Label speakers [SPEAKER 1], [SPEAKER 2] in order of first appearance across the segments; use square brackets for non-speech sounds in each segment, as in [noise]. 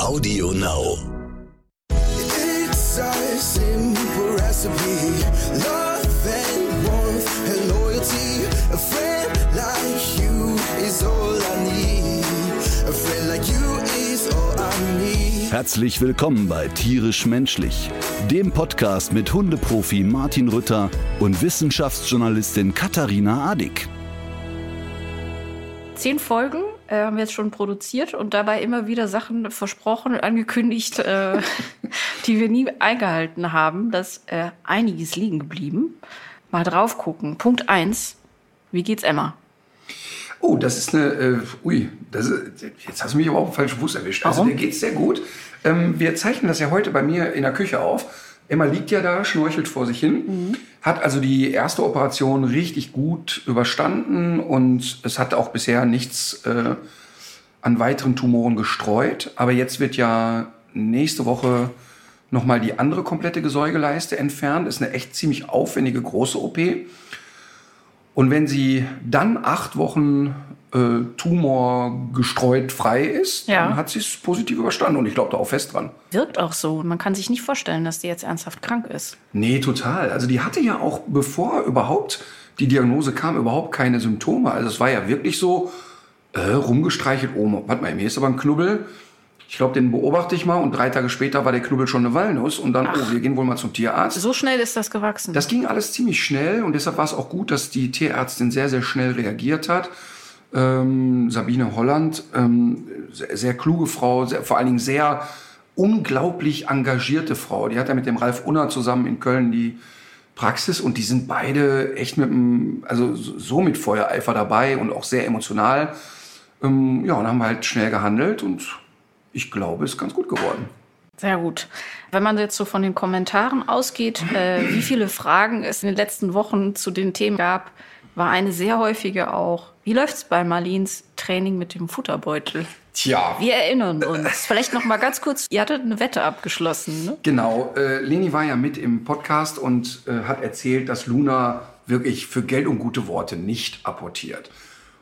[SPEAKER 1] Audio Now.
[SPEAKER 2] It's a simple recipe. Love and warmth and loyalty. A friend like you is all I need. A friend like you is all I need.
[SPEAKER 3] Herzlich willkommen bei Tierisch Menschlich, dem Podcast mit Hundeprofi Martin Rütter und Wissenschaftsjournalistin Katharina Adick.
[SPEAKER 4] Zehn Folgen äh, haben wir jetzt schon produziert und dabei immer wieder Sachen versprochen und angekündigt, äh, [laughs] die wir nie eingehalten haben. Das äh, einiges liegen geblieben. Mal drauf gucken. Punkt eins. Wie geht's Emma?
[SPEAKER 5] Oh, das ist eine. Äh, ui, das ist, jetzt hast du mich aber auf den falschen Fuß erwischt. Also,
[SPEAKER 4] Warum?
[SPEAKER 5] der geht's sehr gut. Ähm, wir zeichnen das ja heute bei mir in der Küche auf. Emma liegt ja da, schnorchelt vor sich hin, hat also die erste Operation richtig gut überstanden und es hat auch bisher nichts äh, an weiteren Tumoren gestreut. Aber jetzt wird ja nächste Woche nochmal die andere komplette Gesäugeleiste entfernt. Ist eine echt ziemlich aufwendige große OP. Und wenn sie dann acht Wochen äh, Tumor gestreut frei ist,
[SPEAKER 4] Ja.
[SPEAKER 5] dann hat sie es positiv überstanden. Und ich glaube da auch fest dran.
[SPEAKER 4] Wirkt auch so. Man kann sich nicht vorstellen, dass die jetzt ernsthaft krank ist.
[SPEAKER 5] Nee, total. Also die hatte ja auch, bevor überhaupt die Diagnose kam, überhaupt keine Symptome. Also es war ja wirklich so, äh, rumgestreichelt, oh, warte mal, mir ist aber ein Knubbel. Ich glaube, den beobachte ich mal und drei Tage später war der Knubbel schon eine Walnuss und dann, oh, wir gehen wohl mal zum Tierarzt.
[SPEAKER 4] So schnell ist das gewachsen.
[SPEAKER 5] Das ging alles ziemlich schnell und deshalb war es auch gut, dass die Tierärztin sehr, sehr schnell reagiert hat. Ähm, Sabine Holland, ähm, sehr, sehr kluge Frau, sehr, vor allen Dingen sehr unglaublich engagierte Frau. Die hat ja mit dem Ralf Unner zusammen in Köln die Praxis und die sind beide echt mit dem, also so mit Feuereifer dabei und auch sehr emotional. Ähm, ja, und haben halt schnell gehandelt und ich glaube, es ist ganz gut geworden.
[SPEAKER 4] Sehr gut. Wenn man jetzt so von den Kommentaren ausgeht, äh, wie viele Fragen es in den letzten Wochen zu den Themen gab, war eine sehr häufige auch. Wie läuft's bei Marlens Training mit dem Futterbeutel?
[SPEAKER 5] Tja,
[SPEAKER 4] Wir erinnern uns. Vielleicht noch mal ganz kurz. Ihr hattet eine Wette abgeschlossen, ne?
[SPEAKER 5] Genau, äh, Leni war ja mit im Podcast und äh, hat erzählt, dass Luna wirklich für Geld und gute Worte nicht apportiert.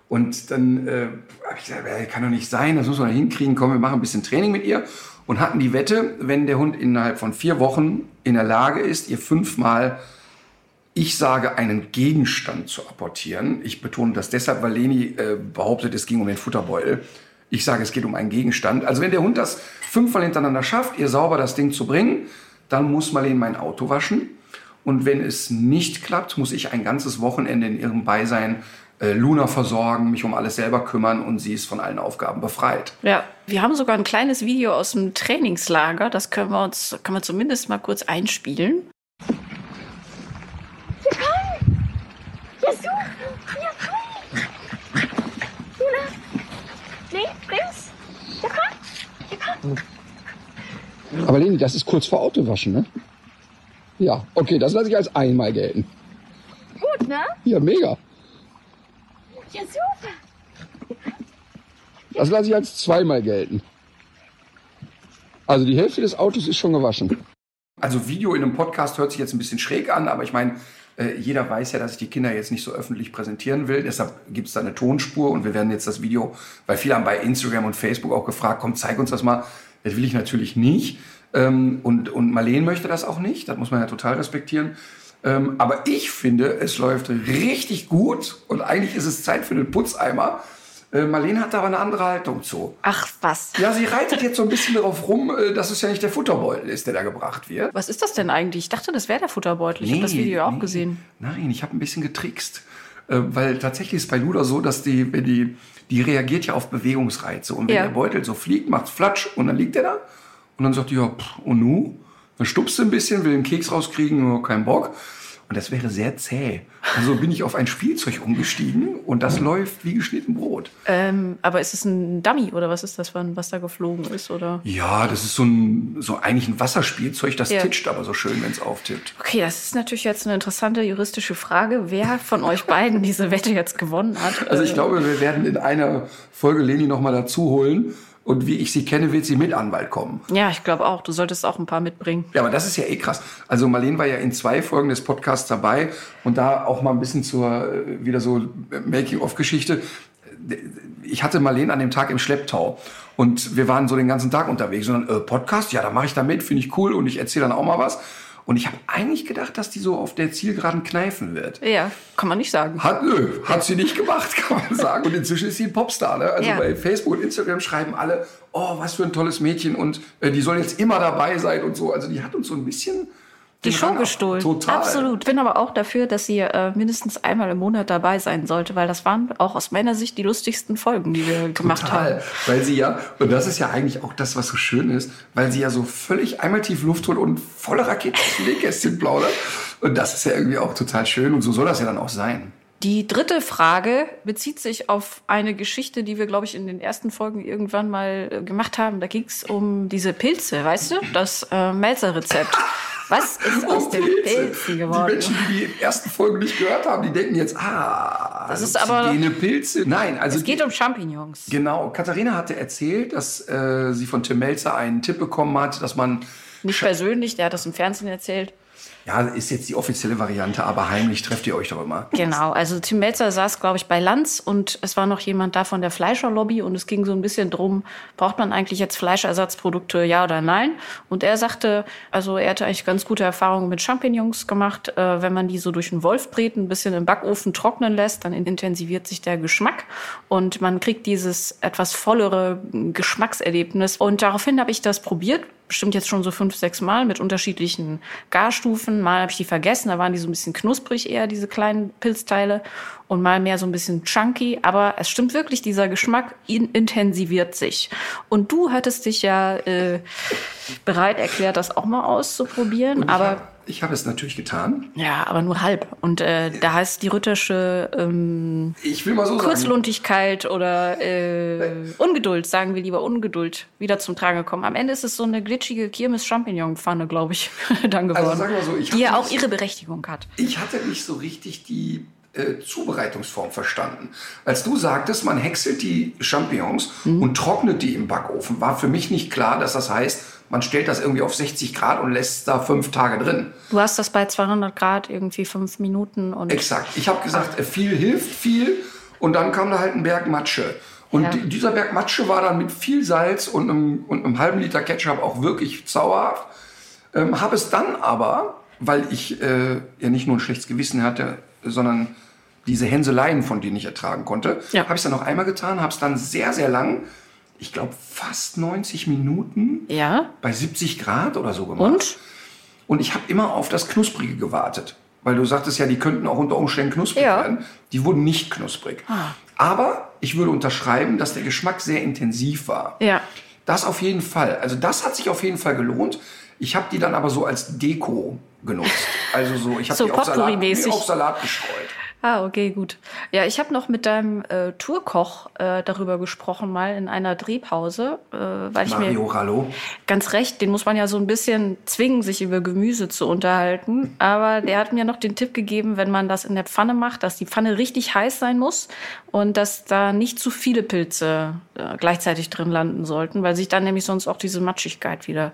[SPEAKER 5] Und dann äh, habe ich gesagt, kann doch nicht sein, das muss man hinkriegen, komm, wir machen ein bisschen Training mit ihr. Und hatten die Wette, wenn der Hund innerhalb von vier Wochen in der Lage ist, ihr fünfmal, ich sage, einen Gegenstand zu apportieren. Ich betone das deshalb, weil Leni äh, behauptet, es ging um den Futterbeutel. Ich sage, es geht um einen Gegenstand. Also wenn der Hund das fünfmal hintereinander schafft, ihr sauber das Ding zu bringen, dann muss Marlene mein Auto waschen. Und wenn es nicht klappt, muss ich ein ganzes Wochenende in ihrem Beisein äh, Luna versorgen, mich um alles selber kümmern und sie ist von allen Aufgaben befreit.
[SPEAKER 4] Ja, wir haben sogar ein kleines Video aus dem Trainingslager. Das können wir uns, können wir zumindest mal kurz einspielen.
[SPEAKER 6] Aber Leni, das ist kurz vor Autowaschen, ne? Ja, okay, das lasse ich als einmal gelten.
[SPEAKER 7] Gut, ne?
[SPEAKER 6] Ja, mega.
[SPEAKER 7] Ja, super.
[SPEAKER 6] Das lasse ich als zweimal gelten. Also die Hälfte des Autos ist schon gewaschen.
[SPEAKER 5] Also Video in einem Podcast hört sich jetzt ein bisschen schräg an, aber ich meine, äh, jeder weiß ja, dass ich die Kinder jetzt nicht so öffentlich präsentieren will. Deshalb gibt es da eine Tonspur und wir werden jetzt das Video, weil viele haben bei Instagram und Facebook auch gefragt, komm, zeig uns das mal. Das will ich natürlich nicht. Ähm, und, und Marleen möchte das auch nicht. Das muss man ja total respektieren. Ähm, aber ich finde, es läuft richtig gut und eigentlich ist es Zeit für den Putzeimer. Äh, Marleen hat da aber eine andere Haltung zu.
[SPEAKER 4] Ach, was?
[SPEAKER 5] Ja, sie reitet jetzt so ein bisschen darauf rum, äh, dass es ja nicht der Futterbeutel ist, der da gebracht wird.
[SPEAKER 4] Was ist das denn eigentlich? Ich dachte, das wäre der Futterbeutel. Ich habe das Video auch
[SPEAKER 5] nee.
[SPEAKER 4] gesehen.
[SPEAKER 5] Nein, ich habe ein bisschen getrickst. Äh, weil tatsächlich ist bei Luda so, dass die, wenn die, die reagiert ja auf Bewegungsreize. Und wenn
[SPEAKER 4] Ja.
[SPEAKER 5] der Beutel so fliegt, macht Flatsch und dann liegt er da. Und dann sagt die, ja, pff, und nu? Dann stupst ein bisschen, will den Keks rauskriegen, nur kein Bock. Und das wäre sehr zäh. Also bin ich auf ein Spielzeug umgestiegen und das läuft wie geschnitten Brot.
[SPEAKER 4] Ähm, aber ist es ein Dummy oder was ist das, ein- was da geflogen ist? Oder?
[SPEAKER 5] Ja, das ist so ein, so eigentlich ein Wasserspielzeug, das
[SPEAKER 4] Ja.
[SPEAKER 5] titscht aber so schön, wenn es auftippt.
[SPEAKER 4] Okay, das ist natürlich jetzt eine interessante juristische Frage, wer von euch beiden diese Wette jetzt gewonnen hat.
[SPEAKER 5] Also ich
[SPEAKER 4] Äh,
[SPEAKER 5] glaube, wir werden in einer Folge Leni noch mal dazu holen. Und wie ich sie kenne, wird sie mit Anwalt kommen.
[SPEAKER 4] Ja, ich glaube auch. Du solltest auch ein paar mitbringen.
[SPEAKER 5] Ja, aber das ist ja eh krass. Also Marlene war ja in zwei Folgen des Podcasts dabei und da auch mal ein bisschen zur äh, wieder so Making-of-Geschichte. Ich hatte Marlene an dem Tag im Schlepptau Und wir waren so den ganzen Tag unterwegs. Und dann, äh, Podcast, ja, da mache ich da mit, finde ich cool. Und ich erzähle dann auch mal was. Und ich habe eigentlich gedacht, dass die so auf der Zielgeraden kneifen wird.
[SPEAKER 4] Ja, kann man nicht sagen.
[SPEAKER 5] Hat, nö, hat sie nicht gemacht, [laughs] kann man sagen. Und inzwischen ist sie ein Popstar. Ne? Also
[SPEAKER 4] Ja.
[SPEAKER 5] bei Facebook und Instagram schreiben alle, oh, was für ein tolles Mädchen und äh, die soll jetzt immer dabei sein und so. Also die hat uns so ein bisschen
[SPEAKER 4] Die Show gestohlen.
[SPEAKER 5] Total.
[SPEAKER 4] Absolut. Ich bin aber auch dafür, dass sie äh, mindestens einmal im Monat dabei sein sollte, weil das waren auch aus meiner Sicht die lustigsten Folgen, die wir gemacht
[SPEAKER 5] Total.
[SPEAKER 4] haben.
[SPEAKER 5] Weil sie ja, und das ist ja eigentlich auch das, was so schön ist, weil sie ja so völlig einmal tief Luft holt und volle Rakete aus dem Nähkästchen plaudert. Und das ist ja irgendwie auch total schön und so soll das ja dann auch sein.
[SPEAKER 4] Die dritte Frage bezieht sich auf eine Geschichte, die wir, glaube ich, in den ersten Folgen irgendwann mal äh, gemacht haben. Da ging es um diese Pilze, weißt du? Das äh, Melzer-Rezept. Was ist aus
[SPEAKER 5] Oh,
[SPEAKER 4] den
[SPEAKER 5] Pilze.
[SPEAKER 4] Pilzen
[SPEAKER 5] Die
[SPEAKER 4] geworden?
[SPEAKER 5] Menschen, die die ersten Folgen nicht gehört haben, die denken jetzt, ah,
[SPEAKER 4] Das ist aber-
[SPEAKER 5] Oxygene Pilze. Nein, also
[SPEAKER 4] Es geht um Champignons.
[SPEAKER 5] Genau, Katharina hatte erzählt, dass äh, sie von Tim Melzer einen Tipp bekommen hat, dass man,
[SPEAKER 4] Nicht persönlich, der hat das im Fernsehen erzählt.
[SPEAKER 5] Ja, ist jetzt die offizielle Variante, aber heimlich trefft ihr euch doch immer.
[SPEAKER 4] Genau, also Tim Melzer saß, glaube ich, bei Lanz und es war noch jemand da von der Fleischerlobby und es ging so ein bisschen drum, braucht man eigentlich jetzt Fleischersatzprodukte, ja oder nein? Und er sagte, also er hatte eigentlich ganz gute Erfahrungen mit Champignons gemacht. Äh, wenn man die so durch einen Wolfbret ein bisschen im Backofen trocknen lässt, dann intensiviert sich der Geschmack und man kriegt dieses etwas vollere Geschmackserlebnis. Und daraufhin habe ich das probiert, bestimmt jetzt schon so fünf, sechs Mal mit unterschiedlichen Garstufen. Mal habe ich die vergessen, da waren die so ein bisschen knusprig eher, diese kleinen Pilzteile. Und mal mehr so ein bisschen chunky. Aber es stimmt wirklich, dieser Geschmack in intensiviert sich. Und du hattest dich ja äh, bereit erklärt, das auch mal auszuprobieren. aber
[SPEAKER 5] Ich habe es natürlich getan.
[SPEAKER 4] ja, aber nur halb. Und äh, da heißt die rüttersche ähm,
[SPEAKER 5] Ich will mal so sagen.
[SPEAKER 4] Kurzluntigkeit oder äh, Ungeduld, sagen wir lieber Ungeduld, wieder zum Tragen gekommen. Am Ende ist es so eine glitschige Kirmes-Champignon-Pfanne, glaube ich, [laughs] dann geworden.
[SPEAKER 5] Also sagen wir so, ich
[SPEAKER 4] die ja auch ihre Berechtigung hat.
[SPEAKER 5] Ich hatte nicht so richtig die äh, Zubereitungsform verstanden. Als du sagtest, man häckselt die Champignons
[SPEAKER 4] Mhm.
[SPEAKER 5] und trocknet die im Backofen, war für mich nicht klar, dass das heißt, man stellt das irgendwie auf 60 Grad und lässt es da fünf Tage drin.
[SPEAKER 4] Du hast das bei 200 Grad irgendwie fünf Minuten und
[SPEAKER 5] Exakt. Ich habe gesagt, äh, viel hilft viel und dann kam da halt ein Berg Matsche. Und
[SPEAKER 4] Ja.
[SPEAKER 5] die- dieser Berg Matsche war dann mit viel Salz und einem, und einem halben Liter Ketchup auch wirklich zauberhaft. Ähm, habe es dann aber, weil ich äh, ja nicht nur ein schlechtes Gewissen hatte, sondern diese Hänseleien, von denen ich ertragen konnte,
[SPEAKER 4] Ja.
[SPEAKER 5] habe ich es dann noch einmal getan, habe es dann sehr, sehr lang, ich glaube fast 90 Minuten
[SPEAKER 4] ja.
[SPEAKER 5] bei 70 Grad oder so gemacht.
[SPEAKER 4] Und?
[SPEAKER 5] Und ich habe immer auf das Knusprige gewartet. Weil du sagtest ja, die könnten auch unter Umständen knusprig
[SPEAKER 4] Ja.
[SPEAKER 5] werden. Die wurden nicht knusprig.
[SPEAKER 4] Ah.
[SPEAKER 5] Aber ich würde unterschreiben, dass der Geschmack sehr intensiv war.
[SPEAKER 4] Ja.
[SPEAKER 5] Das auf jeden Fall. Also das hat sich auf jeden Fall gelohnt. Ich habe die dann aber so als Deko genutzt. Also so, ich habe
[SPEAKER 4] So
[SPEAKER 5] die auf Salat, auf Salat gestreut.
[SPEAKER 4] Ah, okay, gut. Ja, ich habe noch mit deinem äh, Tourkoch äh, darüber gesprochen, mal in einer Drehpause, äh, weil ich
[SPEAKER 5] Mario
[SPEAKER 4] mir
[SPEAKER 5] Rallo.
[SPEAKER 4] ganz recht, den muss man ja so ein bisschen zwingen, sich über Gemüse zu unterhalten. Aber der hat mir noch den Tipp gegeben, wenn man das in der Pfanne macht, dass die Pfanne richtig heiß sein muss und dass da nicht zu viele Pilze äh, gleichzeitig drin landen sollten, weil sich dann nämlich sonst auch diese Matschigkeit wieder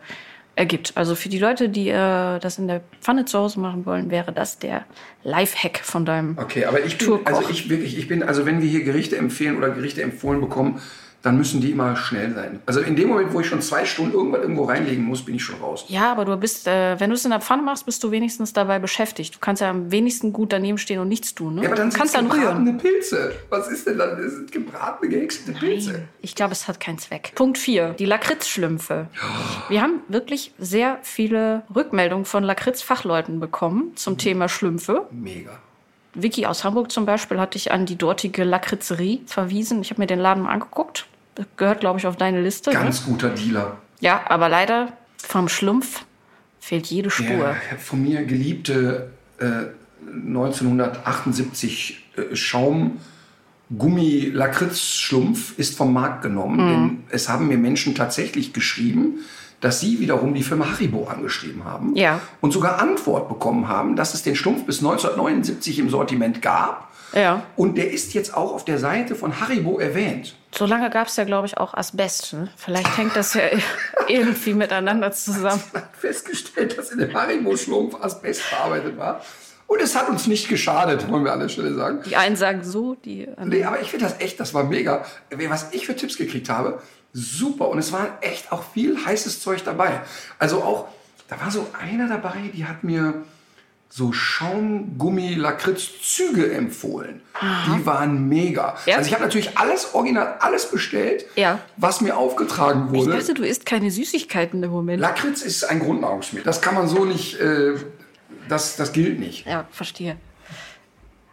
[SPEAKER 4] ergibt. Also für die Leute, die äh, das in der Pfanne zu Hause machen wollen, wäre das der Lifehack von deinem
[SPEAKER 5] Okay, aber ich bin,
[SPEAKER 4] Tourkoch.
[SPEAKER 5] also ich wirklich, ich bin, also wenn wir hier Gerichte empfehlen oder Gerichte empfohlen bekommen, dann müssen die immer schnell sein. Also in dem Moment, wo ich schon zwei Stunden irgendwas irgendwo reinlegen muss, bin ich schon raus.
[SPEAKER 4] Ja, aber du bist, äh, wenn du es in der Pfanne machst, bist du wenigstens dabei beschäftigt. Du kannst ja am wenigsten gut daneben stehen und nichts tun. Ne?
[SPEAKER 5] Ja, aber dann
[SPEAKER 4] du kannst
[SPEAKER 5] sind
[SPEAKER 4] dann rühren.
[SPEAKER 5] gebratene Pilze. Was ist denn dann? Das sind gebratene, gehäckselte Pilze.
[SPEAKER 4] Ich glaube, es hat keinen Zweck. Punkt 4, die Lakritzschlümpfe. Wir haben wirklich sehr viele Rückmeldungen von Lakritz-Fachleuten bekommen zum Thema Schlümpfe.
[SPEAKER 5] Mega.
[SPEAKER 4] Vicky aus Hamburg zum Beispiel hat dich an die dortige Lakritzerie verwiesen. Ich habe mir den Laden mal angeguckt. Das gehört, glaube ich, auf deine Liste. ne?
[SPEAKER 5] Ganz guter Dealer.
[SPEAKER 4] Ja, aber leider vom Schlumpf fehlt jede Spur.
[SPEAKER 5] Der von mir geliebte äh, 1978 äh, Schaum Gummi Lakritzschlumpf ist vom Markt genommen,
[SPEAKER 4] Mhm.
[SPEAKER 5] denn es haben mir Menschen tatsächlich geschrieben, dass sie wiederum die Firma Haribo angeschrieben haben
[SPEAKER 4] Ja.
[SPEAKER 5] und sogar Antwort bekommen haben, dass es den Schlumpf bis 1979 im Sortiment gab.
[SPEAKER 4] Ja.
[SPEAKER 5] Und der ist jetzt auch auf der Seite von Haribo erwähnt.
[SPEAKER 4] So lange gab es ja, glaube ich, auch Asbest. Ne? Vielleicht hängt das ja [laughs] irgendwie miteinander zusammen. [laughs]
[SPEAKER 5] hat festgestellt, dass in dem Haribo-Schlumpf Asbest verarbeitet war. Und es hat uns nicht geschadet, wollen wir an der Stelle sagen.
[SPEAKER 4] Die einen sagen so, die anderen.
[SPEAKER 5] Nee, aber ich finde das echt, das war mega. Was ich für Tipps gekriegt habe, super. Und es war echt auch viel heißes Zeug dabei. Also auch, da war so einer dabei, die hat mir so Schaumgummi-Lakritz-Züge empfohlen. Die waren mega.
[SPEAKER 4] Ja?
[SPEAKER 5] Also ich habe natürlich alles original, alles bestellt,
[SPEAKER 4] Ja.
[SPEAKER 5] was mir aufgetragen
[SPEAKER 4] Ich
[SPEAKER 5] wurde.
[SPEAKER 4] dachte, du isst keine Süßigkeiten im Moment.
[SPEAKER 5] Lakritz ist ein Grundnahrungsmittel. Das kann man so nicht, äh, das, das gilt nicht.
[SPEAKER 4] ja, verstehe.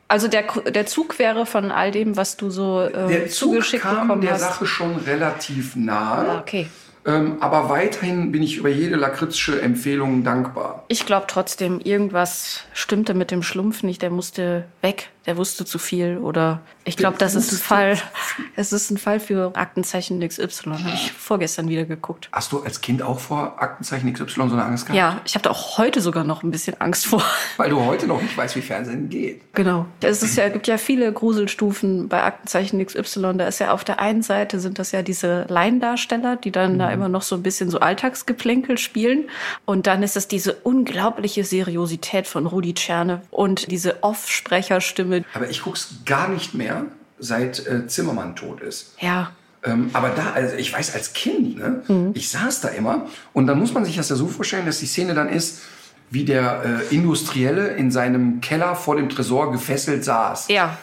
[SPEAKER 4] Also der, der Zug wäre von all dem, was du so äh,
[SPEAKER 5] Der Zug
[SPEAKER 4] zugeschickt
[SPEAKER 5] kam
[SPEAKER 4] bekommen
[SPEAKER 5] der
[SPEAKER 4] hast.
[SPEAKER 5] Sache schon relativ nahe.
[SPEAKER 4] Ah, okay.
[SPEAKER 5] Ähm, aber weiterhin bin ich über jede lakritzsche Empfehlung dankbar.
[SPEAKER 4] Ich glaube trotzdem, irgendwas stimmte mit dem Schlumpf nicht. Der musste weg. Der wusste zu viel. Oder ich glaube, das ist ein Fall. Es ist ein Fall für Aktenzeichen XY. Habe ich vorgestern wieder geguckt.
[SPEAKER 5] Hast du als Kind auch vor Aktenzeichen XY so eine Angst gehabt?
[SPEAKER 4] Ja, ich habe da auch heute sogar noch ein bisschen Angst vor. [laughs]
[SPEAKER 5] Weil du heute noch nicht weißt, wie Fernsehen geht.
[SPEAKER 4] Genau. Es ist ja, gibt ja viele Gruselstufen bei Aktenzeichen XY. Da ist ja auf der einen Seite sind das ja diese Laiendarsteller, die dann da immer noch so ein bisschen so Alltagsgeplänkel spielen. Und dann ist es diese unglaubliche Seriosität von Rudi Czerne und diese Off-Sprecherstimme.
[SPEAKER 5] Aber ich guck's gar nicht mehr, seit äh, Zimmermann tot ist.
[SPEAKER 4] Ja.
[SPEAKER 5] Ähm, aber da, also ich weiß als Kind, ne,
[SPEAKER 4] Mhm.
[SPEAKER 5] ich saß da immer und dann muss man sich das ja so vorstellen, dass die Szene dann ist, wie der äh, Industrielle in seinem Keller vor dem Tresor gefesselt saß.
[SPEAKER 4] Ja.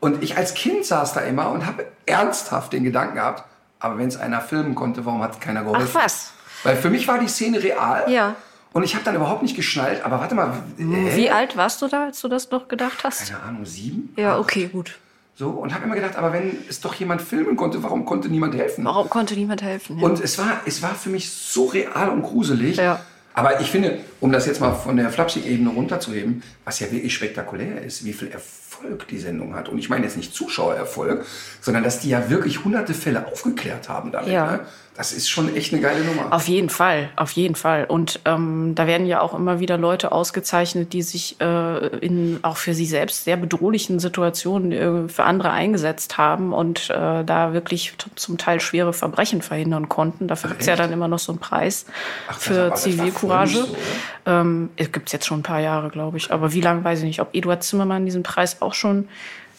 [SPEAKER 5] Und ich als Kind saß da immer und habe ernsthaft den Gedanken gehabt, aber wenn es einer filmen konnte, warum hat keiner geholfen?
[SPEAKER 4] Ach was.
[SPEAKER 5] Weil für mich war die Szene real.
[SPEAKER 4] Ja.
[SPEAKER 5] Und ich habe dann überhaupt nicht geschnallt, aber warte mal. äh,
[SPEAKER 4] Wie alt warst du da, als du das noch gedacht hast?
[SPEAKER 5] Keine Ahnung, sieben?
[SPEAKER 4] Ja, okay, gut.
[SPEAKER 5] So, und habe immer gedacht, aber wenn es doch jemand filmen konnte, warum konnte niemand helfen?
[SPEAKER 4] Warum konnte niemand helfen? Ja.
[SPEAKER 5] Und es war, es war für mich so real und gruselig.
[SPEAKER 4] Ja.
[SPEAKER 5] Aber ich finde, um das jetzt mal von der Flapsig-Ebene runterzuheben, was ja wirklich spektakulär ist, wie viel Erfolg die Sendung hat. Und ich meine jetzt nicht Zuschauererfolg, sondern dass die ja wirklich hunderte Fälle aufgeklärt haben damit.
[SPEAKER 4] Ja.
[SPEAKER 5] Ne? Das ist schon echt eine geile Nummer.
[SPEAKER 4] Auf jeden Fall, auf jeden Fall. Und ähm, da werden ja auch immer wieder Leute ausgezeichnet, die sich äh, in auch für sie selbst sehr bedrohlichen Situationen äh, für andere eingesetzt haben und äh, da wirklich zum Teil schwere Verbrechen verhindern konnten. Dafür gibt's ja
[SPEAKER 5] echt?
[SPEAKER 4] dann immer noch so einen Preis
[SPEAKER 5] Ach,
[SPEAKER 4] für Zivilcourage.
[SPEAKER 5] so,
[SPEAKER 4] ähm, es gibt's jetzt schon ein paar Jahre, glaube ich. Aber wie lange weiß ich nicht. Ob Eduard Zimmermann diesen Preis auch schon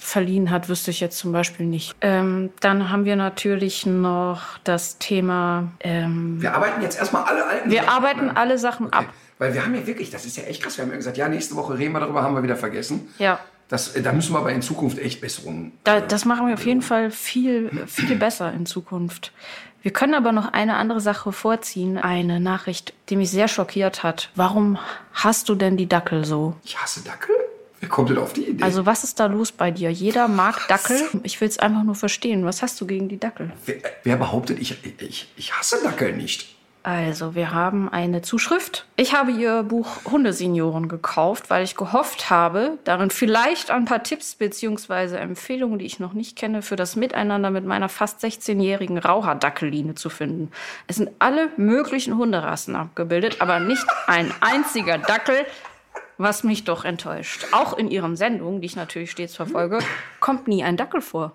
[SPEAKER 4] verliehen hat, wüsste ich jetzt zum Beispiel nicht. Ähm, dann haben wir natürlich noch das Thema. Ähm,
[SPEAKER 5] Wir arbeiten jetzt erstmal alle alten
[SPEAKER 4] wir
[SPEAKER 5] Sachen
[SPEAKER 4] arbeiten
[SPEAKER 5] ne?
[SPEAKER 4] alle Sachen
[SPEAKER 5] Okay.
[SPEAKER 4] ab.
[SPEAKER 5] Weil wir haben ja wirklich, das ist ja echt krass, wir haben ja gesagt, ja, nächste Woche reden wir darüber, haben wir wieder vergessen.
[SPEAKER 4] Ja.
[SPEAKER 5] Das, äh, da müssen wir aber in Zukunft echt Besserungen.
[SPEAKER 4] Da, das machen wir auf jeden Fall viel, viel besser in Zukunft. Wir können aber noch eine andere Sache vorziehen. Eine Nachricht, die mich sehr schockiert hat. Warum hast du denn die Dackel so?
[SPEAKER 5] Ich hasse Dackel? Wer kommt denn auf die Idee?
[SPEAKER 4] Also was ist da los bei dir? Jeder mag Dackel. Ich will es einfach nur verstehen. Was hast du gegen die Dackel?
[SPEAKER 5] wer, wer behauptet, ich, ich, ich hasse Dackel nicht?
[SPEAKER 4] Also, wir haben eine Zuschrift. Ich habe ihr Buch Hundesenioren gekauft, weil ich gehofft habe, darin vielleicht ein paar Tipps bzw. Empfehlungen, die ich noch nicht kenne, für das Miteinander mit meiner fast 16-jährigen Raucherdackelline zu finden. Es sind alle möglichen Hunderassen abgebildet, aber nicht ein einziger Dackel, was mich doch enttäuscht. Auch in ihren Sendungen, die ich natürlich stets verfolge, kommt nie ein Dackel vor.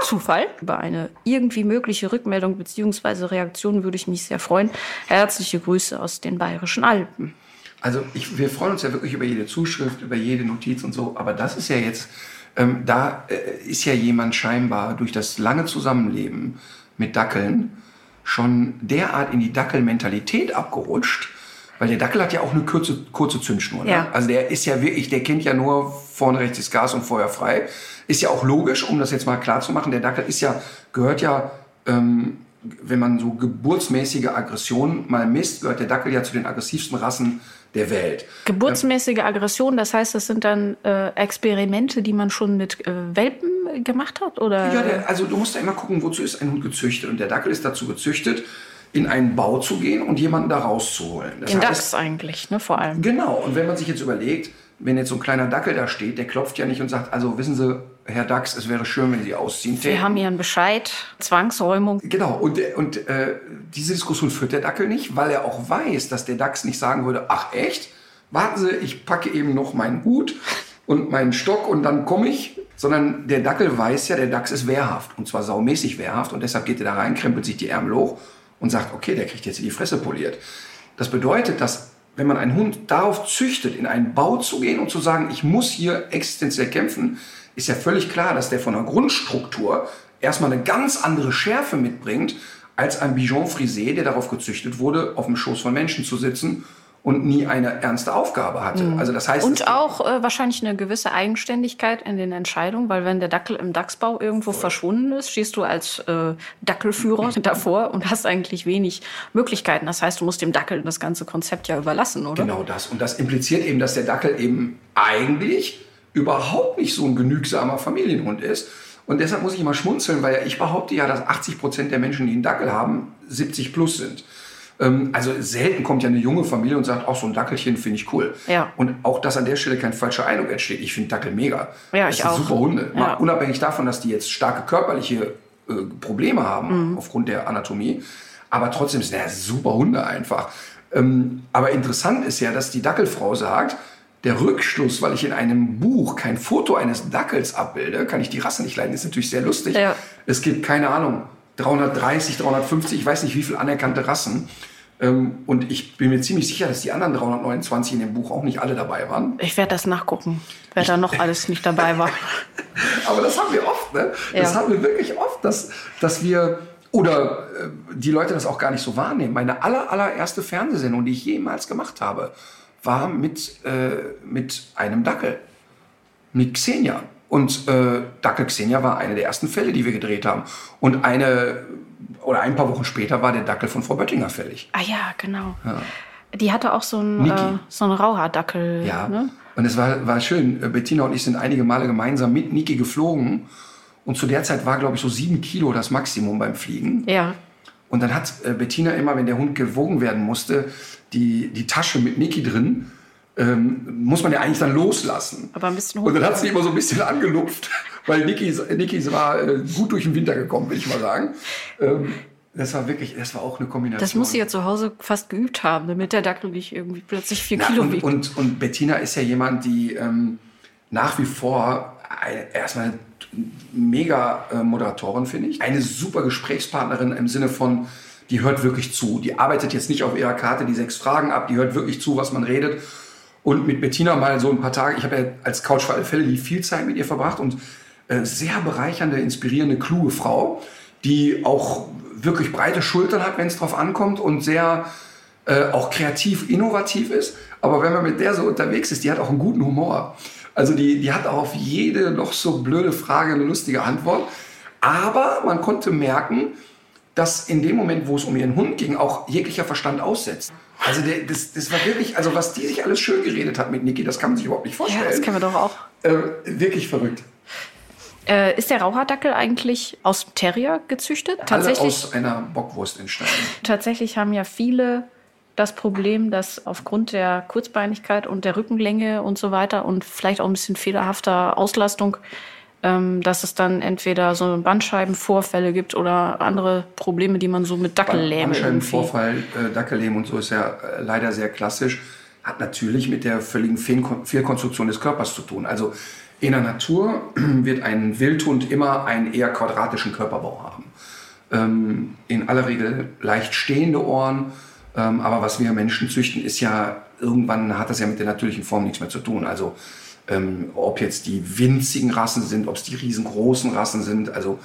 [SPEAKER 4] Zufall. Über eine irgendwie mögliche Rückmeldung bzw. Reaktion würde ich mich sehr freuen. Herzliche Grüße aus den Bayerischen Alpen.
[SPEAKER 5] Also ich, wir freuen uns ja wirklich über jede Zuschrift, über jede Notiz und so, aber das ist ja jetzt, ähm, da äh, ist ja jemand scheinbar durch das lange Zusammenleben mit Dackeln schon derart in die Dackelmentalität abgerutscht, weil der Dackel hat ja auch eine kurze, kurze Zündschnur. Ne?
[SPEAKER 4] Ja.
[SPEAKER 5] Also der ist ja wirklich, der kennt ja nur vorne rechts ist Gas und Feuer frei. Ist ja auch logisch, um das jetzt mal klar zu machen, der Dackel ist ja, gehört ja, ähm, wenn man so geburtsmäßige Aggression mal misst, gehört der Dackel ja zu den aggressivsten Rassen der Welt.
[SPEAKER 4] Geburtsmäßige Aggression, das heißt, das sind dann äh, Experimente, die man schon mit äh, Welpen gemacht hat? Oder?
[SPEAKER 5] Ja, der, also du musst ja immer gucken, wozu ist ein Hund gezüchtet. Und der Dackel ist dazu gezüchtet, in einen Bau zu gehen und jemanden da rauszuholen. Das
[SPEAKER 4] Den
[SPEAKER 5] heißt-
[SPEAKER 4] Dachs eigentlich, ne, vor allem.
[SPEAKER 5] Genau, und wenn man sich jetzt überlegt, wenn jetzt so ein kleiner Dackel da steht, der klopft ja nicht und sagt, also wissen Sie, Herr Dachs, es wäre schön, wenn Sie ausziehen.
[SPEAKER 4] Wir haben hier einen Bescheid, Zwangsräumung.
[SPEAKER 5] Genau, und, und äh, diese Diskussion führt der Dackel nicht, weil er auch weiß, dass der Dachs nicht sagen würde, ach echt, warten Sie, ich packe eben noch meinen Hut und meinen Stock und dann komme ich. Sondern der Dackel weiß ja, der Dachs ist wehrhaft und zwar saumäßig wehrhaft und deshalb geht er da rein, krempelt sich die Ärmel hoch und sagt, okay, der kriegt jetzt die Fresse poliert. Das bedeutet, dass wenn man einen Hund darauf züchtet, in einen Bau zu gehen und zu sagen, ich muss hier existenziell kämpfen, ist ja völlig klar, dass der von der Grundstruktur erstmal eine ganz andere Schärfe mitbringt als ein Bichon frisé, der darauf gezüchtet wurde, auf dem Schoß von Menschen zu sitzen und nie eine ernste Aufgabe hatte. Also das heißt,
[SPEAKER 4] Und auch äh, wahrscheinlich eine gewisse Eigenständigkeit in den Entscheidungen, weil wenn der Dackel im Dachsbau irgendwo verschwunden ist, stehst du als äh, Dackelführer davor und hast eigentlich wenig Möglichkeiten. Das heißt, du musst dem Dackel das ganze Konzept ja überlassen, oder?
[SPEAKER 5] Genau das. Und das impliziert eben, dass der Dackel eben eigentlich überhaupt nicht so ein genügsamer Familienhund ist. Und deshalb muss ich immer schmunzeln, weil ich behaupte ja, dass 80 Prozent der Menschen, die einen Dackel haben, 70 plus sind. Ähm, Also selten kommt ja eine junge Familie und sagt, auch so ein Dackelchen finde ich cool.
[SPEAKER 4] Ja.
[SPEAKER 5] Und auch, dass an der Stelle kein falscher Eindruck entsteht. Ich finde Dackel mega.
[SPEAKER 4] Ja,
[SPEAKER 5] das
[SPEAKER 4] ich
[SPEAKER 5] sind
[SPEAKER 4] auch.
[SPEAKER 5] super Hunde.
[SPEAKER 4] Ja.
[SPEAKER 5] Mal unabhängig davon, dass die jetzt starke körperliche äh, Probleme haben
[SPEAKER 4] Mhm.
[SPEAKER 5] aufgrund der Anatomie. Aber trotzdem sind ja super Hunde einfach. Ähm, aber interessant ist ja, dass die Dackelfrau sagt, der Rückschluss, weil ich in einem Buch kein Foto eines Dackels abbilde, kann ich die Rasse nicht leiden. Ist natürlich sehr lustig.
[SPEAKER 4] Ja.
[SPEAKER 5] Es gibt keine Ahnung, 330, 350, ich weiß nicht wie viele anerkannte Rassen. Ähm, und ich bin mir ziemlich sicher, dass die anderen 329 in dem Buch auch nicht alle dabei waren.
[SPEAKER 4] Ich werde das nachgucken, wer da noch alles nicht dabei war. [laughs]
[SPEAKER 5] Aber das haben wir oft, ne? Das
[SPEAKER 4] Ja.
[SPEAKER 5] haben wir wirklich oft, dass, dass wir, oder äh, die Leute das auch gar nicht so wahrnehmen. Meine aller, allererste Fernsehsendung, die ich jemals gemacht habe, war mit, äh, mit einem Dackel. Mit Xenia. Und äh, Dackel Xenia war eine der ersten Fälle, die wir gedreht haben. Und eine, oder ein paar Wochen später war der Dackel von Frau Böttinger fällig.
[SPEAKER 4] Ah ja, genau. Die hatte auch so einen, äh, so einen Rauhaardackel.
[SPEAKER 5] Ja.
[SPEAKER 4] Ne?
[SPEAKER 5] Und es war, war schön. Äh, Bettina und ich sind einige Male gemeinsam mit Niki geflogen. Und zu der Zeit war, glaube ich, so sieben Kilo das Maximum beim Fliegen.
[SPEAKER 4] Ja.
[SPEAKER 5] Und dann hat äh, Bettina immer, wenn der Hund gewogen werden musste, die, die Tasche mit Niki drin, ähm, muss man ja eigentlich dann loslassen.
[SPEAKER 4] Aber ein bisschen
[SPEAKER 5] Und dann
[SPEAKER 4] hoch.
[SPEAKER 5] hat sie immer so ein bisschen angelupft, [laughs] weil Niki, war äh, gut durch den Winter gekommen, will ich mal sagen. Ähm, das war wirklich, das war auch eine Kombination.
[SPEAKER 4] Das muss sie ja zu Hause fast geübt haben, damit der Dackel nicht irgendwie plötzlich vier
[SPEAKER 5] Na,
[SPEAKER 4] Kilo
[SPEAKER 5] und,
[SPEAKER 4] wiegt.
[SPEAKER 5] und, und Bettina ist ja jemand, die ähm, nach wie vor eine, erstmal mega äh, Moderatorin, finde ich. Eine super Gesprächspartnerin im Sinne von, die hört wirklich zu. Die arbeitet jetzt nicht auf ihrer Karte die sechs Fragen ab, die hört wirklich zu, was man redet. Und mit Bettina mal so ein paar Tage, ich habe ja als Couch für alle Fälle die viel Zeit mit ihr verbracht und äh, sehr bereichernde, inspirierende, kluge Frau, die auch wirklich breite Schultern hat, wenn es drauf ankommt und sehr äh, auch kreativ, innovativ ist. Aber wenn man mit der so unterwegs ist, die hat auch einen guten Humor. Also die, die hat auf jede noch so blöde Frage eine lustige Antwort. Aber man konnte merken, dass in dem Moment, wo es um ihren Hund ging, auch jeglicher Verstand aussetzt. Also der, das, das war wirklich, also was die sich alles schön geredet hat mit Niki, das kann man sich überhaupt nicht
[SPEAKER 4] ja,
[SPEAKER 5] vorstellen.
[SPEAKER 4] das kennen wir doch auch.
[SPEAKER 5] äh, wirklich verrückt.
[SPEAKER 4] Äh, ist der Rauhaardackel eigentlich aus dem Terrier gezüchtet?
[SPEAKER 5] Alle
[SPEAKER 4] Tatsächlich,
[SPEAKER 5] aus einer Bockwurst entstanden. [laughs]
[SPEAKER 4] tatsächlich haben ja viele das Problem, dass aufgrund der Kurzbeinigkeit und der Rückenlänge und so weiter und vielleicht auch ein bisschen fehlerhafter Auslastung, dass es dann entweder so Bandscheibenvorfälle gibt oder andere Probleme, die man so mit Dackellähme irgendwie.
[SPEAKER 5] Bandscheibenvorfall, äh, Dackellähmung und so ist ja äh, leider sehr klassisch. Hat natürlich mit der völligen Fehlkon- Fehlkonstruktion des Körpers zu tun. Also in der Natur [clears throat] wird ein Wildhund immer einen eher quadratischen Körperbau haben. Ähm, in aller Regel leicht stehende Ohren. Ähm, aber was wir Menschen züchten, ist ja, irgendwann hat das ja mit der natürlichen Form nichts mehr zu tun. Also ähm, ob jetzt die winzigen Rassen sind, ob es die riesengroßen Rassen sind, also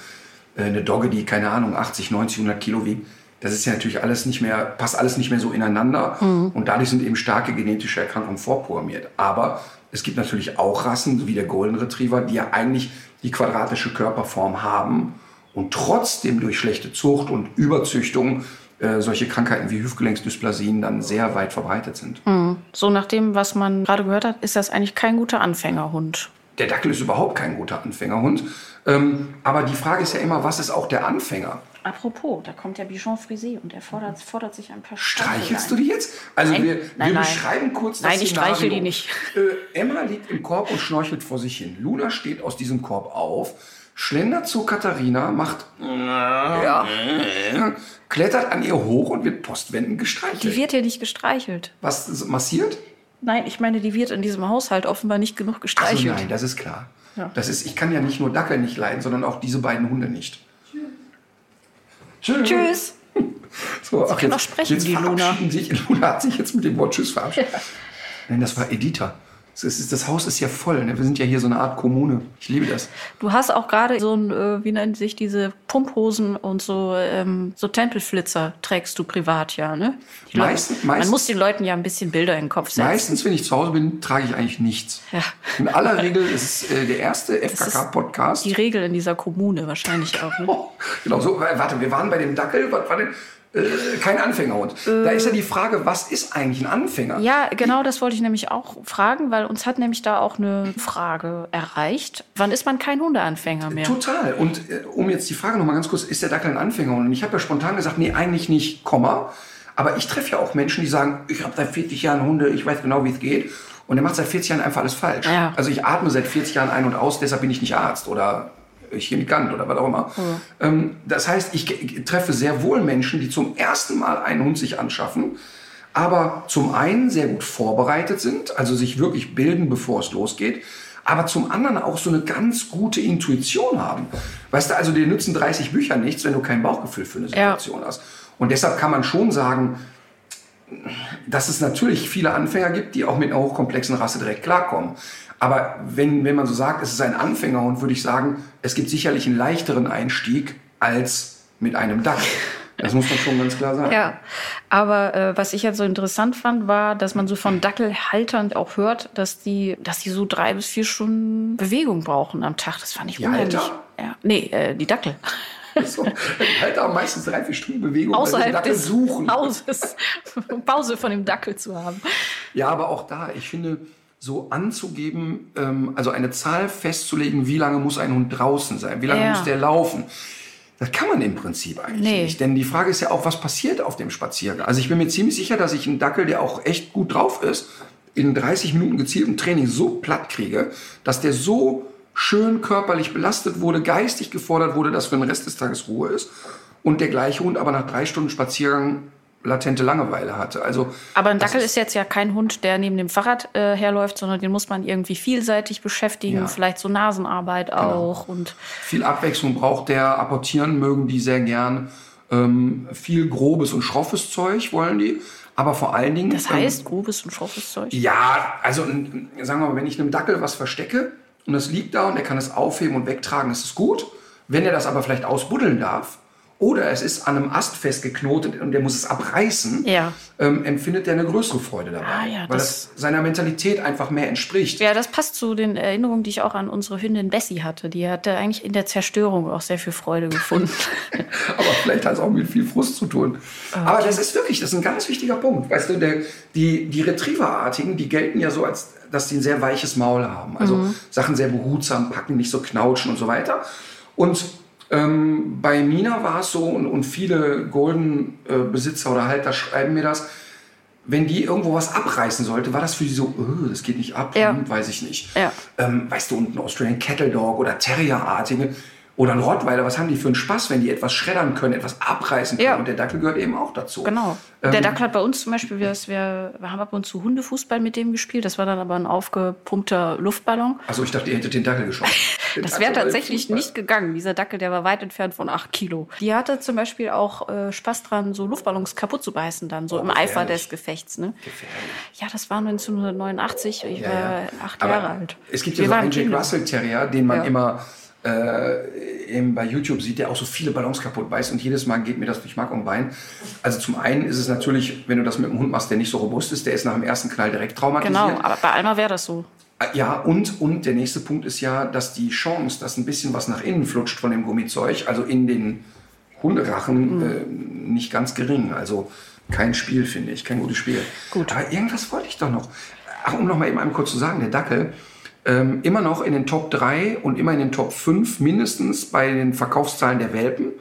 [SPEAKER 5] äh, eine Dogge, die, keine Ahnung, 80, 90, 100 Kilo wiegt, das ist ja natürlich alles nicht mehr, passt alles nicht mehr so ineinander. Und dadurch sind eben starke genetische Erkrankungen vorprogrammiert. Aber es gibt natürlich auch Rassen, wie der Golden Retriever, die ja eigentlich die quadratische Körperform haben und trotzdem durch schlechte Zucht und Überzüchtung äh, solche Krankheiten wie Hüftgelenksplasien dann sehr weit verbreitet sind.
[SPEAKER 4] So nach dem, was man gerade gehört hat, ist das eigentlich kein guter Anfängerhund.
[SPEAKER 5] Der Dackel ist überhaupt kein guter Anfängerhund. Ähm, aber die Frage ist ja immer, was ist auch der Anfänger?
[SPEAKER 4] Apropos, da kommt der Bichon Frisé und er fordert, fordert sich ein paar
[SPEAKER 5] Streichelst du
[SPEAKER 4] ein.
[SPEAKER 5] die jetzt? Also
[SPEAKER 4] Nein,
[SPEAKER 5] wir,
[SPEAKER 4] nein,
[SPEAKER 5] wir
[SPEAKER 4] nein.
[SPEAKER 5] beschreiben kurz das
[SPEAKER 4] Nein, ich
[SPEAKER 5] Szenario.
[SPEAKER 4] streichel die nicht.
[SPEAKER 5] Äh, Emma liegt im Korb und schnorchelt vor sich hin. Luna steht aus diesem Korb auf, schlendert zu Katharina, macht ja. [laughs] klettert an ihr hoch und wird postwendend gestreichelt.
[SPEAKER 4] Die wird hier nicht gestreichelt.
[SPEAKER 5] Was massiert?
[SPEAKER 4] Nein, ich meine, die wird in diesem Haushalt offenbar nicht genug
[SPEAKER 5] Ach so,
[SPEAKER 4] gestreichelt.
[SPEAKER 5] nein, das ist klar. Das ist, ich kann ja nicht nur Dackel nicht leiden, sondern auch diese beiden Hunde nicht. Tschüss.
[SPEAKER 4] Tschüss. [laughs]
[SPEAKER 5] So, ach,
[SPEAKER 4] kann auch sprechen,
[SPEAKER 5] jetzt
[SPEAKER 4] die Luna.
[SPEAKER 5] verabschieden Sich, [laughs] Luna hat sich jetzt mit dem Wort Tschüss verabschiedet. Nein, das war Editha. Das, ist, das Haus ist ja voll. Ne? Wir sind ja hier so eine Art Kommune. Ich liebe das.
[SPEAKER 4] Du hast auch gerade so ein, äh, wie nennt sich diese Pumphosen und so, ähm, so Tempelflitzer trägst du privat, ja, ne? Die Leute-
[SPEAKER 5] Meistens-
[SPEAKER 4] man
[SPEAKER 5] meistens-
[SPEAKER 4] muss den Leuten ja ein bisschen Bilder in den Kopf setzen.
[SPEAKER 5] Meistens, wenn ich zu Hause bin, trage ich eigentlich nichts.
[SPEAKER 4] Ja.
[SPEAKER 5] In aller [laughs] Regel ist es äh, der erste FKK-Podcast.
[SPEAKER 4] Die Regel in dieser Kommune wahrscheinlich auch. Ne?
[SPEAKER 5] Oh, [laughs] genau, so, warte, wir waren bei dem Dackel, was war denn? Äh, kein Anfängerhund. da ist ja die Frage, was ist eigentlich ein Anfänger?
[SPEAKER 4] Ja, genau das wollte ich nämlich auch fragen, weil uns hat nämlich da auch eine Frage erreicht. Wann ist man kein Hundeanfänger mehr?
[SPEAKER 5] Total. Und äh, um jetzt die Frage noch mal ganz kurz, ist der Dackel ein Anfängerhund? Und ich habe ja spontan gesagt, nee, eigentlich nicht, Komma. Aber ich treffe ja auch Menschen, die sagen, ich habe seit 40 Jahren Hunde, ich weiß genau, wie es geht. Und der macht seit 40 Jahren einfach alles falsch.
[SPEAKER 4] Ja.
[SPEAKER 5] Also ich atme seit 40 Jahren ein und aus, deshalb bin ich nicht Arzt oder Chemikant oder was auch immer. Ähm, das heißt, ich, treffe sehr wohl Menschen, die zum ersten Mal einen Hund sich anschaffen, aber zum einen sehr gut vorbereitet sind, also sich wirklich bilden, bevor es losgeht, aber zum anderen auch so eine ganz gute Intuition haben. Weißt du, also dir nützen 30 Bücher nichts, wenn du kein Bauchgefühl für eine Situation hast. Und deshalb kann man schon sagen, dass es natürlich viele Anfänger gibt, die auch mit einer hochkomplexen Rasse direkt klarkommen. Aber wenn, wenn man so sagt, es ist ein Anfängerhund, würde ich sagen, es gibt sicherlich einen leichteren Einstieg als mit einem Dackel. Das muss man schon ganz klar sagen.
[SPEAKER 4] Ja, aber äh, was ich jetzt so interessant fand, war, dass man so von Dackelhaltern auch hört, dass die, dass die so drei bis vier Stunden Bewegung brauchen am Tag. Das fand ich
[SPEAKER 5] Die
[SPEAKER 4] unheimlich.
[SPEAKER 5] Halter?
[SPEAKER 4] Ja. Nee, äh, die Dackel.
[SPEAKER 5] So, halt auch meistens drei, vier Stunden Bewegung, weil sie
[SPEAKER 4] Außerhalb
[SPEAKER 5] Dackel suchen.
[SPEAKER 4] Hauses. [laughs] Pause von dem Dackel zu haben.
[SPEAKER 5] Ja, aber auch da, ich finde, so anzugeben, ähm, also eine Zahl festzulegen, wie lange muss ein Hund draußen sein, wie lange
[SPEAKER 4] Ja.
[SPEAKER 5] muss der laufen, das kann man im Prinzip eigentlich
[SPEAKER 4] Nee.
[SPEAKER 5] nicht. Denn die Frage ist ja auch, was passiert auf dem Spaziergang. Also ich bin mir ziemlich sicher, dass ich einen Dackel, der auch echt gut drauf ist, in 30 Minuten gezieltem Training so platt kriege, dass der so schön körperlich belastet wurde, geistig gefordert wurde, dass für den Rest des Tages Ruhe ist. Und der gleiche Hund aber nach drei Stunden Spaziergang latente Langeweile hatte. Also
[SPEAKER 4] Aber ein Dackel ist jetzt ja kein Hund, der neben dem Fahrrad äh, herläuft, sondern den muss man irgendwie vielseitig beschäftigen,
[SPEAKER 5] Ja. Genau.
[SPEAKER 4] vielleicht so Nasenarbeit auch und
[SPEAKER 5] Viel Abwechslung braucht der. Apportieren mögen die sehr gern. Ähm, viel grobes und schroffes Zeug wollen die. Aber vor allen Dingen.
[SPEAKER 4] das heißt grobes und schroffes Zeug.
[SPEAKER 5] Ähm, ja, also sagen wir mal, wenn ich einem Dackel was verstecke und das liegt da und er kann es aufheben und wegtragen, ist es gut. Wenn er das aber vielleicht ausbuddeln darf oder es ist an einem Ast festgeknotet und der muss es abreißen,
[SPEAKER 4] Ja.
[SPEAKER 5] ähm, empfindet er eine größere Freude dabei.
[SPEAKER 4] Ah, ja,
[SPEAKER 5] weil
[SPEAKER 4] das-
[SPEAKER 5] das seiner Mentalität einfach mehr entspricht.
[SPEAKER 4] Ja, das passt zu den Erinnerungen, die ich auch an unsere Hündin Bessie hatte. Die hatte eigentlich in der Zerstörung auch sehr viel Freude gefunden. [laughs]
[SPEAKER 5] Aber vielleicht hat es auch mit viel Frust zu tun. Aber das ist wirklich, das ist ein ganz wichtiger Punkt. Weißt du, der, die, die Retrieverartigen, die gelten ja so, als dass die ein sehr weiches Maul haben. Also Sachen sehr behutsam packen, nicht so knautschen und so weiter. Und ähm, bei Mina war es so, und, und viele Golden-Besitzer oder Halter schreiben mir das, wenn die irgendwo was abreißen sollte, war das für die so, "Äh, das geht nicht ab,
[SPEAKER 4] Ja.
[SPEAKER 5] hm, weiß ich nicht.
[SPEAKER 4] Ja.
[SPEAKER 5] Ähm, weißt du, und ein Australian Cattle Dog oder Terrierartige oder ein Rottweiler, was haben die für einen Spaß, wenn die etwas schreddern können, etwas abreißen können?
[SPEAKER 4] Ja.
[SPEAKER 5] Und der Dackel gehört eben auch dazu.
[SPEAKER 4] Genau.
[SPEAKER 5] Ähm,
[SPEAKER 4] der Dackel hat bei uns zum Beispiel, wir, wir, wir haben ab und zu Hundefußball mit dem gespielt. Das war dann aber ein aufgepumpter Luftballon.
[SPEAKER 5] Also ich dachte, ihr hättet den Dackel geschossen. [laughs] Den
[SPEAKER 4] Das wäre tatsächlich
[SPEAKER 5] Fußball.
[SPEAKER 4] nicht gegangen. Dieser Dackel, der war weit entfernt von acht Kilo. Die hatte zum Beispiel auch äh, Spaß dran, so Luftballons kaputt zu beißen, dann so
[SPEAKER 5] Oh,
[SPEAKER 4] im Eifer des Gefechts. Ne?
[SPEAKER 5] Gefährlich.
[SPEAKER 4] Ja, das war 1989. Ich
[SPEAKER 5] Ja,
[SPEAKER 4] war
[SPEAKER 5] ja.
[SPEAKER 4] acht
[SPEAKER 5] Aber
[SPEAKER 4] Jahre alt.
[SPEAKER 5] Es gibt ja
[SPEAKER 4] Wir
[SPEAKER 5] so einen Jack
[SPEAKER 4] Kinder.
[SPEAKER 5] Russell Terrier, den man immer äh, eben bei YouTube sieht, der auch so viele Ballons kaputt beißt und jedes Mal geht mir das durch Mark und Bein. Also zum einen ist es natürlich, wenn du das mit einem Hund machst, der nicht so robust ist, der ist nach dem ersten Knall direkt traumatisiert.
[SPEAKER 4] Genau, aber bei Alma wäre das so.
[SPEAKER 5] Ja, und, und der nächste Punkt ist ja, dass die Chance, dass ein bisschen was nach innen flutscht von dem Gummizeug, also in den Hunderachen, äh, nicht ganz gering. Also kein Spiel, finde ich, kein gutes Spiel.
[SPEAKER 4] Gut.
[SPEAKER 5] Aber irgendwas wollte ich doch noch. Ach, um noch mal eben kurz zu sagen, der Dackel, ähm, immer noch in den Top 3 und immer in den Top 5 mindestens bei den Verkaufszahlen der Welpen.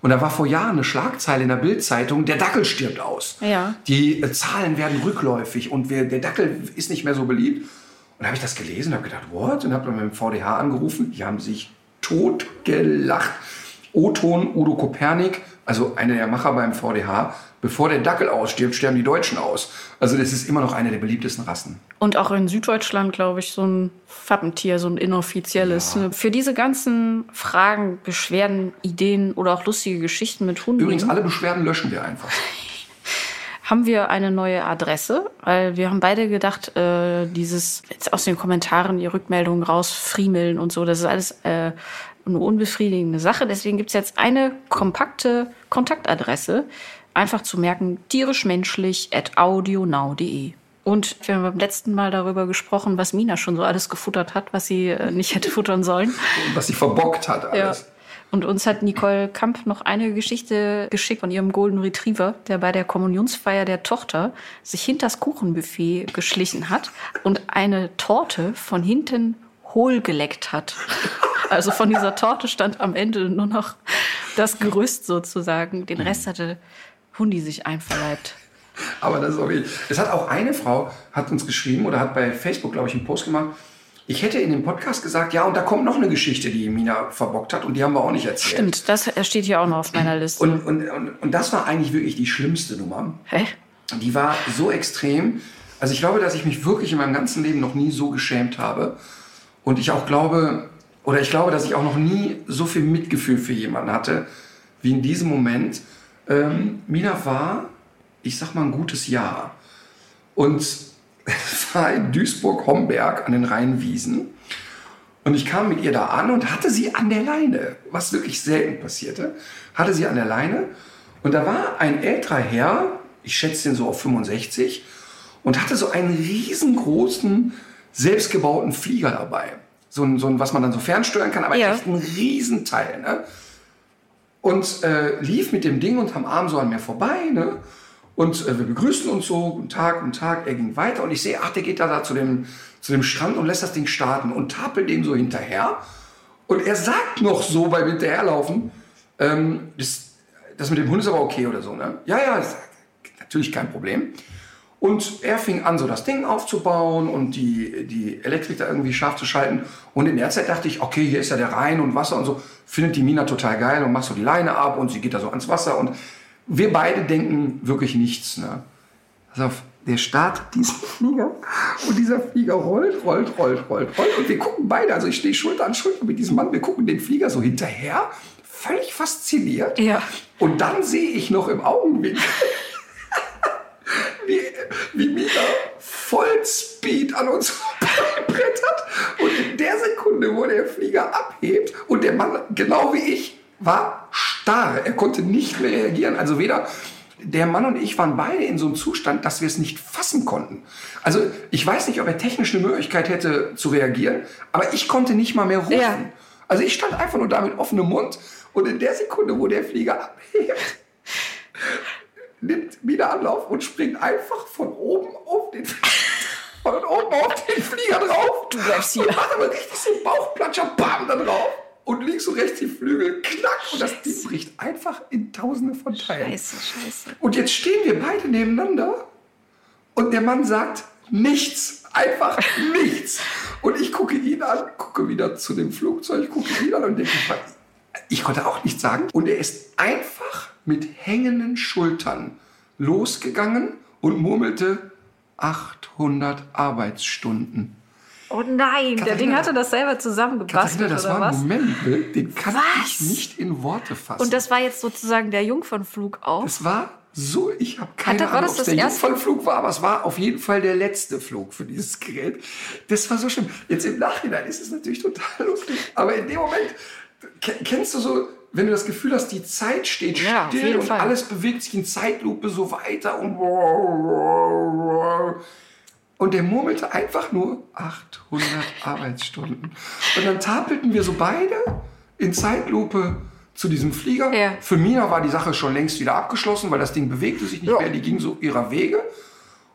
[SPEAKER 5] Und da war vor Jahren eine Schlagzeile in der Bildzeitung, der Dackel stirbt aus.
[SPEAKER 4] Ja.
[SPEAKER 5] Die äh, Zahlen werden rückläufig und wir, der Dackel ist nicht mehr so beliebt. Und da habe ich das gelesen und habe gedacht, what? Und habe dann beim VDH angerufen. Die haben sich totgelacht. O-Ton Udo Kopernik, also einer der Macher beim VDH, bevor der Dackel ausstirbt, sterben die Deutschen aus. Also das ist immer noch eine der beliebtesten Rassen.
[SPEAKER 4] Und auch in Süddeutschland, glaube ich, so ein Fappentier, so ein inoffizielles. ne? Für diese ganzen Fragen, Beschwerden, Ideen oder auch lustige Geschichten mit Hunden
[SPEAKER 5] Übrigens, alle Beschwerden löschen wir einfach. [laughs]
[SPEAKER 4] haben wir eine neue Adresse, weil wir haben beide gedacht, äh, dieses jetzt aus den Kommentaren die Rückmeldungen rausfriemeln und so, das ist alles äh, eine unbefriedigende Sache. Deswegen gibt's jetzt eine kompakte Kontaktadresse, einfach zu merken, tierischmenschlich at audionow.de. Und wir haben beim letzten Mal darüber gesprochen, was Mina schon so alles gefuttert hat, was sie äh, nicht hätte futtern sollen.
[SPEAKER 5] Was sie verbockt hat
[SPEAKER 4] Ja.
[SPEAKER 5] alles.
[SPEAKER 4] Und uns hat Nicole Kamp noch eine Geschichte geschickt von ihrem Golden Retriever, der bei der Kommunionsfeier der Tochter sich hinters Kuchenbuffet geschlichen hat und eine Torte von hinten hohl geleckt hat. Also von dieser Torte stand am Ende nur noch das Gerüst sozusagen. Den Rest hatte Hundi sich einverleibt.
[SPEAKER 5] Aber das ist auch wirklich. Es hat auch eine Frau, hat uns geschrieben oder hat bei Facebook, glaube ich, einen Post gemacht. Ich hätte in dem Podcast gesagt, ja, und da kommt noch eine Geschichte, die Mina verbockt hat und die haben wir auch nicht erzählt.
[SPEAKER 4] Stimmt, das steht hier auch noch auf meiner Liste.
[SPEAKER 5] Und, und, und, und das war eigentlich wirklich die schlimmste Nummer.
[SPEAKER 4] Hä?
[SPEAKER 5] Die war so extrem. Also ich glaube, dass ich mich wirklich in meinem ganzen Leben noch nie so geschämt habe. Und ich auch glaube, oder ich glaube, dass ich auch noch nie so viel Mitgefühl für jemanden hatte, wie in diesem Moment. Ähm, Mina war, ich sag mal, ein gutes Jahr. Und es [laughs] war in Duisburg-Homberg an den Rheinwiesen. Und ich kam mit ihr da an und hatte sie an der Leine, was wirklich selten passierte, hatte sie an der Leine. Und da war ein älterer Herr, ich schätze den so auf 65, und hatte so einen riesengroßen, selbstgebauten Flieger dabei. So ein, so ein, was man dann so fernsteuern kann, aber
[SPEAKER 4] Ja.
[SPEAKER 5] echt ein Riesenteil. Ne? Und äh, lief mit dem Ding unterm Arm so an mir vorbei. Ne? Und äh, wir begrüßten uns so, guten Tag, guten Tag. Er ging weiter und ich sehe, ach, der geht da, da zu, dem, zu dem Strand und lässt das Ding starten und tapelt dem so hinterher. Und er sagt noch so beim Hinterherlaufen, ähm, das, das mit dem Hund ist aber okay oder so. Ne? Ja, ja, natürlich kein Problem. Und er fing an, so das Ding aufzubauen und die, die Elektrik da irgendwie scharf zu schalten. Und in der Zeit dachte ich, okay, hier ist ja der Rhein und Wasser und so. Findet die Mina total geil und macht so die Leine ab und sie geht da so ans Wasser. Und wir beide denken wirklich nichts. Ne? Pass auf, der startet [laughs] diesen Flieger und dieser Flieger rollt, rollt, rollt, rollt, rollt. Und wir gucken beide, also ich stehe Schulter an Schulter mit diesem Mann, wir gucken den Flieger so hinterher, völlig fasziniert.
[SPEAKER 4] Ja.
[SPEAKER 5] Und dann sehe ich noch im wie, wie Mina Vollspeed an uns [laughs] brettert. Und in der Sekunde, wo der Flieger abhebt und der Mann, genau wie ich, war starr. Er konnte nicht mehr reagieren. Also weder der Mann und ich waren beide in so einem Zustand, dass wir es nicht fassen konnten. Also ich weiß nicht, ob er technisch eine Möglichkeit hätte zu reagieren, aber ich konnte nicht mal mehr rufen.
[SPEAKER 4] Ja.
[SPEAKER 5] Also ich stand einfach nur da mit offenem Mund und in der Sekunde, wo der Flieger abhebt, nimmt wieder Anlauf und springt einfach von oben auf den [laughs] von oben auf den Flieger drauf. Du
[SPEAKER 4] bleibst hier.
[SPEAKER 5] Und macht aber richtig so einen Bauchplatscher, bam, da drauf. Und links und rechts die Flügel, knack. Und das Ding bricht einfach in tausende von Teilen.
[SPEAKER 4] Scheiße, scheiße.
[SPEAKER 5] Und jetzt stehen wir beide nebeneinander und der Mann sagt nichts, einfach nichts. Und ich gucke ihn an, gucke wieder zu dem Flugzeug, gucke ihn an und denke, ich konnte auch nichts sagen. Und er ist einfach mit hängenden Schultern losgegangen und murmelte 800 Arbeitsstunden.
[SPEAKER 4] Oh nein, der
[SPEAKER 5] Katharina,
[SPEAKER 4] Ding hatte das selber zusammengebastelt
[SPEAKER 5] Katharina, das
[SPEAKER 4] oder
[SPEAKER 5] war ein
[SPEAKER 4] was?
[SPEAKER 5] Moment, den kann
[SPEAKER 4] Was?
[SPEAKER 5] ich nicht in Worte fassen.
[SPEAKER 4] Und das war jetzt sozusagen der Jungfernflug auch.
[SPEAKER 5] Es war so, ich habe keine
[SPEAKER 4] war
[SPEAKER 5] Ahnung,
[SPEAKER 4] das
[SPEAKER 5] ob es
[SPEAKER 4] das
[SPEAKER 5] der? Jungfernflug war, aber es war auf jeden Fall der letzte Flug für dieses Gerät. Das war so schlimm. Jetzt im Nachhinein ist es natürlich total lustig, aber in dem Moment, ke- kennst du so, wenn du das Gefühl hast, die Zeit steht
[SPEAKER 4] Ja,
[SPEAKER 5] still und
[SPEAKER 4] Fall.
[SPEAKER 5] alles bewegt sich in Zeitlupe so weiter und und der murmelte einfach nur 800 Arbeitsstunden. Und dann tapelten wir so beide in Zeitlupe zu diesem Flieger.
[SPEAKER 4] Ja.
[SPEAKER 5] Für Mina war die Sache schon längst wieder abgeschlossen, weil das Ding bewegte sich nicht
[SPEAKER 4] Ja.
[SPEAKER 5] mehr, die ging so ihrer Wege.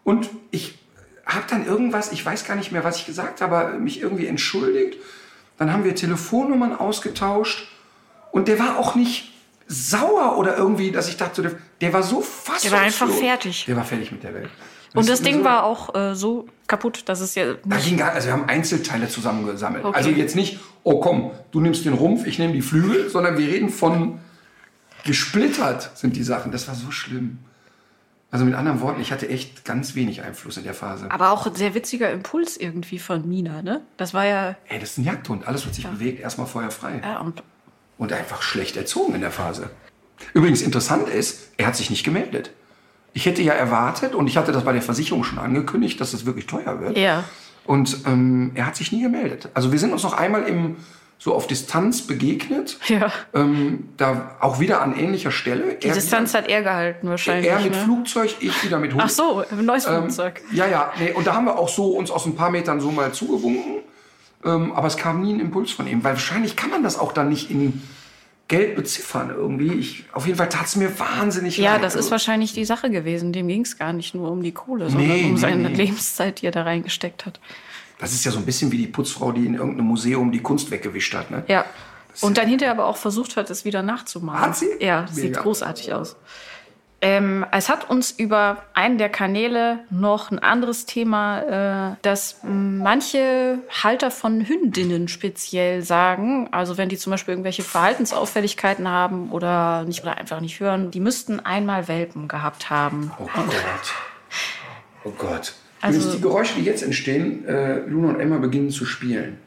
[SPEAKER 5] Und ich habe dann irgendwas, ich weiß gar nicht mehr, was ich gesagt habe, mich irgendwie entschuldigt. Dann haben wir Telefonnummern ausgetauscht und der war auch nicht sauer oder irgendwie, dass ich dachte, der, der war so fassungslos.
[SPEAKER 4] Der war einfach fertig.
[SPEAKER 5] Der war fertig mit der Welt.
[SPEAKER 4] Und das
[SPEAKER 5] ist
[SPEAKER 4] Ding
[SPEAKER 5] so-
[SPEAKER 4] war auch äh, so kaputt, dass es ja
[SPEAKER 5] da ging gar, also wir haben Einzelteile zusammengesammelt.
[SPEAKER 4] Okay.
[SPEAKER 5] Also jetzt nicht, oh komm, du nimmst den Rumpf, ich nehme die Flügel, sondern wir reden von gesplittert sind die Sachen. Das war so schlimm. Also mit anderen Worten, ich hatte echt ganz wenig Einfluss in der Phase.
[SPEAKER 4] Aber auch ein sehr witziger Impuls irgendwie von Mina, ne? Das war ja,
[SPEAKER 5] Ey, das ist ein Jagdhund. Alles, was sich bewegt, erstmal feuerfrei.
[SPEAKER 4] ja und
[SPEAKER 5] Und einfach schlecht erzogen in der Phase. Übrigens interessant ist, er hat sich nicht gemeldet. Ich hätte ja erwartet, und ich hatte das bei der Versicherung schon angekündigt, dass es wirklich teuer wird.
[SPEAKER 4] Ja.
[SPEAKER 5] Und ähm, er hat sich nie gemeldet. Also wir sind uns noch einmal im, so auf Distanz begegnet.
[SPEAKER 4] Ja.
[SPEAKER 5] Ähm, da auch wieder an ähnlicher Stelle.
[SPEAKER 4] Die Distanz hat er gehalten wahrscheinlich.
[SPEAKER 5] Er mit
[SPEAKER 4] ne?
[SPEAKER 5] Flugzeug, ich wieder mit Hund.
[SPEAKER 4] Ach so, neues
[SPEAKER 5] Ähm,
[SPEAKER 4] Flugzeug.
[SPEAKER 5] ja, ja. Nee, und da haben wir auch so uns aus ein paar Metern so mal zugewunken. Ähm, aber es kam nie ein Impuls von ihm. Weil wahrscheinlich kann man das auch dann nicht in Geld beziffern irgendwie. Ich, auf jeden Fall tat es mir wahnsinnig
[SPEAKER 4] Ja,
[SPEAKER 5] leid.
[SPEAKER 4] das ist
[SPEAKER 5] Also,
[SPEAKER 4] wahrscheinlich die Sache gewesen. Dem ging es gar nicht nur um die Kohle, sondern
[SPEAKER 5] Nee,
[SPEAKER 4] um
[SPEAKER 5] nee,
[SPEAKER 4] seine
[SPEAKER 5] nee.
[SPEAKER 4] Lebenszeit, die er da reingesteckt hat.
[SPEAKER 5] das ist ja so ein bisschen wie die Putzfrau, die in irgendeinem Museum die Kunst weggewischt hat. Ne?
[SPEAKER 4] Ja. Und dann hinterher aber auch versucht hat, es wieder nachzumachen.
[SPEAKER 5] Hat sie?
[SPEAKER 4] Ja, sieht
[SPEAKER 5] Mega.
[SPEAKER 4] großartig aus. Ähm, es hat uns über einen der Kanäle noch ein anderes Thema, äh, dass manche Halter von Hündinnen speziell sagen, also wenn die zum Beispiel irgendwelche Verhaltensauffälligkeiten haben oder nicht oder einfach nicht hören, die müssten einmal Welpen gehabt haben.
[SPEAKER 5] Oh Gott. Oh Gott.
[SPEAKER 4] Also-
[SPEAKER 5] Übrigens, die Geräusche, die jetzt entstehen, äh, Luna und Emma beginnen zu spielen.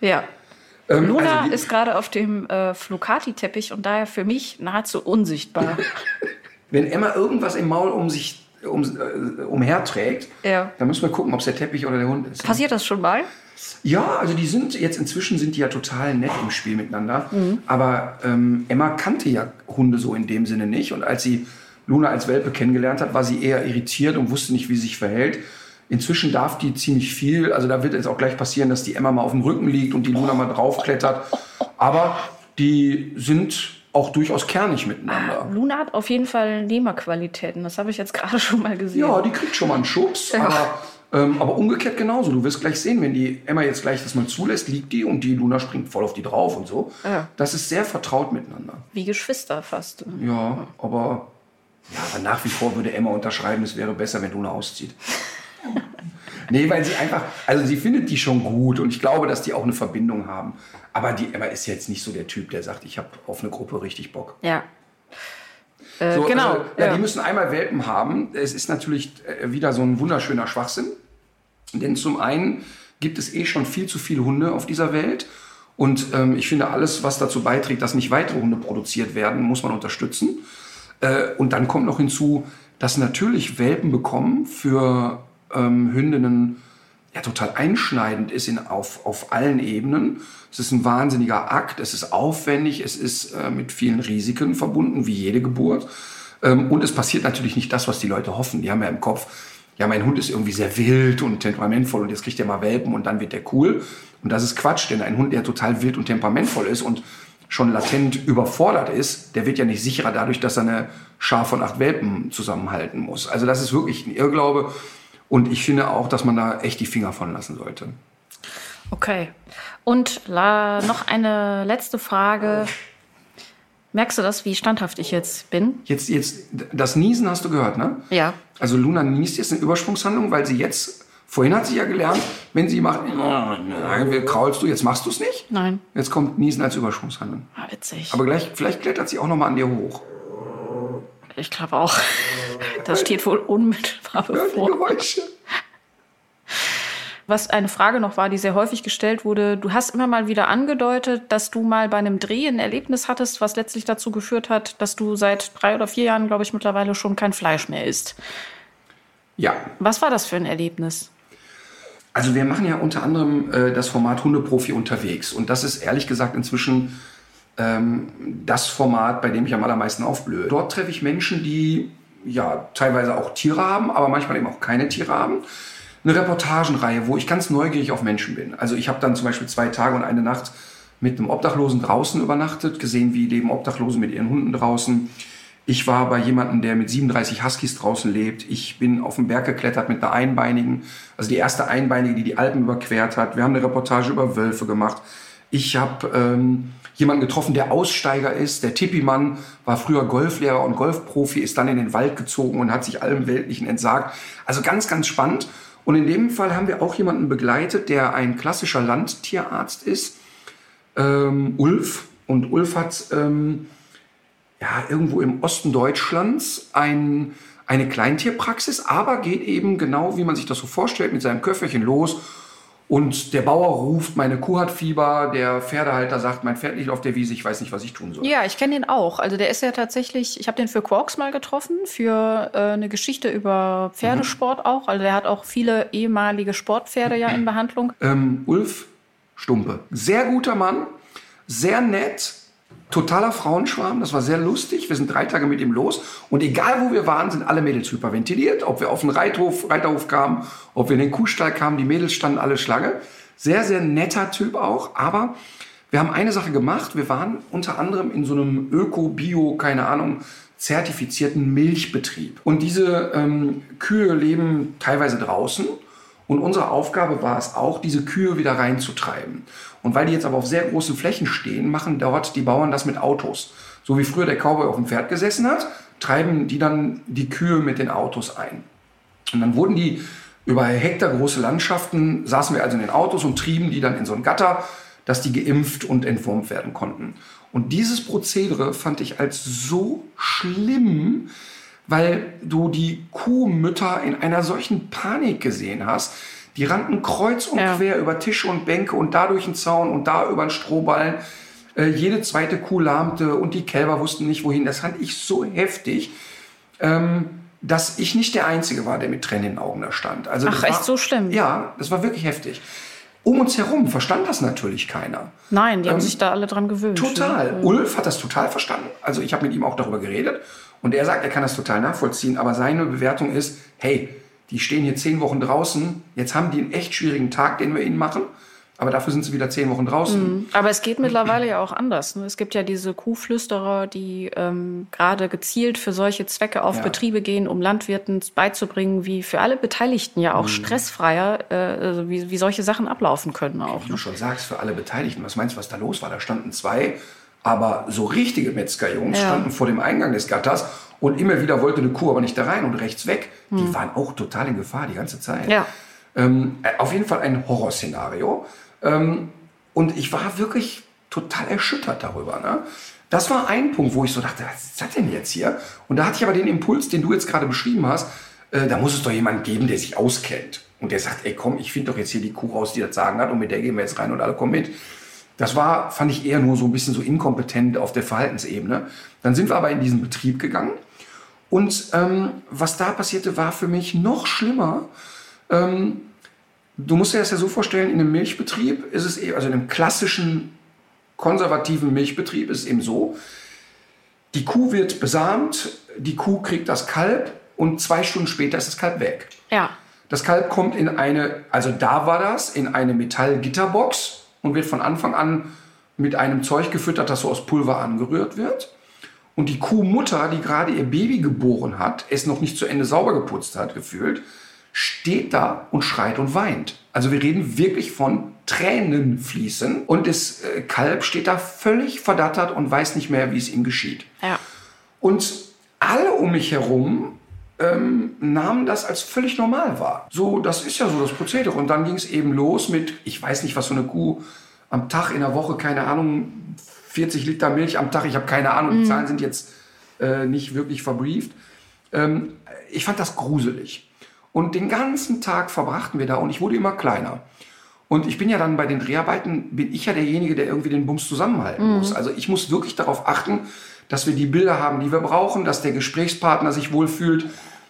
[SPEAKER 4] Ja.
[SPEAKER 5] Ähm,
[SPEAKER 4] Luna
[SPEAKER 5] also
[SPEAKER 4] ist gerade auf dem äh, Flocati-Teppich und daher für mich nahezu unsichtbar. [laughs]
[SPEAKER 5] Wenn Emma irgendwas im Maul um sich um, äh, umherträgt,
[SPEAKER 4] Ja.
[SPEAKER 5] dann müssen wir gucken, ob es der Teppich oder der Hund ist.
[SPEAKER 4] Passiert das schon mal?
[SPEAKER 5] Ja, also die sind jetzt inzwischen sind die ja total nett im Spiel miteinander.
[SPEAKER 4] Mhm.
[SPEAKER 5] Aber ähm, Emma kannte ja Hunde so in dem Sinne nicht. Und als sie Luna als Welpe kennengelernt hat, war sie eher irritiert und wusste nicht, wie sie sich verhält. Inzwischen darf die ziemlich viel. Also da wird jetzt auch gleich passieren, dass die Emma mal auf dem Rücken liegt und die Luna mal draufklettert. Aber die sind auch durchaus kernig miteinander.
[SPEAKER 4] Luna hat auf jeden Fall Nehmerqualitäten. Das habe ich jetzt [laughs] gerade schon mal gesehen.
[SPEAKER 5] Ja, die kriegt schon mal einen Schubs, aber, ähm, aber umgekehrt genauso. Du wirst gleich sehen, wenn die Emma jetzt gleich das mal zulässt, liegt die und die Luna springt voll auf die drauf und so.
[SPEAKER 4] Ja.
[SPEAKER 5] Das ist sehr vertraut miteinander.
[SPEAKER 4] Wie Geschwister fast.
[SPEAKER 5] Ja, aber, ja, aber nach wie vor würde Emma unterschreiben, es wäre besser, wenn Luna auszieht. [laughs] nee, weil sie einfach, also sie findet die schon gut und ich glaube, dass die auch eine Verbindung haben. Aber die Emma ist jetzt nicht so der Typ, der sagt, ich habe auf eine Gruppe richtig Bock.
[SPEAKER 4] Ja. Äh,
[SPEAKER 5] So,
[SPEAKER 4] genau.
[SPEAKER 5] Also, ja,
[SPEAKER 4] ja.
[SPEAKER 5] Die müssen einmal Welpen haben. Es ist natürlich äh, wieder so ein wunderschöner Schwachsinn. Denn zum einen gibt es eh schon viel zu viele Hunde auf dieser Welt. Und ähm, ich finde, alles, was dazu beiträgt, dass nicht weitere Hunde produziert werden, muss man unterstützen. Äh, und dann kommt noch hinzu, dass natürlich Welpen bekommen für ähm, Hündinnen ja total einschneidend ist in, auf, auf allen Ebenen. Es ist ein wahnsinniger Akt, es ist aufwendig, es ist äh, mit vielen Risiken verbunden, wie jede Geburt. Ähm, und es passiert natürlich nicht das, was die Leute hoffen. Die haben ja im Kopf, ja, mein Hund ist irgendwie sehr wild und temperamentvoll und jetzt kriegt er mal Welpen und dann wird der cool. Und das ist Quatsch, denn ein Hund, der total wild und temperamentvoll ist und schon latent überfordert ist, der wird ja nicht sicherer dadurch, dass er eine Schar von acht Welpen zusammenhalten muss. Also das ist wirklich ein Irrglaube. Und ich finde auch, dass man da echt die Finger von lassen sollte.
[SPEAKER 4] Okay. Und la, noch eine letzte Frage. Merkst du das, wie standhaft ich jetzt bin?
[SPEAKER 5] Jetzt, jetzt, das Niesen hast du gehört, ne?
[SPEAKER 4] Ja.
[SPEAKER 5] Also Luna niest jetzt eine Übersprungshandlung, weil sie jetzt, vorhin hat sie ja gelernt, wenn sie macht, kraulst du, jetzt machst du es nicht.
[SPEAKER 4] Nein.
[SPEAKER 5] Jetzt kommt Niesen als Übersprungshandlung.
[SPEAKER 4] Ah, witzig.
[SPEAKER 5] Aber gleich, vielleicht klettert sie auch noch mal an dir hoch.
[SPEAKER 4] Ich glaube auch. [laughs] Das steht wohl unmittelbar bevor.
[SPEAKER 5] Geräusche.
[SPEAKER 4] Was eine Frage noch war, die sehr häufig gestellt wurde. Du hast immer mal wieder angedeutet, dass du mal bei einem Dreh ein Erlebnis hattest, was letztlich dazu geführt hat, dass du seit drei oder vier Jahren, glaube ich, mittlerweile schon kein Fleisch mehr isst.
[SPEAKER 5] Ja,
[SPEAKER 4] Was war das für ein Erlebnis?
[SPEAKER 5] Also wir machen ja unter anderem äh, das Format Hundeprofi unterwegs. Und das ist ehrlich gesagt inzwischen das Format, bei dem ich am allermeisten aufblühe. Dort treffe ich Menschen, die ja teilweise auch Tiere haben, aber manchmal eben auch keine Tiere haben. Eine Reportagenreihe, wo ich ganz neugierig auf Menschen bin. Also ich habe dann zum Beispiel zwei Tage und eine Nacht mit einem Obdachlosen draußen übernachtet, gesehen, wie leben Obdachlose mit ihren Hunden draußen. Ich war bei jemandem, der mit 37 Huskies draußen lebt. Ich bin auf den Berg geklettert mit einer Einbeinigen, also die erste Einbeinige, die die Alpen überquert hat. Wir haben eine Reportage über Wölfe gemacht. Ich habe ähm, jemanden getroffen, der Aussteiger ist. Der Tippi-Mann war früher Golflehrer und Golfprofi, ist dann in den Wald gezogen und hat sich allem Weltlichen entsagt. Also ganz, ganz spannend. Und in dem Fall haben wir auch jemanden begleitet, der ein klassischer Landtierarzt ist, ähm, Ulf. Und Ulf hat ähm, ja, irgendwo im Osten Deutschlands ein, eine Kleintierpraxis, aber geht eben genau, wie man sich das so vorstellt, mit seinem Köfferchen los Und der Bauer ruft, meine Kuh hat Fieber, der Pferdehalter sagt, mein Pferd liegt auf der Wiese, ich weiß nicht, was ich tun soll.
[SPEAKER 4] Ja, ich kenne den auch. Also der ist ja tatsächlich, ich habe den für Quarks mal getroffen, für äh, eine Geschichte über Pferdesport auch. Also der hat auch viele ehemalige Sportpferde ja in Behandlung.
[SPEAKER 5] Ähm, Ulf Stumpe, sehr guter Mann, sehr nett, totaler Frauenschwarm, das war sehr lustig. Wir sind drei Tage mit ihm los und egal wo wir waren, sind alle Mädels hyperventiliert. Ob wir auf den Reithof, Reiterhof kamen, ob wir in den Kuhstall kamen, die Mädels standen alle Schlange. Sehr, sehr netter Typ auch, aber wir haben eine Sache gemacht. Wir waren unter anderem in so einem Öko, Bio, keine Ahnung, zertifizierten Milchbetrieb. Und diese ähm, Kühe leben teilweise draußen. Und unsere Aufgabe war es auch, diese Kühe wieder reinzutreiben. Und weil die jetzt aber auf sehr großen Flächen stehen, machen dort die Bauern das mit Autos. So wie früher der Cowboy auf dem Pferd gesessen hat, treiben die dann die Kühe mit den Autos ein. Und dann wurden die über hektargroße Landschaften, saßen wir also in den Autos und trieben die dann in so ein Gatter, dass die geimpft und entwurmt werden konnten. Und dieses Prozedere fand ich als so schlimm, weil du die Kuhmütter in einer solchen Panik gesehen hast. Die rannten kreuz und
[SPEAKER 4] Ja.
[SPEAKER 5] quer über Tische und Bänke und da durch den Zaun und da über den Strohballen. Äh, jede zweite Kuh lahmte und die Kälber wussten nicht wohin. Das fand ich so heftig, ähm, dass ich nicht der Einzige war, der mit Tränen in den Augen da stand. Also
[SPEAKER 4] Ach,
[SPEAKER 5] das
[SPEAKER 4] echt
[SPEAKER 5] war,
[SPEAKER 4] so schlimm?
[SPEAKER 5] Ja, das war wirklich heftig. Um uns herum verstand das natürlich keiner.
[SPEAKER 4] Nein, die haben
[SPEAKER 5] Ähm,
[SPEAKER 4] sich da alle dran gewöhnt.
[SPEAKER 5] Total.
[SPEAKER 4] Ne?
[SPEAKER 5] Ulf hat das total verstanden. Also ich habe mit ihm auch darüber geredet und er sagt, er kann das total nachvollziehen. Aber seine Bewertung ist, hey, die stehen hier zehn Wochen draußen. Jetzt haben die einen echt schwierigen Tag, den wir ihnen machen. Aber dafür sind sie wieder zehn Wochen draußen.
[SPEAKER 4] Aber es geht mittlerweile ja auch anders. Ne? Es gibt ja diese Kuhflüsterer, die ähm, gerade gezielt für solche Zwecke auf
[SPEAKER 5] Ja.
[SPEAKER 4] Betriebe gehen, um Landwirten beizubringen, wie für alle Beteiligten ja
[SPEAKER 5] Mhm.
[SPEAKER 4] auch stressfreier, äh, also wie, wie solche Sachen ablaufen können auch.
[SPEAKER 5] Wie
[SPEAKER 4] Ne?
[SPEAKER 5] du schon sagst, für alle Beteiligten. Was meinst du, was da los war? Da standen zwei, aber so richtige Metzgerjungs
[SPEAKER 4] Ja.
[SPEAKER 5] standen vor dem Eingang des Gatters und immer wieder wollte eine Kuh aber nicht da rein und rechts weg. Die waren auch total in Gefahr die ganze Zeit.
[SPEAKER 4] Hm. Ja.
[SPEAKER 5] Ähm, äh, auf jeden Fall ein Horrorszenario. Ähm, und ich war wirklich total erschüttert darüber. Ne? Das war ein Punkt, wo ich so dachte, was ist das denn jetzt hier? Und da hatte ich aber den Impuls, den du jetzt gerade beschrieben hast, äh, da muss es doch jemanden geben, der sich auskennt. Und der sagt, ey komm, ich finde doch jetzt hier die Kuh raus, die das Sagen hat und mit der gehen wir jetzt rein und alle kommen mit. Das war, fand ich eher nur so ein bisschen so inkompetent auf der Verhaltensebene. Dann sind wir aber in diesen Betrieb gegangen. Und ähm, was da passierte, war für mich noch schlimmer. Ähm, du musst dir das ja so vorstellen, in einem Milchbetrieb ist es eben, also in einem klassischen konservativen Milchbetrieb ist es eben so, die Kuh wird besamt, die Kuh kriegt das Kalb und zwei Stunden später ist das Kalb weg.
[SPEAKER 4] Ja.
[SPEAKER 5] Das Kalb kommt in eine, also da war das, in eine Metallgitterbox und wird von Anfang an mit einem Zeug gefüttert, das so aus Pulver angerührt wird. Und die Kuhmutter, die gerade ihr Baby geboren hat, es noch nicht zu Ende sauber geputzt hat, gefühlt, steht da und schreit und weint. Also wir reden wirklich von Tränen fließen. Und das äh, Kalb steht da völlig verdattert und weiß nicht mehr, wie es ihm geschieht.
[SPEAKER 4] Ja.
[SPEAKER 5] Und alle um mich herum ähm, nahmen das als völlig normal wahr. So, das ist ja so das Prozedere. Und dann ging es eben los mit, ich weiß nicht, was so eine Kuh am Tag in der Woche, keine Ahnung, 40 Liter Milch am Tag, ich habe keine Ahnung, die Zahlen sind jetzt äh, nicht wirklich verbrieft. Ähm, ich fand das gruselig. Und den ganzen Tag verbrachten wir da und ich wurde immer kleiner. Und ich bin ja dann bei den Dreharbeiten, bin ich ja derjenige, der irgendwie den Bums zusammenhalten muss. Also ich muss wirklich darauf achten, dass wir die Bilder haben, die wir brauchen, dass der Gesprächspartner sich wohlfühlt,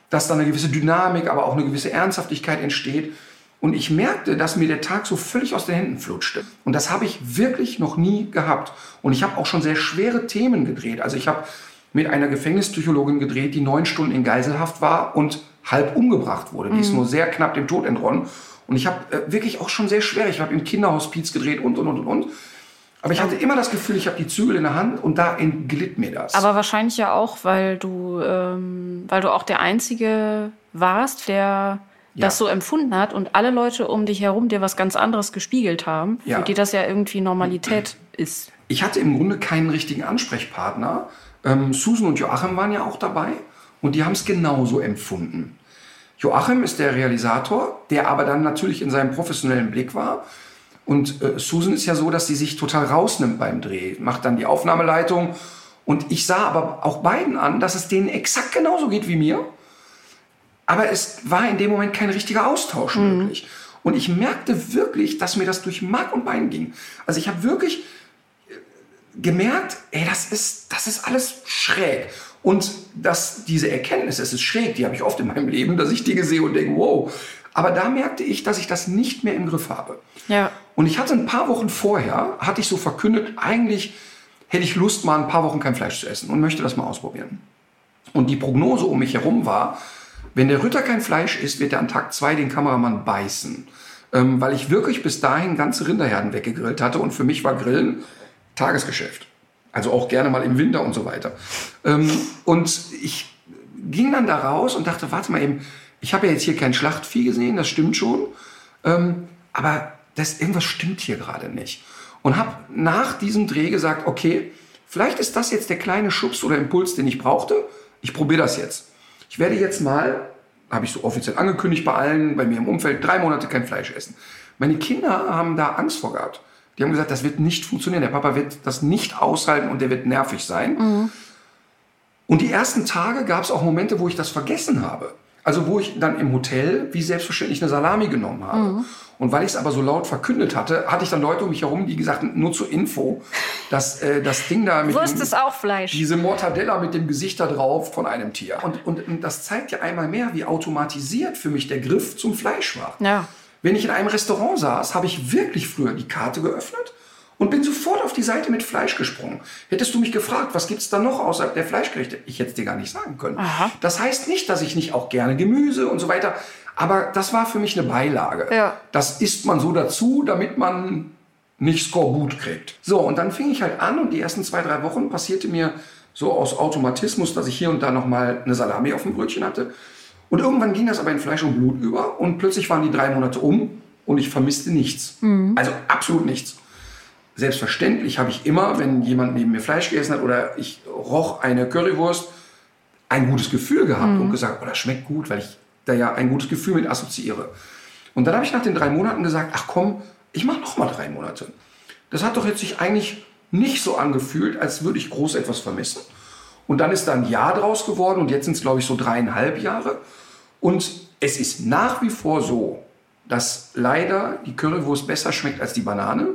[SPEAKER 5] dass da eine gewisse Dynamik, aber auch eine gewisse Ernsthaftigkeit entsteht. Und ich merkte, dass mir der Tag so völlig aus den Händen flutschte. Und das habe ich wirklich noch nie gehabt. Und ich habe auch schon sehr schwere Themen gedreht. Also ich habe mit einer Gefängnispsychologin gedreht, die neun Stunden in Geiselhaft war und halb umgebracht wurde. Die ist nur sehr knapp dem Tod entronnen. Und ich habe äh, wirklich auch schon sehr schwer. Ich habe im Kinderhospiz gedreht und, und, und, und, und. Aber ich hatte immer das Gefühl, ich habe die Zügel in der Hand und da entglitt mir das.
[SPEAKER 4] Aber wahrscheinlich ja auch, weil du, ähm, weil du auch der Einzige warst, der
[SPEAKER 5] Ja.
[SPEAKER 4] das so empfunden hat und alle Leute um dich herum dir was ganz anderes gespiegelt haben,
[SPEAKER 5] Ja.
[SPEAKER 4] für die das ja irgendwie Normalität [clears throat] ist.
[SPEAKER 5] ich hatte im Grunde keinen richtigen Ansprechpartner. Ähm, Susan und Joachim waren ja auch dabei und die haben es genauso empfunden. Joachim ist der Realisator, der aber dann natürlich in seinem professionellen Blick war. Und äh, Susan ist ja so, dass sie sich total rausnimmt beim Dreh, macht dann die Aufnahmeleitung. Und ich sah aber auch beiden an, dass es denen exakt genauso geht wie mir. Aber es war in dem Moment kein richtiger Austausch möglich. Und ich merkte wirklich, dass mir das durch Mark und Bein ging. Also ich habe wirklich äh, gemerkt, ey, das ist, das ist alles schräg. Und dass diese Erkenntnis, es ist schräg, die habe ich oft in meinem Leben, dass ich Dinge sehe und denke, wow. Aber da merkte ich, dass ich das nicht mehr im Griff habe.
[SPEAKER 4] Ja.
[SPEAKER 5] Und ich hatte ein paar Wochen vorher, hatte ich so verkündet, eigentlich hätte ich Lust, mal ein paar Wochen kein Fleisch zu essen und möchte das mal ausprobieren. Und die Prognose um mich herum war, wenn der Ritter kein Fleisch isst, wird er an Tag zwei den Kameramann beißen. Ähm, weil ich wirklich bis dahin ganze Rinderherden weggegrillt hatte und für mich war Grillen Tagesgeschäft. Also auch gerne mal im Winter und so weiter. Ähm, und ich ging dann da raus und dachte, warte mal eben, ich habe ja jetzt hier kein Schlachtvieh gesehen, das stimmt schon. Ähm, aber das, irgendwas stimmt hier gerade nicht. Und habe nach diesem Dreh gesagt, okay, vielleicht ist das jetzt der kleine Schubs oder Impuls, den ich brauchte. Ich probiere das jetzt. Ich werde jetzt mal, habe ich so offiziell angekündigt bei allen, bei mir im Umfeld, drei Monate kein Fleisch essen. Meine Kinder haben da Angst vor gehabt. Die haben gesagt, das wird nicht funktionieren. Der Papa wird das nicht aushalten und der wird nervig sein. Und die ersten Tage gab es auch Momente, wo ich das vergessen habe. Also wo ich dann im Hotel wie selbstverständlich eine Salami genommen habe. Und weil ich es aber so laut verkündet hatte, hatte ich dann Leute um mich herum, die gesagt haben, nur zur Info, dass äh, das Ding da mit
[SPEAKER 4] Wurst ist auch Fleisch.
[SPEAKER 5] diese Mortadella mit dem Gesicht da drauf von einem Tier. Und, und, und das zeigt ja einmal mehr, wie automatisiert für mich der Griff zum Fleisch war.
[SPEAKER 4] Ja.
[SPEAKER 5] Wenn ich in einem Restaurant saß, habe ich wirklich früher die Karte geöffnet und bin sofort auf die Seite mit Fleisch gesprungen. Hättest du mich gefragt, was gibt's da noch außerhalb der Fleischgerichte? Ich hätte es dir gar nicht sagen können. Das heißt nicht, dass ich nicht auch gerne Gemüse und so weiter, aber das war für mich eine Beilage.
[SPEAKER 4] Ja.
[SPEAKER 5] Das isst man so dazu, damit man nicht Skorbut kriegt. So, und dann fing ich halt an und die ersten zwei, drei Wochen passierte mir so aus Automatismus, dass ich hier und da nochmal eine Salami auf dem Brötchen hatte. Und irgendwann ging das aber in Fleisch und Blut über und plötzlich waren die drei Monate um und ich vermisste nichts. Also absolut nichts. Selbstverständlich habe ich immer, wenn jemand neben mir Fleisch gegessen hat oder ich roch eine Currywurst, ein gutes Gefühl gehabt und gesagt, oh, das schmeckt gut, weil ich da ja ein gutes Gefühl mit assoziiere. Und dann habe ich nach den drei Monaten gesagt, ach komm, ich mache noch mal drei Monate. Das hat doch jetzt sich eigentlich nicht so angefühlt, als würde ich groß etwas vermissen. Und dann ist da ein Jahr draus geworden und jetzt sind es, glaube ich, so dreieinhalb Jahre. Und es ist nach wie vor so, dass leider die Currywurst besser schmeckt als die Banane,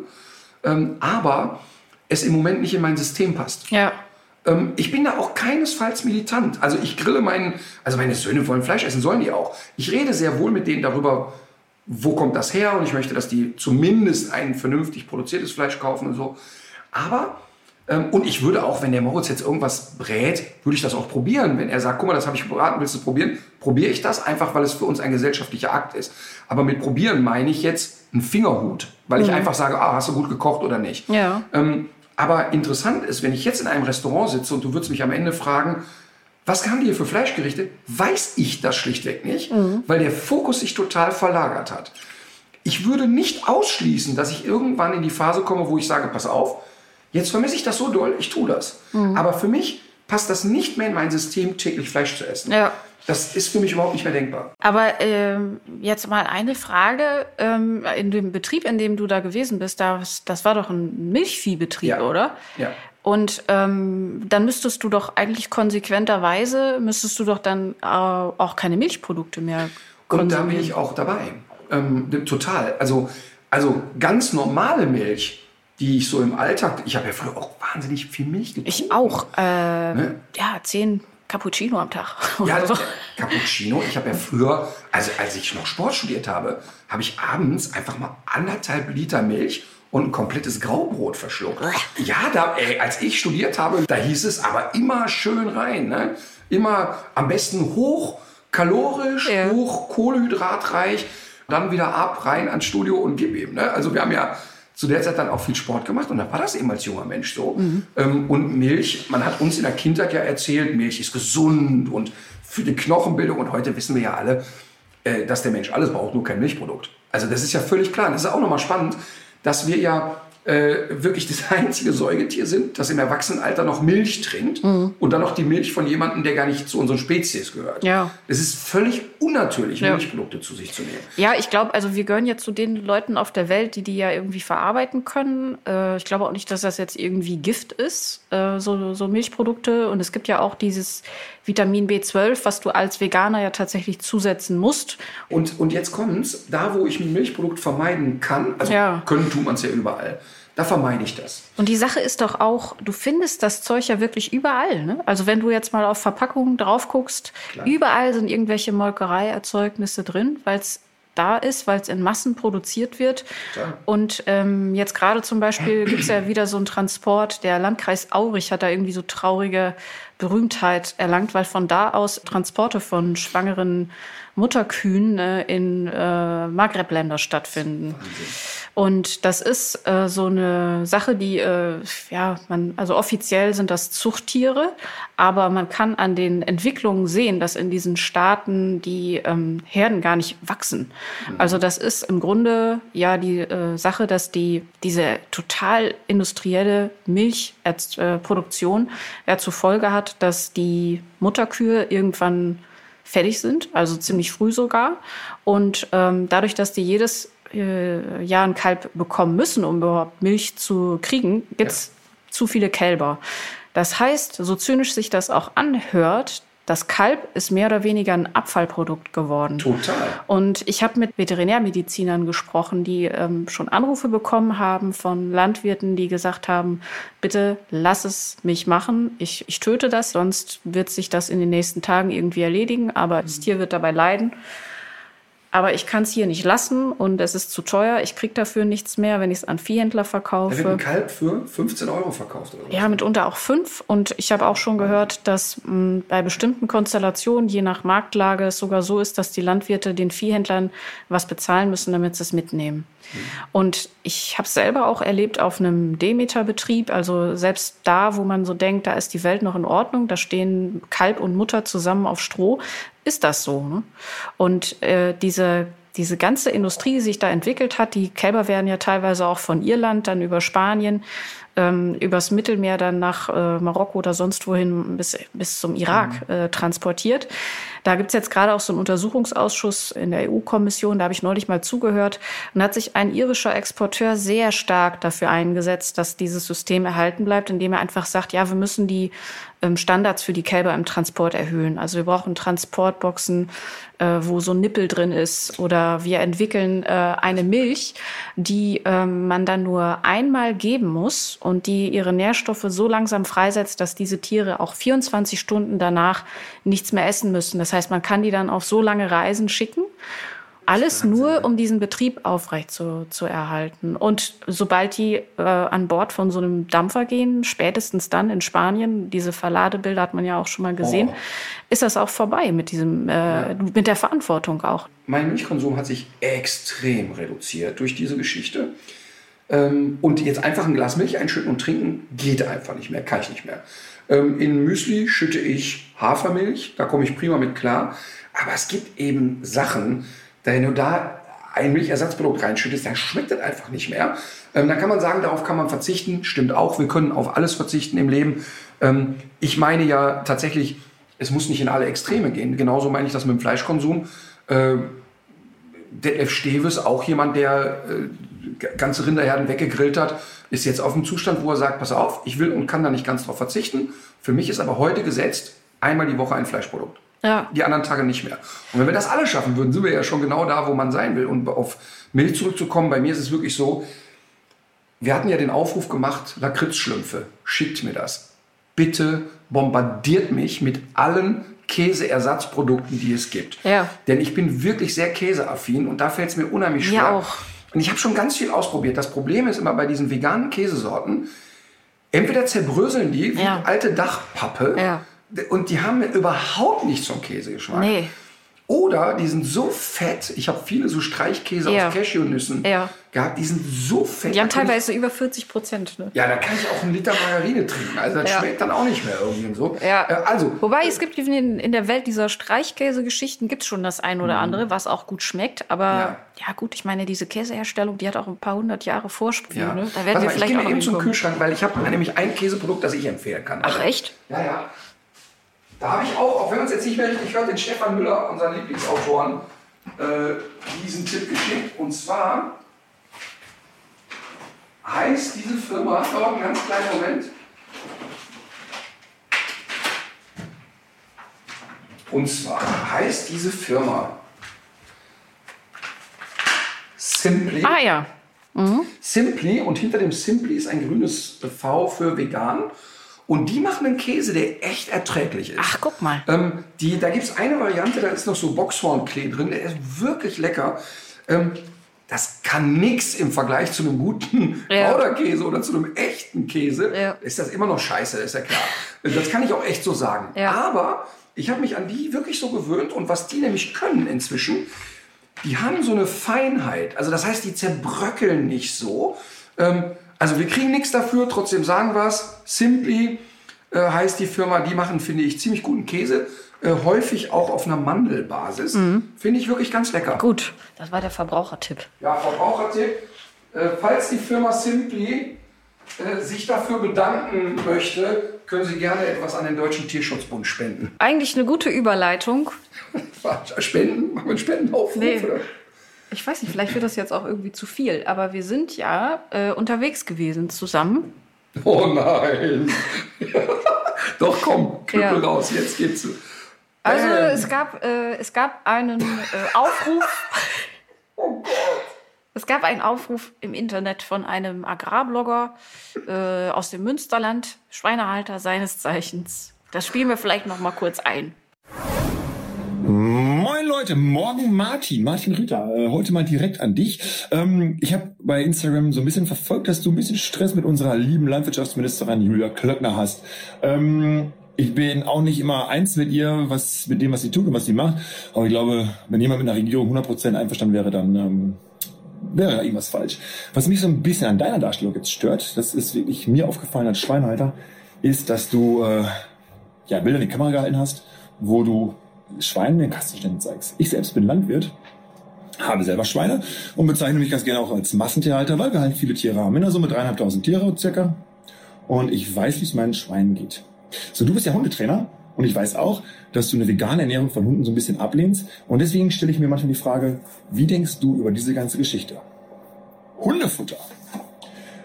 [SPEAKER 5] ähm, aber es im Moment nicht in mein System passt.
[SPEAKER 4] Ja.
[SPEAKER 5] Ähm, ich bin da auch keinesfalls militant. Also ich grille meinen, also meine Söhne wollen Fleisch essen, sollen die auch. Ich rede sehr wohl mit denen darüber, wo kommt das her und ich möchte, dass die zumindest ein vernünftig produziertes Fleisch kaufen und so. Aber, und ich würde auch, wenn der Moritz jetzt irgendwas brät, würde ich das auch probieren. Wenn er sagt, guck mal, das habe ich gebraten, willst du probieren? Probiere ich das einfach, weil es für uns ein gesellschaftlicher Akt ist. Aber mit probieren meine ich jetzt einen Fingerhut, weil ich einfach sage, ah, hast du gut gekocht oder nicht.
[SPEAKER 4] Ja.
[SPEAKER 5] Ähm, aber interessant ist, wenn ich jetzt in einem Restaurant sitze und du würdest mich am Ende fragen, was haben die hier für Fleischgerichte, weiß ich das schlichtweg nicht, weil der Fokus sich total verlagert hat. Ich würde nicht ausschließen, dass ich irgendwann in die Phase komme, wo ich sage, pass auf, jetzt vermisse ich das so doll, ich tue das. Aber für mich passt das nicht mehr in mein System, täglich Fleisch zu essen.
[SPEAKER 4] Ja.
[SPEAKER 5] Das ist für mich überhaupt nicht mehr denkbar.
[SPEAKER 4] Aber ähm, jetzt mal eine Frage. Ähm, in dem Betrieb, in dem du da gewesen bist, das, das war doch ein Milchviehbetrieb,
[SPEAKER 5] Ja.
[SPEAKER 4] oder?
[SPEAKER 5] Ja.
[SPEAKER 4] Und ähm, dann müsstest du doch eigentlich konsequenterweise, müsstest du doch dann äh, auch keine Milchprodukte mehr
[SPEAKER 5] Und
[SPEAKER 4] konsumieren.
[SPEAKER 5] da bin ich auch dabei. Ähm, total. Also, also ganz normale Milch, die ich so im Alltag, ich habe ja früher auch wahnsinnig viel Milch getrunken.
[SPEAKER 4] Ich auch. Äh,
[SPEAKER 5] Ne?
[SPEAKER 4] Ja, zehn Cappuccino am Tag.
[SPEAKER 5] Ja, [laughs]
[SPEAKER 4] so.
[SPEAKER 5] äh, Cappuccino. Ich habe ja früher, also als ich noch Sport studiert habe, habe ich abends einfach mal anderthalb Liter Milch und ein komplettes Graubrot verschluckt. Ja, da, ey, als ich studiert habe, da hieß es aber immer schön rein. Ne? Immer am besten hoch kalorisch,
[SPEAKER 4] Ja.
[SPEAKER 5] hoch kohlenhydratreich, dann wieder ab, rein ans Studio und gib ihm. Ne? Also wir haben ja zu der Zeit dann auch viel Sport gemacht und da war das eben als junger Mensch so. Ähm, und Milch, man hat uns in der Kindheit ja erzählt, Milch ist gesund und für die Knochenbildung und heute wissen wir ja alle, äh, dass der Mensch alles braucht, nur kein Milchprodukt. Also das ist ja völlig klar. Das ist auch nochmal spannend, dass wir ja äh, wirklich das [laughs] einzige Säugetier sind, das im Erwachsenenalter noch Milch trinkt und dann noch die Milch von jemandem, der gar nicht zu unseren Spezies gehört.
[SPEAKER 4] Ja.
[SPEAKER 5] Es ist völlig unnatürlich,
[SPEAKER 4] Ja.
[SPEAKER 5] Milchprodukte zu sich zu nehmen.
[SPEAKER 4] Ja, ich glaube, also wir gehören jetzt zu den Leuten auf der Welt, die die ja irgendwie verarbeiten können. Äh, ich glaube auch nicht, dass das jetzt irgendwie Gift ist, äh, so, so Milchprodukte. Und es gibt ja auch dieses, Vitamin B12, was du als Veganer ja tatsächlich zusetzen musst.
[SPEAKER 5] Und, und jetzt kommt's, da wo ich ein Milchprodukt vermeiden kann, also
[SPEAKER 4] Ja.
[SPEAKER 5] können tut man es ja überall, da vermeide ich das.
[SPEAKER 4] Und die Sache ist doch auch, du findest das Zeug ja wirklich überall. Ne? Also wenn du jetzt mal auf Verpackungen drauf guckst, überall sind irgendwelche Molkereierzeugnisse drin, weil es da ist, weil es in Massen produziert wird.
[SPEAKER 5] Total.
[SPEAKER 4] Und ähm, jetzt gerade zum Beispiel gibt es ja [clears throat] wieder so einen Transport. Der Landkreis Aurich hat da irgendwie so traurige Berühmtheit erlangt, weil von da aus Transporte von schwangeren Mutterkühen äh, in äh, Maghreb-Länder stattfinden. Und das ist äh, so eine Sache, die, äh, ja, man, also offiziell sind das Zuchttiere, aber man kann an den Entwicklungen sehen, dass in diesen Staaten die ähm, Herden gar nicht wachsen. Also das ist im Grunde ja die äh, Sache, dass die diese total industrielle Milchproduktion ja zur Folge hat, dass die Mutterkühe irgendwann fertig sind, also ziemlich früh sogar. Und ähm, dadurch, dass die jedes äh, Jahr ein Kalb bekommen müssen, um überhaupt Milch zu kriegen, gibt's zu viele Kälber. Das heißt, so zynisch sich das auch anhört, das Kalb ist mehr oder weniger ein Abfallprodukt geworden.
[SPEAKER 5] Total.
[SPEAKER 4] Und ich habe mit Veterinärmedizinern gesprochen, die ähm, schon Anrufe bekommen haben von Landwirten, die gesagt haben, bitte lass es mich machen. Ich, ich töte das, sonst wird sich das in den nächsten Tagen irgendwie erledigen, aber das Tier wird dabei leiden. Aber ich kann es hier nicht lassen und es ist zu teuer. Ich krieg dafür nichts mehr, wenn ich es an Viehhändler
[SPEAKER 5] Da wird
[SPEAKER 4] verkaufe.
[SPEAKER 5] ein Kalb für 15 Euro verkauft oder was?
[SPEAKER 4] Ja, mitunter auch fünf. Und ich habe auch schon gehört, dass mh, bei bestimmten Konstellationen, je nach Marktlage, es sogar so ist, dass die Landwirte den Viehhändlern was bezahlen müssen, damit sie es mitnehmen. Und ich habe selber auch erlebt auf einem Demeter-Betrieb, also selbst da, wo man so denkt, da ist die Welt noch in Ordnung, da stehen Kalb und Mutter zusammen auf Stroh, ist das so. Ne? Und äh, diese diese ganze Industrie, die sich da entwickelt hat, die Kälber werden ja teilweise auch von Irland, dann über Spanien, ähm, übers Mittelmeer dann nach äh, Marokko oder sonst wohin bis, bis zum Irak äh, transportiert. Da gibt's jetzt gerade auch so einen Untersuchungsausschuss in der EU-Kommission, da habe ich neulich mal zugehört, und hat sich ein irischer Exporteur sehr stark dafür eingesetzt, dass dieses System erhalten bleibt, indem er einfach sagt, ja, wir müssen die ähm, Standards für die Kälber im Transport erhöhen. Also wir brauchen Transportboxen, äh, wo so ein Nippel drin ist. Oder wir entwickeln äh, eine Milch, die ähm, man dann nur einmal geben muss und die ihre Nährstoffe so langsam freisetzt, dass diese Tiere auch 24 Stunden danach nichts mehr essen müssen. Das heißt, man kann die dann auf so lange Reisen schicken. Alles nur, um diesen Betrieb aufrecht zu, zu erhalten. Und sobald die äh, an Bord von so einem Dampfer gehen, spätestens dann in Spanien, diese Verladebilder hat man ja auch schon mal gesehen,
[SPEAKER 5] Oh.
[SPEAKER 4] ist das auch vorbei mit diesem, äh, mit der Verantwortung auch.
[SPEAKER 5] Mein Milchkonsum hat sich extrem reduziert durch diese Geschichte. Ähm, und jetzt einfach ein Glas Milch einschütten und trinken geht einfach nicht mehr, kann ich nicht mehr. Ähm, in Müsli schütte ich Hafermilch, da komme ich prima mit klar. Aber es gibt eben Sachen, da wenn du da ein Milchersatzprodukt reinschüttest, dann schmeckt das einfach nicht mehr. Ähm, dann kann man sagen, darauf kann man verzichten. Stimmt auch, wir können auf alles verzichten im Leben. Ähm, ich meine ja tatsächlich, es muss nicht in alle Extreme gehen. Genauso meine ich das mit dem Fleischkonsum. Äh, Detlef Steves, auch jemand, der äh, ganze Rinderherden weggegrillt hat, ist jetzt auf dem Zustand, wo er sagt, pass auf, ich will und kann da nicht ganz drauf verzichten. Für mich ist aber heute gesetzt, einmal die Woche ein Fleischprodukt.
[SPEAKER 4] Ja.
[SPEAKER 5] Die anderen Tage nicht mehr. Und wenn wir das alle schaffen würden, sind wir ja schon genau da, wo man sein will. Und auf Milch zurückzukommen, bei mir ist es wirklich so, wir hatten ja den Aufruf gemacht, Lakritzschlümpfe, schickt mir das. Bitte bombardiert mich mit allen Käseersatzprodukten, die es gibt.
[SPEAKER 4] Ja.
[SPEAKER 5] Denn ich bin wirklich sehr käseaffin und da fällt es mir unheimlich schwer.
[SPEAKER 4] auch.
[SPEAKER 5] Und ich habe schon ganz viel ausprobiert. Das Problem ist immer bei diesen veganen Käsesorten, entweder zerbröseln die wie
[SPEAKER 4] Ja.
[SPEAKER 5] alte Dachpappe
[SPEAKER 4] Ja.
[SPEAKER 5] und die haben überhaupt nicht einen Käsegeschmack.
[SPEAKER 4] Nee.
[SPEAKER 5] Oder die sind so fett. Ich habe viele so Streichkäse
[SPEAKER 4] Ja.
[SPEAKER 5] aus Cashewnüssen
[SPEAKER 4] Ja.
[SPEAKER 5] gehabt. Die sind so fett.
[SPEAKER 4] Die haben teilweise über 40 Prozent. Ne?
[SPEAKER 5] Ich, ja, da kann ich auch einen Liter Margarine trinken. Also das
[SPEAKER 4] Ja.
[SPEAKER 5] schmeckt dann auch nicht mehr irgendwie und so.
[SPEAKER 4] Ja.
[SPEAKER 5] Äh, also,
[SPEAKER 4] Wobei es gibt in, in der Welt dieser Streichkäse-Geschichten gibt es schon das ein oder andere, was auch gut schmeckt. Aber
[SPEAKER 5] Mhm. Ja.
[SPEAKER 4] gut, ich meine, diese Käseherstellung, die hat auch ein paar hundert Jahre Vorsprung. Ne? Da
[SPEAKER 5] Warte
[SPEAKER 4] werden
[SPEAKER 5] mal,
[SPEAKER 4] wir
[SPEAKER 5] ich
[SPEAKER 4] vielleicht
[SPEAKER 5] gehe
[SPEAKER 4] auch
[SPEAKER 5] mal
[SPEAKER 4] noch
[SPEAKER 5] eben zum. Kühlschrank, weil ich habe nämlich ein Käseprodukt, das ich empfehlen kann.
[SPEAKER 4] Ach echt?
[SPEAKER 5] Ja, ja. Da habe ich auch, auch wenn man es jetzt nicht mehr richtig hört, den Stefan Müller, unseren Lieblingsautoren, äh, diesen Tipp geschickt. Und zwar heißt diese Firma, dauert einen ganz kleinen Moment. Und zwar heißt diese Firma Simply.
[SPEAKER 4] Ah ja.
[SPEAKER 5] Simply und hinter dem Simply ist ein grünes V für vegan. Und die machen einen Käse, der echt erträglich ist.
[SPEAKER 4] Ach, guck mal.
[SPEAKER 5] Ähm, die, da gibt es eine Variante, da ist noch so Boxhornklee drin, der ist wirklich lecker. Ähm, das kann nix im Vergleich zu einem guten
[SPEAKER 4] Ja.
[SPEAKER 5] Oder zu einem echten Käse.
[SPEAKER 4] Ja.
[SPEAKER 5] Ist das immer noch scheiße, ist ja klar. Das kann ich auch echt so sagen.
[SPEAKER 4] Ja.
[SPEAKER 5] Aber ich habe mich an die wirklich so gewöhnt und was die nämlich können inzwischen, die haben so eine Feinheit. Also das heißt, die zerbröckeln nicht so. Ähm, also wir kriegen nichts dafür, trotzdem sagen wir es. Simply äh, heißt die Firma, die machen, finde ich, ziemlich guten Käse. Äh, häufig auch auf einer Mandelbasis. Finde ich wirklich ganz lecker.
[SPEAKER 4] Gut, das war der Verbrauchertipp.
[SPEAKER 5] Ja, Verbrauchertipp. Äh, falls die Firma Simply äh, sich dafür bedanken möchte, können Sie gerne etwas an den Deutschen Tierschutzbund spenden.
[SPEAKER 4] Eigentlich eine gute Überleitung. [laughs]
[SPEAKER 5] Spenden? Machen wir einen Spendenaufruf?
[SPEAKER 4] Nee.
[SPEAKER 5] oder?
[SPEAKER 4] Ich weiß nicht, vielleicht wird das jetzt auch irgendwie zu viel, aber wir sind ja äh, unterwegs gewesen zusammen.
[SPEAKER 5] Oh nein. [laughs] Doch, komm, Knüppel
[SPEAKER 4] Ja.
[SPEAKER 5] raus, jetzt geht's.
[SPEAKER 4] Also
[SPEAKER 5] Ähm.
[SPEAKER 4] es gab, äh, es gab einen äh, Aufruf. [laughs]
[SPEAKER 5] Oh Gott.
[SPEAKER 4] Es gab einen Aufruf im Internet von einem Agrarblogger äh, aus dem Münsterland, Schweinehalter seines Zeichens. Das spielen wir vielleicht noch mal kurz ein.
[SPEAKER 1] Leute, morgen Martin, Martin Rütter. Äh, heute mal direkt an dich. Ähm, ich habe bei Instagram so ein bisschen verfolgt, dass du ein bisschen Stress mit unserer lieben Landwirtschaftsministerin Julia Klöckner hast. Ähm, ich bin auch nicht immer eins mit ihr, was mit dem, was sie tut und was sie macht. Aber ich glaube, wenn jemand mit einer Regierung 100% einverstanden wäre, dann ähm, wäre da irgendwas falsch. Was mich so ein bisschen an deiner Darstellung jetzt stört, das ist wirklich mir aufgefallen als Schweinhalter, ist, dass du äh, ja, Bilder in die Kamera gehalten hast, wo du Schweinen den Kastenständen zeigst. Ich selbst bin Landwirt, habe selber Schweine und bezeichne mich ganz gerne auch als Massentierhalter, weil wir halt viele Tiere haben. In der Summe dreieinhalbtausend Tiere circa. Und ich weiß, wie es meinen Schweinen geht. So, du bist ja Hundetrainer und ich weiß auch, dass du eine vegane Ernährung von Hunden so ein bisschen ablehnst. Und deswegen stelle ich mir manchmal die Frage, wie denkst du über diese ganze Geschichte? Hundefutter.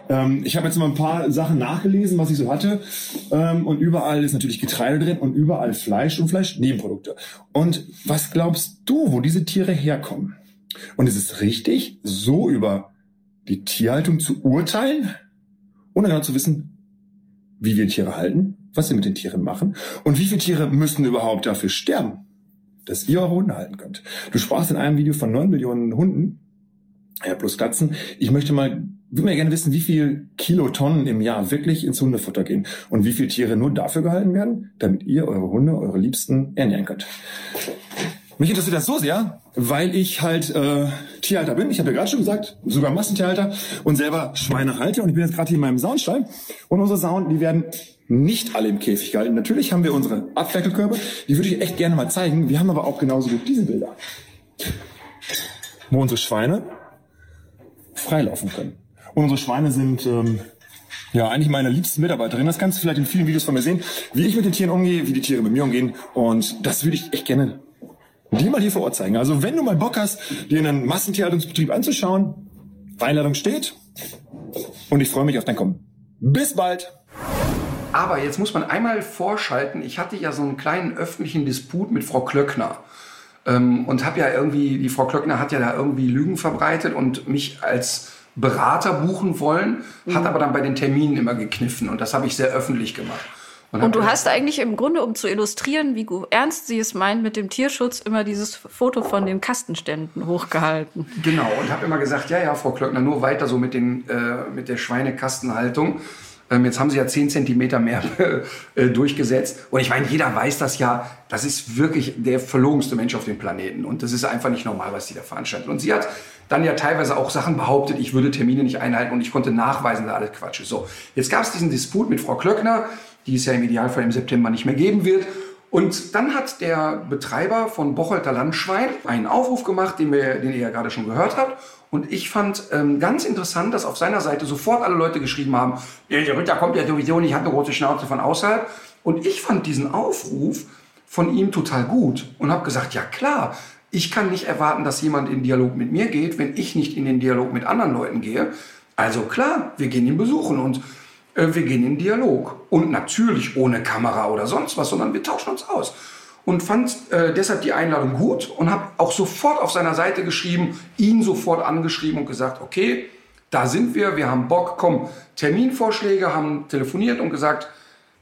[SPEAKER 1] Ähm, ich habe jetzt mal ein paar Sachen nachgelesen, was ich so hatte. Ähm, und überall ist natürlich Getreide drin und überall Fleisch und Fleischnebenprodukte. Und was glaubst du, wo diese Tiere herkommen? Und ist es richtig, so über die Tierhaltung zu urteilen? Ohne genau zu wissen, wie wir Tiere halten, was wir mit den Tieren machen und wie viele Tiere müssen überhaupt dafür sterben, dass ihr eure Hunde halten könnt. Du sprachst in einem Video von 9 Millionen Hunden, ja, plus Katzen. Ich möchte mal, würde mir gerne wissen, wie viel Kilotonnen im Jahr wirklich ins Hundefutter gehen und wie viele Tiere nur dafür gehalten werden, damit ihr eure Hunde, eure Liebsten ernähren könnt. Mich interessiert das so sehr, weil ich halt äh, Tierhalter bin. Ich habe ja gerade schon gesagt, sogar Massentierhalter und selber Schweine halte. Und ich bin jetzt gerade hier in meinem Saunstall. Und unsere Sauen, die werden nicht alle im Käfig gehalten. Natürlich haben wir unsere Abferkelkörbe. Die würde ich echt gerne mal zeigen. Wir haben aber auch genauso gut diese Bilder. Wo unsere Schweine freilaufen können. Unsere Schweine sind ähm, ja eigentlich meine liebsten Mitarbeiterinnen. Das kannst du vielleicht in vielen Videos von mir sehen, wie ich mit den Tieren umgehe, wie die Tiere mit mir umgehen. Und das würde ich echt gerne dir mal hier vor Ort zeigen. Also wenn du mal Bock hast, dir einen Massentierhaltungsbetrieb anzuschauen, Einladung steht. Und ich freue mich auf dein Kommen. Bis bald!
[SPEAKER 5] Aber jetzt muss man einmal vorschalten, ich hatte ja so einen kleinen öffentlichen Disput mit Frau Klöckner. Ähm, und habe ja irgendwie, die Frau Klöckner hat ja da irgendwie Lügen verbreitet und mich als Berater buchen wollen, hat aber dann bei den Terminen immer gekniffen und das habe ich sehr öffentlich gemacht. hab
[SPEAKER 4] Und du
[SPEAKER 5] gesagt,
[SPEAKER 4] hast eigentlich im Grunde, um zu illustrieren, wie ernst sie es meint mit dem Tierschutz, immer dieses Foto von den Kastenständen hochgehalten.
[SPEAKER 5] Genau, und habe immer gesagt, ja, ja, Frau Klöckner, nur weiter so mit, den, äh, mit der Schweinekastenhaltung. Ähm, jetzt haben sie ja 10 Zentimeter mehr [laughs] äh, durchgesetzt. Und ich meine, jeder weiß das ja, das ist wirklich der verlogenste Mensch auf dem Planeten. Und das ist einfach nicht normal, was sie da veranstalten. Und sie hat dann ja teilweise auch Sachen behauptet, ich würde Termine nicht einhalten und ich konnte nachweisen, dass alles Quatsch ist. So, jetzt gab es diesen Disput mit Frau Klöckner, die es ja im Idealfall im September nicht mehr geben wird. Und dann hat der Betreiber von Bocholter Landschwein einen Aufruf gemacht, den, wir, den ihr ja gerade schon gehört habt. Und ich fand ähm, ganz interessant, dass auf seiner Seite sofort alle Leute geschrieben haben, "Ja, der Ritter kommt ja sowieso nicht, hat eine große Schnauze von außerhalb. Und ich fand diesen Aufruf von ihm total gut und habe gesagt, ja klar, ich kann nicht erwarten, dass jemand in Dialog mit mir geht, wenn ich nicht in den Dialog mit anderen Leuten gehe. Also klar, wir gehen ihn besuchen und äh, wir gehen in Dialog. Und natürlich ohne Kamera oder sonst was, sondern wir tauschen uns aus. und fand äh, deshalb die Einladung gut und habe auch sofort auf seiner Seite geschrieben, ihn sofort angeschrieben und gesagt, okay, da sind wir, wir haben Bock, komm, Terminvorschläge, haben telefoniert und gesagt,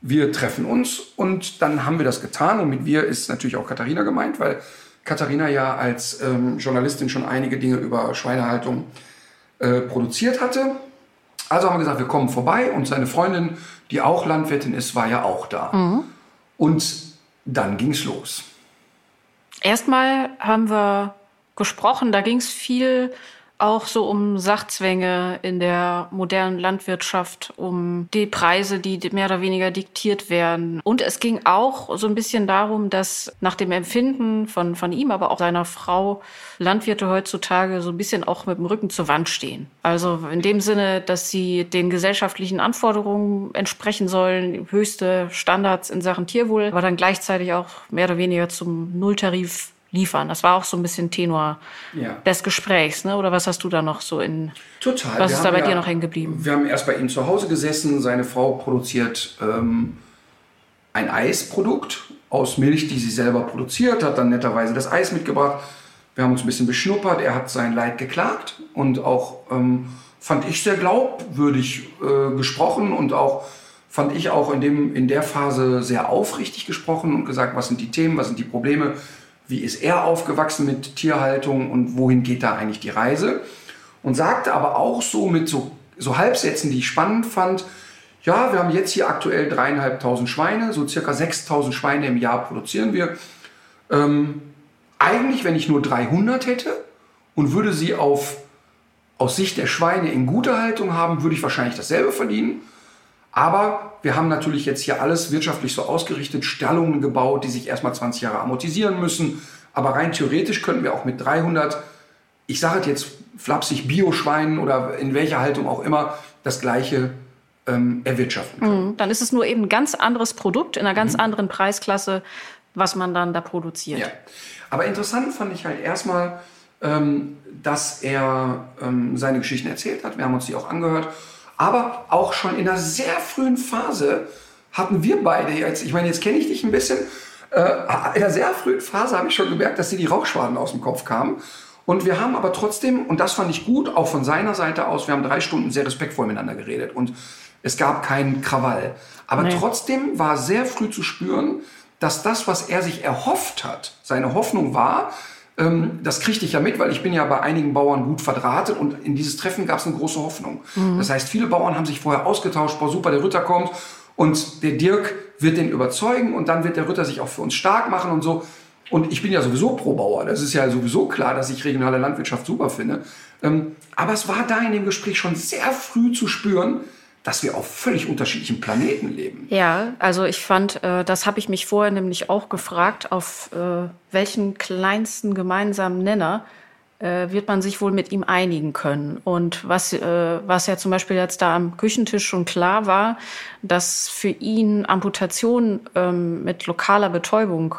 [SPEAKER 5] wir treffen uns und dann haben wir das getan und mit wir ist natürlich auch Katharina gemeint, weil Katharina ja als ähm, Journalistin schon einige Dinge über Schweinehaltung äh, produziert hatte. Also haben wir gesagt, wir kommen vorbei und seine Freundin, die auch Landwirtin ist, war ja auch da. Und dann ging's los.
[SPEAKER 4] Erstmal haben wir gesprochen, da ging es viel auch so um Sachzwänge in der modernen Landwirtschaft, um die Preise, die mehr oder weniger diktiert werden. Und es ging auch so ein bisschen darum, dass nach dem Empfinden von, von ihm, aber auch seiner Frau, Landwirte heutzutage so ein bisschen auch mit dem Rücken zur Wand stehen. Also in dem Sinne, dass sie den gesellschaftlichen Anforderungen entsprechen sollen, höchste Standards in Sachen Tierwohl, aber dann gleichzeitig auch mehr oder weniger zum Nulltarif liefern. Das war auch so ein bisschen Tenor
[SPEAKER 5] Ja.
[SPEAKER 4] des Gesprächs, ne? Oder was hast du da noch so in?
[SPEAKER 5] Total.
[SPEAKER 4] Was
[SPEAKER 5] Wir
[SPEAKER 4] ist da bei dir noch hängen geblieben?
[SPEAKER 5] Wir haben erst bei ihm zu Hause gesessen. Seine Frau produziert ähm, ein Eisprodukt aus Milch, die sie selber produziert, hat dann netterweise das Eis mitgebracht. Wir haben uns ein bisschen beschnuppert. Er hat sein Leid geklagt und auch, ähm, fand ich, sehr glaubwürdig äh, gesprochen und auch, fand ich auch in, dem, in der Phase sehr aufrichtig gesprochen und gesagt, was sind die Themen, was sind die Probleme, wie ist er aufgewachsen mit Tierhaltung und wohin geht da eigentlich die Reise und sagte aber auch so mit so, so Halbsätzen, die ich spannend fand, ja, wir haben jetzt hier aktuell dreieinhalbtausend Schweine, so circa 6000 Schweine im Jahr produzieren wir. Ähm, eigentlich, wenn ich nur 300 hätte und würde sie auf, aus Sicht der Schweine in guter Haltung haben, würde ich wahrscheinlich dasselbe verdienen. Aber wir haben natürlich jetzt hier alles wirtschaftlich so ausgerichtet, Stallungen gebaut, die sich erstmal 20 Jahre amortisieren müssen. Aber rein theoretisch könnten wir auch mit 300, ich sage es jetzt flapsig, Bioschweinen oder in welcher Haltung auch immer, das gleiche ähm, erwirtschaften können.
[SPEAKER 4] Dann ist es nur eben ein ganz anderes Produkt in einer ganz anderen Preisklasse, was man dann da produziert.
[SPEAKER 5] Ja. Aber interessant fand ich halt erstmal, ähm, dass er ähm, seine Geschichten erzählt hat. Wir haben uns die auch angehört. Aber auch schon in einer sehr frühen Phase hatten wir beide jetzt, ich meine, jetzt kenne ich dich ein bisschen, äh, in einer sehr frühen Phase habe ich schon gemerkt, dass dir die Rauchschwaden aus dem Kopf kamen. Und wir haben aber trotzdem, und das fand ich gut, auch von seiner Seite aus, wir haben drei Stunden sehr respektvoll miteinander geredet und es gab keinen Krawall. Aber
[SPEAKER 4] Nee.
[SPEAKER 5] trotzdem war sehr früh zu spüren, dass das, was er sich erhofft hat, seine Hoffnung war, das kriegte ich ja mit, weil ich bin ja bei einigen Bauern gut verdrahtet und in dieses Treffen gab es eine große Hoffnung. Das heißt, viele Bauern haben sich vorher ausgetauscht, boah super, der Ritter kommt und der Dirk wird den überzeugen und dann wird der Ritter sich auch für uns stark machen und so. Und ich bin ja sowieso pro Bauer. Das ist ja sowieso klar, dass ich regionale Landwirtschaft super finde. Ähm, aber es war da in dem Gespräch schon sehr früh zu spüren, dass wir auf völlig unterschiedlichen Planeten leben.
[SPEAKER 4] Ja, also ich fand, äh, das habe ich mich vorher nämlich auch gefragt, auf äh, welchen kleinsten gemeinsamen Nenner äh, wird man sich wohl mit ihm einigen können. Und was, was ja zum Beispiel jetzt da am Küchentisch schon klar war, dass für ihn Amputation ähm, mit lokaler Betäubung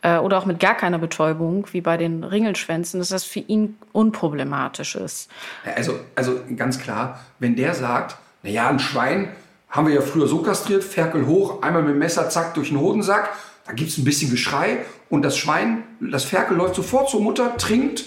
[SPEAKER 4] oder auch mit gar keiner Betäubung, wie bei den Ringelschwänzen, dass das für ihn unproblematisch ist.
[SPEAKER 5] Also, also ganz klar, wenn der sagt, naja, ein Schwein haben wir ja früher so kastriert, Ferkel hoch, einmal mit dem Messer, zack, durch den Hodensack, da gibt es ein bisschen Geschrei und das Schwein, das Ferkel läuft sofort zur Mutter, trinkt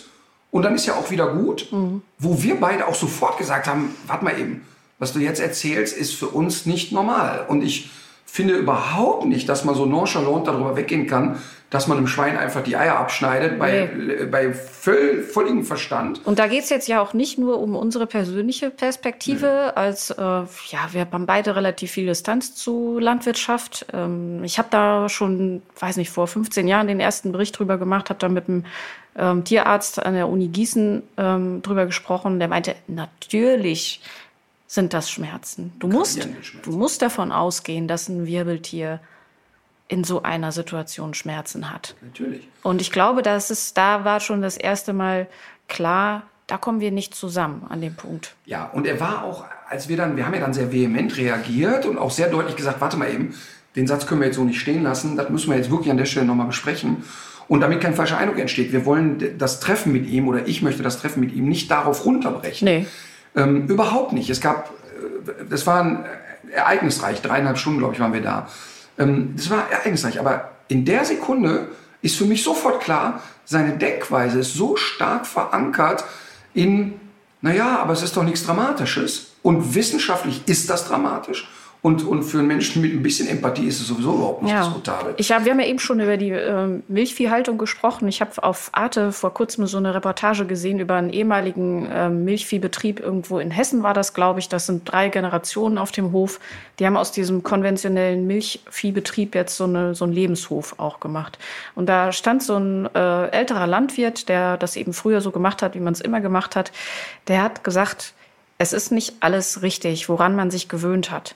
[SPEAKER 5] und dann ist ja auch wieder gut. Wo wir beide auch sofort gesagt haben, warte mal eben, was du jetzt erzählst, ist für uns nicht normal. Und ich finde überhaupt nicht, dass man so nonchalant darüber weggehen kann, dass man einem Schwein einfach die Eier abschneidet, bei, bei voll, völligem Verstand.
[SPEAKER 4] Und da geht's jetzt ja auch nicht nur um unsere persönliche Perspektive, als äh, ja, wir haben beide relativ viel Distanz zu Landwirtschaft. Ähm, ich habe da schon, weiß nicht, vor 15 Jahren den ersten Bericht drüber gemacht, habe da mit einem ähm, Tierarzt an der Uni Gießen ähm, drüber gesprochen. Der meinte, natürlich sind das Schmerzen. Du musst, du musst davon ausgehen, dass ein Wirbeltier in so einer Situation Schmerzen hat.
[SPEAKER 5] Natürlich.
[SPEAKER 4] Und ich glaube, dass es, da war schon das erste Mal klar, da kommen wir nicht zusammen an dem Punkt.
[SPEAKER 5] Ja, und er war auch, als wir dann, wir haben ja dann sehr vehement reagiert und auch sehr deutlich gesagt, warte mal eben, den Satz können wir jetzt so nicht stehen lassen, das müssen wir jetzt wirklich an der Stelle nochmal besprechen. Und damit kein falscher Eindruck entsteht, wir wollen das Treffen mit ihm oder ich möchte das Treffen mit ihm nicht darauf runterbrechen.
[SPEAKER 4] Nee.
[SPEAKER 5] Ähm, überhaupt nicht. Es gab, äh, das war ereignisreich, dreieinhalb Stunden, glaube ich, waren wir da. Ähm, das war ereignisreich, aber in der Sekunde ist für mich sofort klar, seine Denkweise ist so stark verankert in, naja, aber es ist doch nichts Dramatisches. Und wissenschaftlich ist das dramatisch. Und, und für einen Menschen mit ein bisschen Empathie ist es sowieso überhaupt nicht
[SPEAKER 4] Ja.
[SPEAKER 5] diskutabel.
[SPEAKER 4] Ich hab, wir haben ja eben schon über die ähm, Milchviehhaltung gesprochen. Ich habe auf Arte vor kurzem so eine Reportage gesehen über einen ehemaligen ähm, Milchviehbetrieb irgendwo in Hessen war das, glaube ich. Das sind drei Generationen auf dem Hof. Die haben aus diesem konventionellen Milchviehbetrieb jetzt so, eine, so einen Lebenshof auch gemacht. Und da stand so ein äh, älterer Landwirt, der das eben früher so gemacht hat, wie man es immer gemacht hat. Der hat gesagt, es ist nicht alles richtig, woran man sich gewöhnt hat.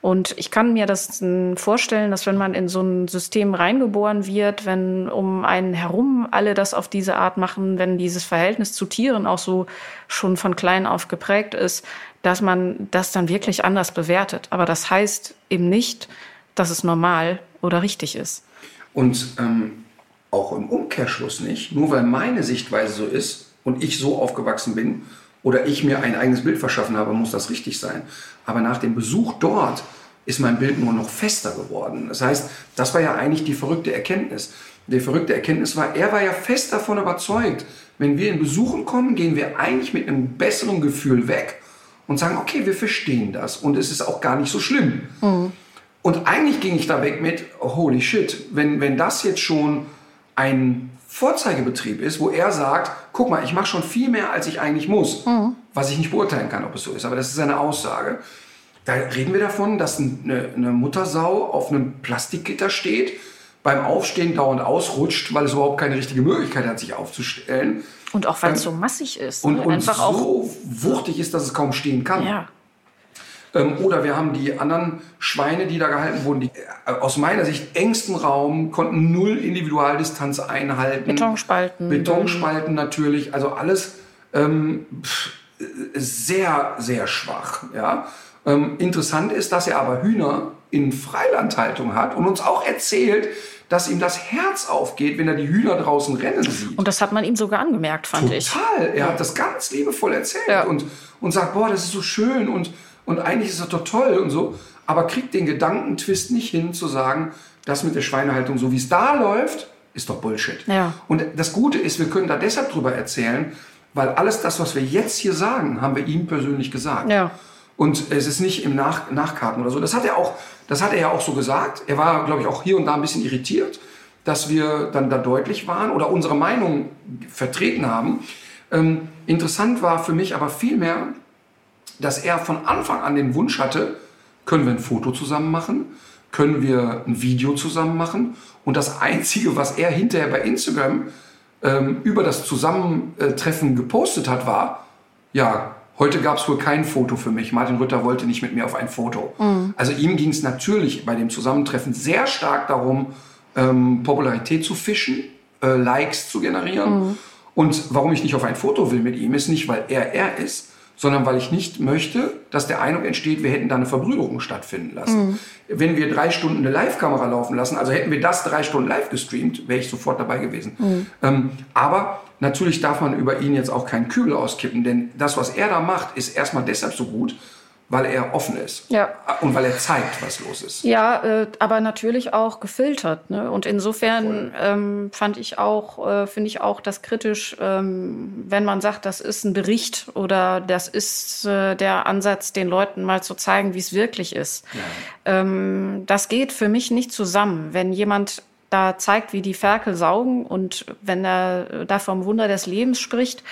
[SPEAKER 4] Und ich kann mir das mm, vorstellen, dass wenn man in so ein System reingeboren wird, wenn um einen herum alle das auf diese Art machen, wenn dieses Verhältnis zu Tieren auch so schon von klein auf geprägt ist, dass man das dann wirklich anders bewertet. Aber das heißt eben nicht, dass es normal oder richtig ist.
[SPEAKER 5] Und ähm, auch im Umkehrschluss nicht, nur weil meine Sichtweise so ist und ich so aufgewachsen bin oder ich mir ein eigenes Bild verschaffen habe, muss das richtig sein. Aber nach dem Besuch dort ist mein Bild nur noch fester geworden. Das heißt, das war ja eigentlich die verrückte Erkenntnis. Die verrückte Erkenntnis war, er war ja fest davon überzeugt, wenn wir ihn besuchen kommen, gehen wir eigentlich mit einem besseren Gefühl weg und sagen, okay, wir verstehen das und es ist auch gar nicht so schlimm. Und eigentlich ging ich da weg mit, holy shit, wenn, wenn das jetzt schon ein Vorzeigebetrieb ist, wo er sagt, guck mal, ich mache schon viel mehr, als ich eigentlich muss, was ich nicht beurteilen kann, ob es so ist, aber das ist seine Aussage. Da reden wir davon, dass eine, eine Muttersau auf einem Plastikgitter steht, beim Aufstehen dauernd ausrutscht, weil es überhaupt keine richtige Möglichkeit hat, sich aufzustellen.
[SPEAKER 4] Und auch weil es so massig ist.
[SPEAKER 5] Und, und
[SPEAKER 4] einfach auch.
[SPEAKER 5] so wuchtig ist, dass es kaum stehen kann.
[SPEAKER 4] Ja.
[SPEAKER 5] Ähm, oder wir haben die anderen Schweine, die da gehalten wurden, die äh, aus meiner Sicht engsten Raum, konnten null Individualdistanz einhalten.
[SPEAKER 4] Betonspalten.
[SPEAKER 5] Betonspalten natürlich, also alles ähm, äh, sehr, sehr schwach. Ja? Ähm, interessant ist, dass er aber Hühner in Freilandhaltung hat und uns auch erzählt, dass ihm das Herz aufgeht, wenn er die Hühner draußen rennen sieht.
[SPEAKER 4] Und das hat man ihm sogar angemerkt, fand ich.
[SPEAKER 5] Total. Er hat das ganz liebevoll erzählt
[SPEAKER 4] Ja.
[SPEAKER 5] und, und sagt, boah, das ist so schön und, und eigentlich ist das doch toll und so. Aber kriegt den Gedankentwist nicht hin, zu sagen, das mit der Schweinehaltung, so wie es da läuft, ist doch Bullshit.
[SPEAKER 4] Ja.
[SPEAKER 5] Und das Gute ist, wir können da deshalb drüber erzählen, weil alles das, was wir jetzt hier sagen, haben wir ihm persönlich gesagt.
[SPEAKER 4] Ja.
[SPEAKER 5] Und es ist nicht im Nach Nachkarten oder so. Das hat er auch, das hat er ja auch so gesagt. Er war, glaube ich, auch hier und da ein bisschen irritiert, dass wir dann da deutlich waren oder unsere Meinung vertreten haben. Ähm, interessant war für mich aber vielmehr, dass er von Anfang an den Wunsch hatte, können wir ein Foto zusammen machen, können wir ein Video zusammen machen. Und das Einzige, was er hinterher bei Instagram ähm, über das Zusammentreffen gepostet hat, war, ja, heute gab es wohl kein Foto für mich. Martin Rütter wollte nicht mit mir auf ein Foto. Also ihm ging es natürlich bei dem Zusammentreffen sehr stark darum, ähm, Popularität zu fischen, äh, Likes zu generieren. Und warum ich nicht auf ein Foto will mit ihm, ist nicht, weil er er ist, sondern weil ich nicht möchte, dass der Eindruck entsteht, wir hätten da eine Verbrüderung stattfinden lassen. Wenn wir drei Stunden eine Live-Kamera laufen lassen, also hätten wir das drei Stunden live gestreamt, wäre ich sofort dabei gewesen. Ähm, aber natürlich darf man über ihn jetzt auch keinen Kübel auskippen, denn das, was er da macht, ist erstmal deshalb so gut, weil er offen ist.
[SPEAKER 4] Ja.
[SPEAKER 5] Und weil er zeigt, was los ist.
[SPEAKER 4] Ja, äh, aber natürlich auch gefiltert. Ne? Und insofern ähm, fand ich auch, äh, finde ich auch das kritisch, ähm, wenn man sagt, das ist ein Bericht oder das ist äh, der Ansatz, den Leuten mal zu zeigen, wie es wirklich ist. Ähm, das geht für mich nicht zusammen. Wenn jemand da zeigt, wie die Ferkel saugen und wenn er da vom Wunder des Lebens spricht,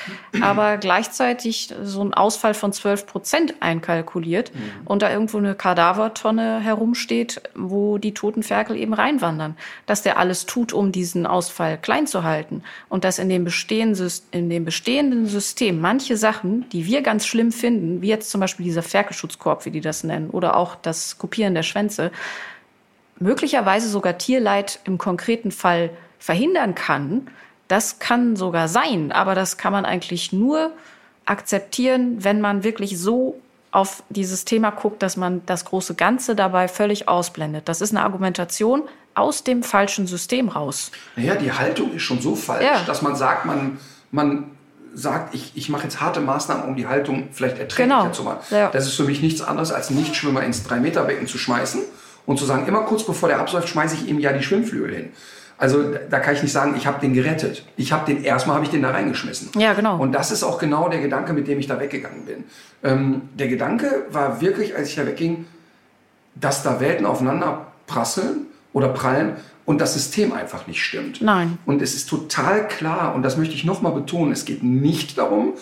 [SPEAKER 4] aber [clears throat] gleichzeitig so einen Ausfall von 12 Prozent einkalkuliert und da irgendwo eine Kadavertonne herumsteht, wo die toten Ferkel eben reinwandern. Dass der alles tut, um diesen Ausfall klein zu halten und dass in dem, bestehenden, in dem bestehenden System manche Sachen, die wir ganz schlimm finden, wie jetzt zum Beispiel dieser Ferkelschutzkorb, wie die das nennen, oder auch das Kopieren der Schwänze, möglicherweise sogar Tierleid im konkreten Fall verhindern kann. Das kann sogar sein, aber das kann man eigentlich nur akzeptieren, wenn man wirklich so auf dieses Thema guckt, dass man das große Ganze dabei völlig ausblendet. Das ist eine Argumentation aus dem falschen System raus.
[SPEAKER 5] Naja, die Haltung ist schon so falsch,
[SPEAKER 4] Ja.
[SPEAKER 5] dass man sagt, man, man sagt, ich, ich mache jetzt harte Maßnahmen, um die Haltung vielleicht erträglicher
[SPEAKER 4] Genau.
[SPEAKER 5] zu machen.
[SPEAKER 4] Ja.
[SPEAKER 5] Das ist für mich nichts anderes, als Nichtschwimmer ins 3-Meter-Becken zu schmeißen und zu sagen, immer kurz bevor der absäuft, schmeiße ich ihm ja die Schwimmflügel hin. Also da kann ich nicht sagen, ich habe den gerettet. Ich habe den erstmal habe ich den da reingeschmissen.
[SPEAKER 4] Ja, genau.
[SPEAKER 5] Und das ist auch genau der Gedanke, mit dem ich da weggegangen bin. Ähm, der Gedanke war wirklich, als ich da wegging, dass da Welten aufeinander prasseln oder prallen und das System einfach nicht stimmt.
[SPEAKER 4] Nein.
[SPEAKER 5] Und es ist total klar, und das möchte ich nochmal betonen, es geht nicht darum,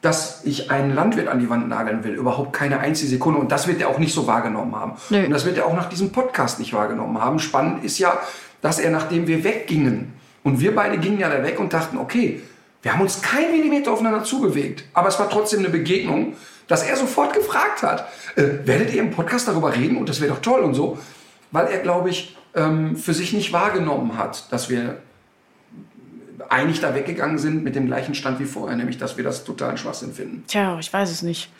[SPEAKER 5] dass ich einen Landwirt an die Wand nageln will. Überhaupt keine einzige Sekunde. Und das wird er auch nicht so wahrgenommen haben.
[SPEAKER 4] Nö.
[SPEAKER 5] Und das wird er auch nach diesem Podcast nicht wahrgenommen haben. Spannend ist ja, dass er, nachdem wir weggingen, und wir beide gingen ja da weg und dachten, okay, wir haben uns kein Millimeter aufeinander zubewegt. Aber es war trotzdem eine Begegnung, dass er sofort gefragt hat, äh, werdet ihr im Podcast darüber reden? Und das wäre doch toll und so. Weil er, glaube ich, ähm, für sich nicht wahrgenommen hat, dass wir einig da weggegangen sind mit dem gleichen Stand wie vorher, nämlich dass wir das totalen Schwachsinn finden.
[SPEAKER 4] Tja, ich weiß es nicht.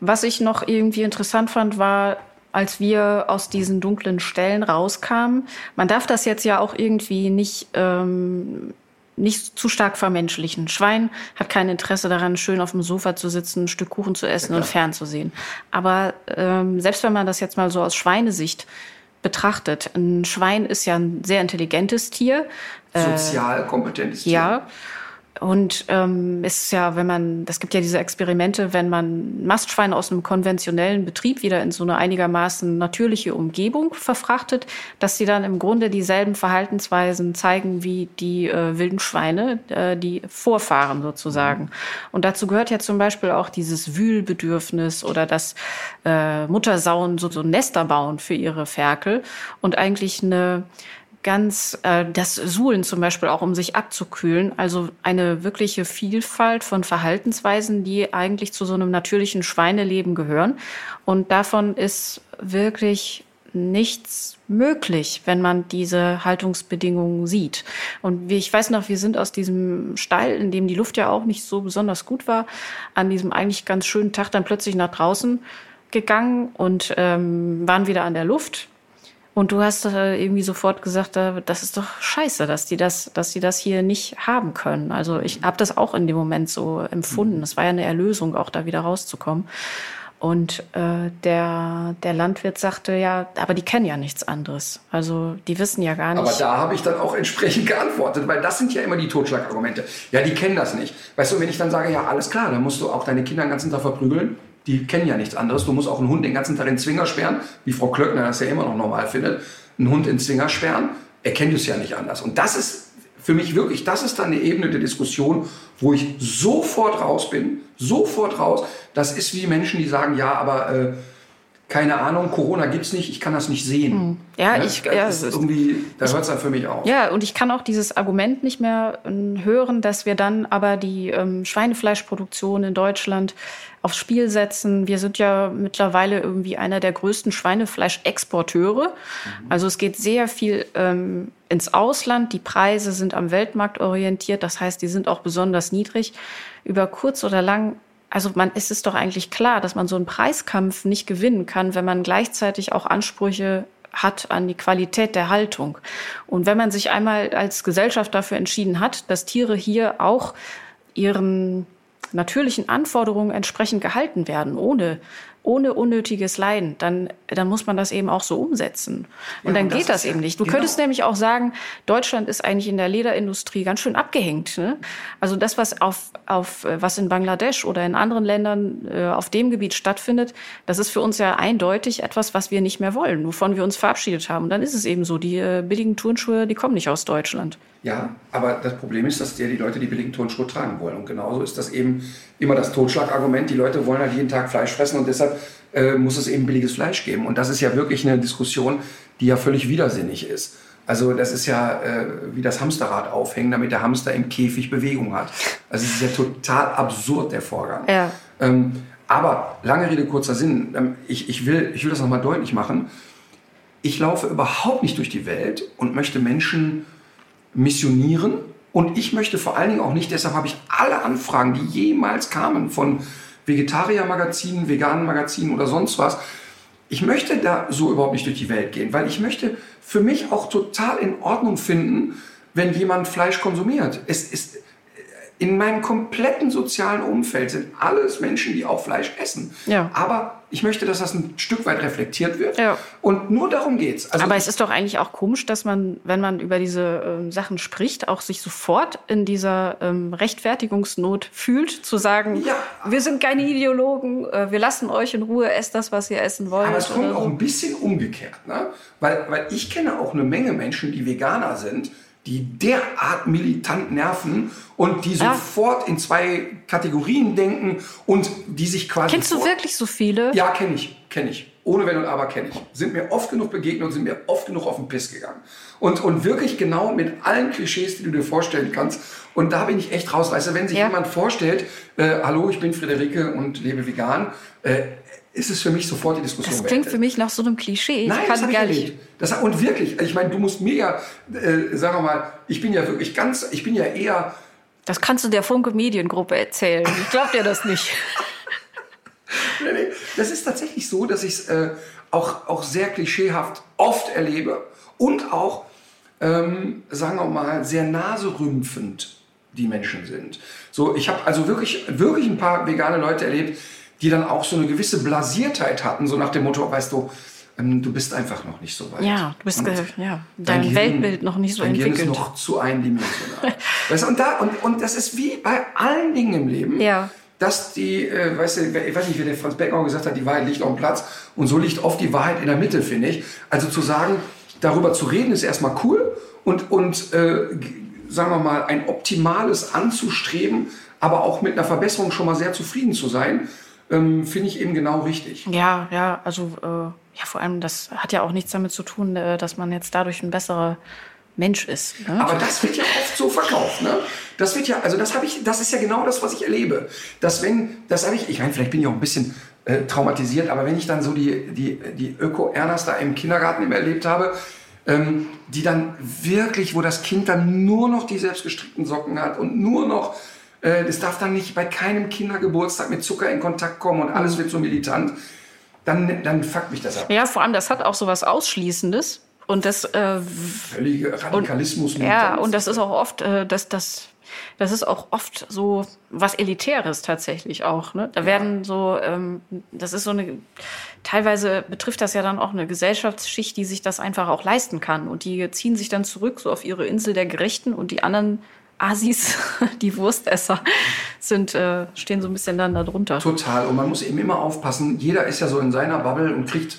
[SPEAKER 4] Was ich noch irgendwie interessant fand, war, als wir aus diesen dunklen Stellen rauskamen. Man darf das jetzt ja auch irgendwie nicht, ähm, nicht zu stark vermenschlichen. Schwein hat kein Interesse daran, schön auf dem Sofa zu sitzen, ein Stück Kuchen zu essen und fernzusehen. Aber ähm, selbst wenn man das jetzt mal so aus Schweinesicht betrachtet, ein Schwein ist ja ein sehr intelligentes Tier.
[SPEAKER 5] Sozial kompetentes Tier.
[SPEAKER 4] Äh, Ja. Und ähm, es ist ja, wenn man, das gibt ja diese Experimente, wenn man Mastschweine aus einem konventionellen Betrieb wieder in so eine einigermaßen natürliche Umgebung verfrachtet, dass sie dann im Grunde dieselben Verhaltensweisen zeigen wie die äh, wilden Schweine, äh, die Vorfahren sozusagen. Und dazu gehört ja zum Beispiel auch dieses Wühlbedürfnis oder das äh, Muttersauen so, so Nester bauen für ihre Ferkel und eigentlich eine ganz äh, das Suhlen zum Beispiel auch, um sich abzukühlen. Also eine wirkliche Vielfalt von Verhaltensweisen, die eigentlich zu so einem natürlichen Schweineleben gehören. Und davon ist wirklich nichts möglich, wenn man diese Haltungsbedingungen sieht. Und ich weiß noch, wir sind aus diesem Stall, in dem die Luft ja auch nicht so besonders gut war, an diesem eigentlich ganz schönen Tag dann plötzlich nach draußen gegangen und ähm, waren wieder an der Luft. Und du hast äh, irgendwie sofort gesagt, das ist doch scheiße, dass die das, dass die das hier nicht haben können. Also ich habe das auch in dem Moment so empfunden. Es war ja eine Erlösung, auch da wieder rauszukommen. Und äh, der, der Landwirt sagte ja, aber die kennen ja nichts anderes. Also die wissen ja gar nicht.
[SPEAKER 5] Aber da habe ich dann auch entsprechend geantwortet, weil das sind ja immer die Totschlagargumente. Ja, die kennen das nicht. Weißt du, wenn ich dann sage, ja, alles klar, dann musst du auch deine Kinder den ganzen Tag verprügeln. Die kennen ja nichts anderes. Du musst auch einen Hund den ganzen Tag in den Zwinger sperren, wie Frau Klöckner das ja immer noch normal findet. Einen Hund in den Zwinger sperren, er kennt es ja nicht anders. Und das ist für mich wirklich, das ist dann eine Ebene der Diskussion, wo ich sofort raus bin, sofort raus. Das ist wie Menschen, die sagen, ja, aber äh, keine Ahnung, Corona gibt's nicht, ich kann das nicht sehen.
[SPEAKER 4] Ja,
[SPEAKER 5] Ne?
[SPEAKER 4] ich-
[SPEAKER 5] das
[SPEAKER 4] ja,
[SPEAKER 5] ist
[SPEAKER 4] es ist-
[SPEAKER 5] irgendwie, da hört es dann für mich auf.
[SPEAKER 4] Ja, und ich kann auch dieses Argument nicht mehr ähm, hören, dass wir dann aber die ähm, Schweinefleischproduktion in Deutschland aufs Spiel setzen. Wir sind ja mittlerweile irgendwie einer der größten Schweinefleischexporteure. Also es geht sehr viel ähm, ins Ausland. Die Preise sind am Weltmarkt orientiert. Das heißt, die sind auch besonders niedrig. Über kurz oder lang also man, es ist doch eigentlich klar, dass man so einen Preiskampf nicht gewinnen kann, wenn man gleichzeitig auch Ansprüche hat an die Qualität der Haltung. Und wenn man sich einmal als Gesellschaft dafür entschieden hat, dass Tiere hier auch ihren natürlichen Anforderungen entsprechend gehalten werden, ohne, ohne unnötiges Leiden, dann, dann muss man das eben auch so umsetzen. Und
[SPEAKER 5] Ja,
[SPEAKER 4] dann
[SPEAKER 5] und das
[SPEAKER 4] geht das eben nicht. Du
[SPEAKER 5] genau.
[SPEAKER 4] könntest nämlich auch sagen, Deutschland ist eigentlich in der Lederindustrie ganz schön abgehängt. Ne? Also das, was auf, auf äh, was in Bangladesch oder in anderen Ländern äh, auf dem Gebiet stattfindet, das ist für uns ja eindeutig etwas, was wir nicht mehr wollen, wovon wir uns verabschiedet haben. Und dann ist es eben so, die äh, billigen Turnschuhe, die kommen nicht aus Deutschland.
[SPEAKER 5] Ja, aber das Problem ist, dass die Leute die billigen Turnschuhe tragen wollen. Und genauso ist das eben immer das Totschlagargument. Die Leute wollen halt jeden Tag Fleisch fressen und deshalb äh, muss es eben billiges Fleisch geben. Und das ist ja wirklich eine Diskussion, die ja völlig widersinnig ist. Also das ist ja äh, wie das Hamsterrad aufhängen, damit der Hamster im Käfig Bewegung hat. Also es ist ja total absurd, der Vorgang.
[SPEAKER 4] Ja.
[SPEAKER 5] Ähm, aber lange Rede, kurzer Sinn. Ähm, ich, ich, will, ich will das nochmal deutlich machen. Ich laufe überhaupt nicht durch die Welt und möchte Menschen missionieren. Und ich möchte vor allen Dingen auch nicht, deshalb habe ich alle Anfragen, die jemals kamen von Vegetarier-Magazinen, veganen Magazinen oder sonst was. Ich möchte da so überhaupt nicht durch die Welt gehen, weil ich möchte für mich auch total in Ordnung finden, wenn jemand Fleisch konsumiert. Es ist, in meinem kompletten sozialen Umfeld sind alles Menschen, die auch Fleisch essen.
[SPEAKER 4] Ja.
[SPEAKER 5] Aber ich möchte, dass das ein Stück weit reflektiert wird.
[SPEAKER 4] Ja.
[SPEAKER 5] Und nur darum geht's. Also
[SPEAKER 4] Aber es ist doch eigentlich auch komisch, dass man, wenn man über diese ähm, Sachen spricht, auch sich sofort in dieser ähm, Rechtfertigungsnot fühlt, zu sagen,
[SPEAKER 5] Ja.
[SPEAKER 4] wir sind keine Ideologen, äh, wir lassen euch in Ruhe, esst das, was ihr essen wollt.
[SPEAKER 5] Aber es kommt auch ein bisschen umgekehrt, ne? Weil, weil ich kenne auch eine Menge Menschen, die Veganer sind, die derart militant nerven und die
[SPEAKER 4] Ja.
[SPEAKER 5] sofort in zwei Kategorien denken und die sich quasi.
[SPEAKER 4] Kennst du wirklich so viele?
[SPEAKER 5] Ja, kenne ich, kenne ich. Ohne Wenn und Aber kenne ich. Sind mir oft genug begegnet und sind mir oft genug auf den Piss gegangen. Und, und wirklich genau mit allen Klischees, die du dir vorstellen kannst. Und da bin ich echt raus. Weißt du, wenn sich
[SPEAKER 4] Ja.
[SPEAKER 5] jemand vorstellt, äh, hallo, ich bin Friederike und lebe vegan, äh, ist es für mich sofort die Diskussion
[SPEAKER 4] Das klingt
[SPEAKER 5] beendet.
[SPEAKER 4] für mich nach so einem Klischee.
[SPEAKER 5] Nein,
[SPEAKER 4] ich
[SPEAKER 5] das
[SPEAKER 4] kann
[SPEAKER 5] ich
[SPEAKER 4] gar nicht.
[SPEAKER 5] Das, und wirklich, ich meine, du musst mir ja, äh, sagen wir mal, ich bin ja wirklich ganz, ich bin ja eher,
[SPEAKER 4] Das kannst du der Funke Mediengruppe erzählen. Ich glaub dir das nicht. [laughs]
[SPEAKER 5] Das ist tatsächlich so, dass ich es äh, auch, auch sehr klischeehaft oft erlebe und auch, ähm, sagen wir mal, sehr naserümpfend die Menschen sind. So, ich habe also wirklich, wirklich ein paar vegane Leute erlebt, die dann auch so eine gewisse Blasiertheit hatten, so nach dem Motto, weißt du, ähm, du bist einfach noch nicht so weit.
[SPEAKER 4] Ja, du bist, ja, dein
[SPEAKER 5] Gehirn-
[SPEAKER 4] Weltbild noch nicht so
[SPEAKER 5] dein Gehirn
[SPEAKER 4] entwickelt.
[SPEAKER 5] ist noch zu eindimensional. [laughs] weißt du, und, da, und, und das ist wie bei allen Dingen im Leben,
[SPEAKER 4] Ja.
[SPEAKER 5] dass die, äh, weißt du, ich weiß nicht, wie der Franz Beckenbauer gesagt hat, die Wahrheit liegt auf dem Platz und so liegt oft die Wahrheit in der Mitte, finde ich. Also zu sagen, darüber zu reden, ist erstmal cool und, und äh, sagen wir mal, ein Optimales anzustreben, aber auch mit einer Verbesserung schon mal sehr zufrieden zu sein, ähm, finde ich eben genau richtig.
[SPEAKER 4] Ja, ja, also äh, ja, vor allem, das hat ja auch nichts damit zu tun, äh, dass man jetzt dadurch ein besserer Mensch ist. Ne?
[SPEAKER 5] Aber das wird ja oft so verkauft, ne? Das wird ja, also das habe ich, das ist ja genau das, was ich erlebe. Dass wenn, das habe ich, ich meine, vielleicht bin ich auch ein bisschen äh, traumatisiert, aber wenn ich dann so die, die, die Öko-Ernas da im Kindergarten immer erlebt habe, ähm, die dann wirklich, wo das Kind dann nur noch die selbstgestrickten Socken hat und nur noch, äh, es darf dann nicht bei keinem Kindergeburtstag mit Zucker in Kontakt kommen und alles wird so militant, dann, dann fuckt mich das ab.
[SPEAKER 4] ja, vor allem, das hat auch so was Ausschließendes. Und das, äh,
[SPEAKER 5] Völlige Radikalismus.
[SPEAKER 4] ja,
[SPEAKER 5] Militanz.
[SPEAKER 4] und das ist auch oft, äh, das, das, das ist auch oft so was Elitäres tatsächlich auch. Ne? Da werden so, ähm, das ist so eine, teilweise betrifft das ja dann auch eine Gesellschaftsschicht, die sich das einfach auch leisten kann. Und die ziehen sich dann zurück so auf ihre Insel der Gerechten und die anderen Asis, [laughs] die Wurstesser, sind, äh, stehen so ein bisschen dann da drunter.
[SPEAKER 5] Total. Und man muss eben immer aufpassen. Jeder ist ja so in seiner Bubble und kriegt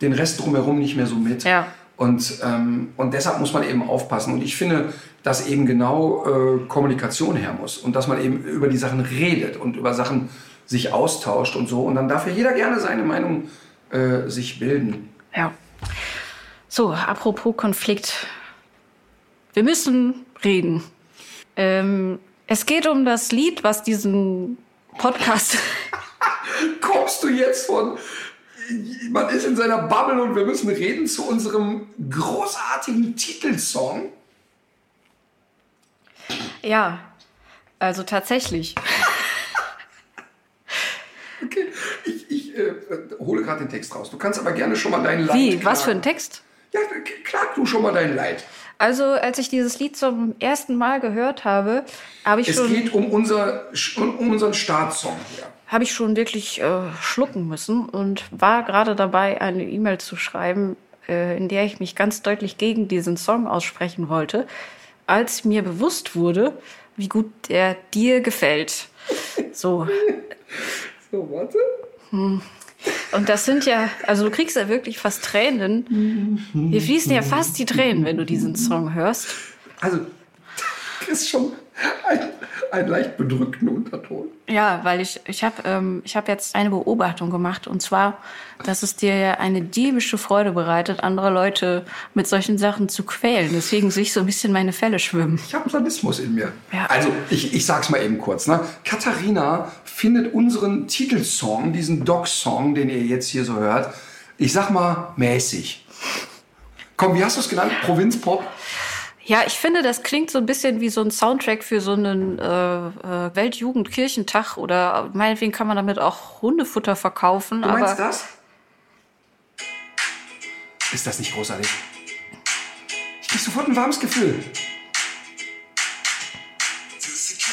[SPEAKER 5] den Rest drumherum nicht mehr so mit.
[SPEAKER 4] Ja.
[SPEAKER 5] Und, ähm, und deshalb muss man eben aufpassen. Und ich finde, dass eben genau äh, Kommunikation her muss. Und dass man eben über die Sachen redet und über Sachen sich austauscht und so. Und dann darf ja jeder gerne seine Meinung äh, sich bilden.
[SPEAKER 4] Ja. So, apropos Konflikt. Wir müssen reden. Ähm, es geht um das Lied, was diesen Podcast. [laughs]
[SPEAKER 5] Kommst du jetzt von, man ist in seiner Bubble und wir müssen reden zu unserem großartigen Titelsong?
[SPEAKER 4] ja, also tatsächlich. [laughs]
[SPEAKER 5] Okay, ich, ich äh, hole gerade den Text raus. Du kannst aber gerne schon mal dein Leid
[SPEAKER 4] Wie? Was für ein
[SPEAKER 5] klagen.
[SPEAKER 4] Text?
[SPEAKER 5] Ja, klag du schon mal dein Leid.
[SPEAKER 4] Also, als ich dieses Lied zum ersten Mal gehört habe, habe ich
[SPEAKER 5] Es
[SPEAKER 4] schon,
[SPEAKER 5] geht um, unser, um unseren Startsong hier.
[SPEAKER 4] habe ich schon wirklich äh, schlucken müssen und war gerade dabei, eine E-Mail zu schreiben, äh, in der ich mich ganz deutlich gegen diesen Song aussprechen wollte, als mir bewusst wurde, wie gut der dir gefällt. So. [laughs]
[SPEAKER 5] So, warte.
[SPEAKER 4] Und das sind ja, also du kriegst ja wirklich fast Tränen. Hier fließen ja fast die Tränen, wenn du diesen Song hörst.
[SPEAKER 5] Also, das ist schon ein, ein leicht bedrückten Unterton.
[SPEAKER 4] Ja, weil ich, ich habe ähm, ich hab jetzt eine Beobachtung gemacht und zwar, dass es dir ja eine diebische Freude bereitet, andere Leute mit solchen Sachen zu quälen. Deswegen sehe ich so ein bisschen meine Fälle schwimmen.
[SPEAKER 5] Ich habe Sadismus in mir.
[SPEAKER 4] Ja.
[SPEAKER 5] Also, ich, ich sag's mal eben kurz. Ne? Katharina findet unseren Titelsong, diesen Dog-Song, den ihr jetzt hier so hört, ich sag mal mäßig. Komm, wie hast du es genannt? Provinzpop?
[SPEAKER 4] Ja, ich finde, das klingt so ein bisschen wie so ein Soundtrack für so einen äh, äh, Weltjugendkirchentag oder meinetwegen kann man damit auch Hundefutter verkaufen.
[SPEAKER 5] Du
[SPEAKER 4] aber
[SPEAKER 5] meinst das? Ist das nicht großartig? Ich krieg sofort ein warmes Gefühl.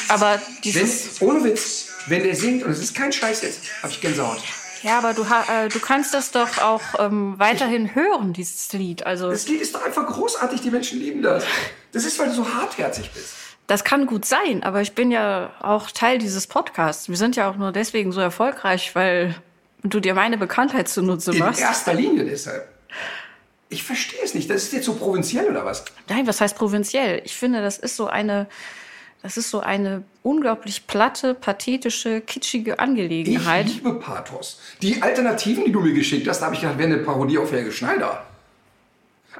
[SPEAKER 4] Aber
[SPEAKER 5] Wenn,
[SPEAKER 4] dieses,
[SPEAKER 5] ohne Witz, wenn der singt, und es ist kein Scheiß jetzt, habe ich Gänsehaut.
[SPEAKER 4] Ja, aber du, äh, du kannst das doch auch ähm, weiterhin hören, dieses Lied. Also
[SPEAKER 5] Das Lied ist doch einfach großartig, die Menschen lieben das. Das ist, weil du so hartherzig bist.
[SPEAKER 4] das kann gut sein, aber ich bin ja auch Teil dieses Podcasts. Wir sind ja auch nur deswegen so erfolgreich, weil du dir meine Bekanntheit zunutze
[SPEAKER 5] In
[SPEAKER 4] machst.
[SPEAKER 5] erster Linie deshalb. Ich verstehe es nicht. Das ist jetzt so provinziell oder was?
[SPEAKER 4] Nein, was heißt provinziell? Ich finde, das ist so eine, das ist so eine unglaublich platte, pathetische, kitschige
[SPEAKER 5] Ich
[SPEAKER 4] Angelegenheit.
[SPEAKER 5] liebe Pathos. Die Alternativen, die du mir geschickt hast, da habe ich gedacht, wäre eine Parodie auf Helge Schneider.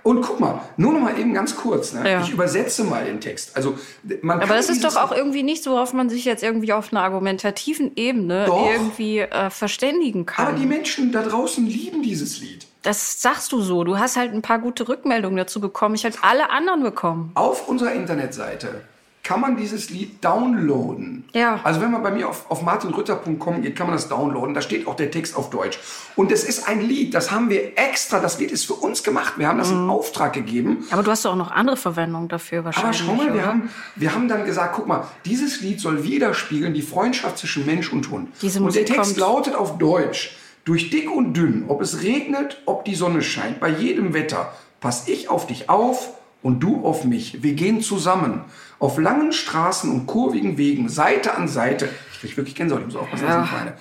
[SPEAKER 5] Und guck mal, nur noch mal eben ganz kurz. Ne?
[SPEAKER 4] Ja.
[SPEAKER 5] Ich übersetze mal den Text. Also man
[SPEAKER 4] Aber
[SPEAKER 5] kann
[SPEAKER 4] das ist doch auch irgendwie nicht, worauf man sich jetzt irgendwie auf einer argumentativen Ebene
[SPEAKER 5] Doch.
[SPEAKER 4] irgendwie äh, verständigen
[SPEAKER 5] Aber die
[SPEAKER 4] kann.
[SPEAKER 5] Menschen da draußen lieben dieses Lied.
[SPEAKER 4] Das sagst du so. Du hast halt ein paar gute Rückmeldungen dazu bekommen. Ich habe alle anderen bekommen.
[SPEAKER 5] Auf unserer Internetseite kann man dieses Lied downloaden.
[SPEAKER 4] Ja.
[SPEAKER 5] Also wenn man bei mir auf, auf martinrütter.com geht, kann man das downloaden. Da steht auch der Text auf Deutsch. Und es ist ein Lied, das haben wir extra, das Lied ist für uns gemacht. Wir haben das
[SPEAKER 4] Mhm.
[SPEAKER 5] in Auftrag gegeben.
[SPEAKER 4] Aber du hast doch auch noch andere Verwendungen dafür
[SPEAKER 5] Aber
[SPEAKER 4] wahrscheinlich.
[SPEAKER 5] schau mal, wir haben, wir haben dann gesagt, guck mal, dieses Lied soll widerspiegeln die Freundschaft zwischen Mensch und Hund.
[SPEAKER 4] Diese
[SPEAKER 5] und der
[SPEAKER 4] Musik
[SPEAKER 5] Text
[SPEAKER 4] kommt-
[SPEAKER 5] lautet auf Deutsch, durch dick und dünn, ob es regnet, ob die Sonne scheint, bei jedem Wetter, pass ich auf dich auf und du auf mich. Wir gehen zusammen auf langen Straßen und kurvigen Wegen, Seite an Seite. Ich krieg wirklich Gänsehaut, ich muss aufpassen, was ich meine.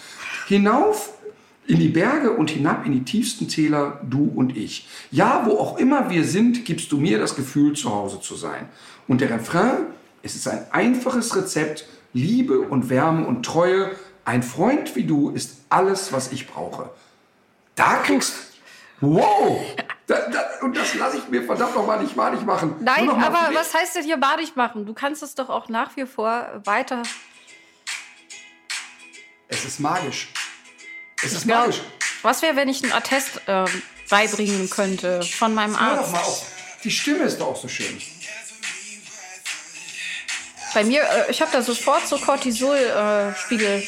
[SPEAKER 5] Hinauf in die Berge und hinab in die tiefsten Täler, du und ich. Ja, wo auch immer wir sind, gibst du mir das Gefühl, zu Hause zu sein. Und der Refrain, es ist ein einfaches Rezept, Liebe und Wärme und Treue. Ein Freund wie du ist alles, was ich brauche. Da kriegst Wow! Da, da, und das lasse ich mir verdammt nochmal nicht malig machen.
[SPEAKER 4] Nein, aber was heißt denn hier badig machen? Du kannst es doch auch nach wie vor weiter.
[SPEAKER 5] Es ist magisch. Es ist
[SPEAKER 4] Ja,
[SPEAKER 5] magisch.
[SPEAKER 4] was wäre, wenn ich einen Attest ähm, beibringen könnte von meinem
[SPEAKER 5] Hör doch
[SPEAKER 4] Arzt?
[SPEAKER 5] mal auf. Die Stimme ist doch auch so schön.
[SPEAKER 4] Bei mir, äh, ich habe da sofort so Cortisol-Spiegel.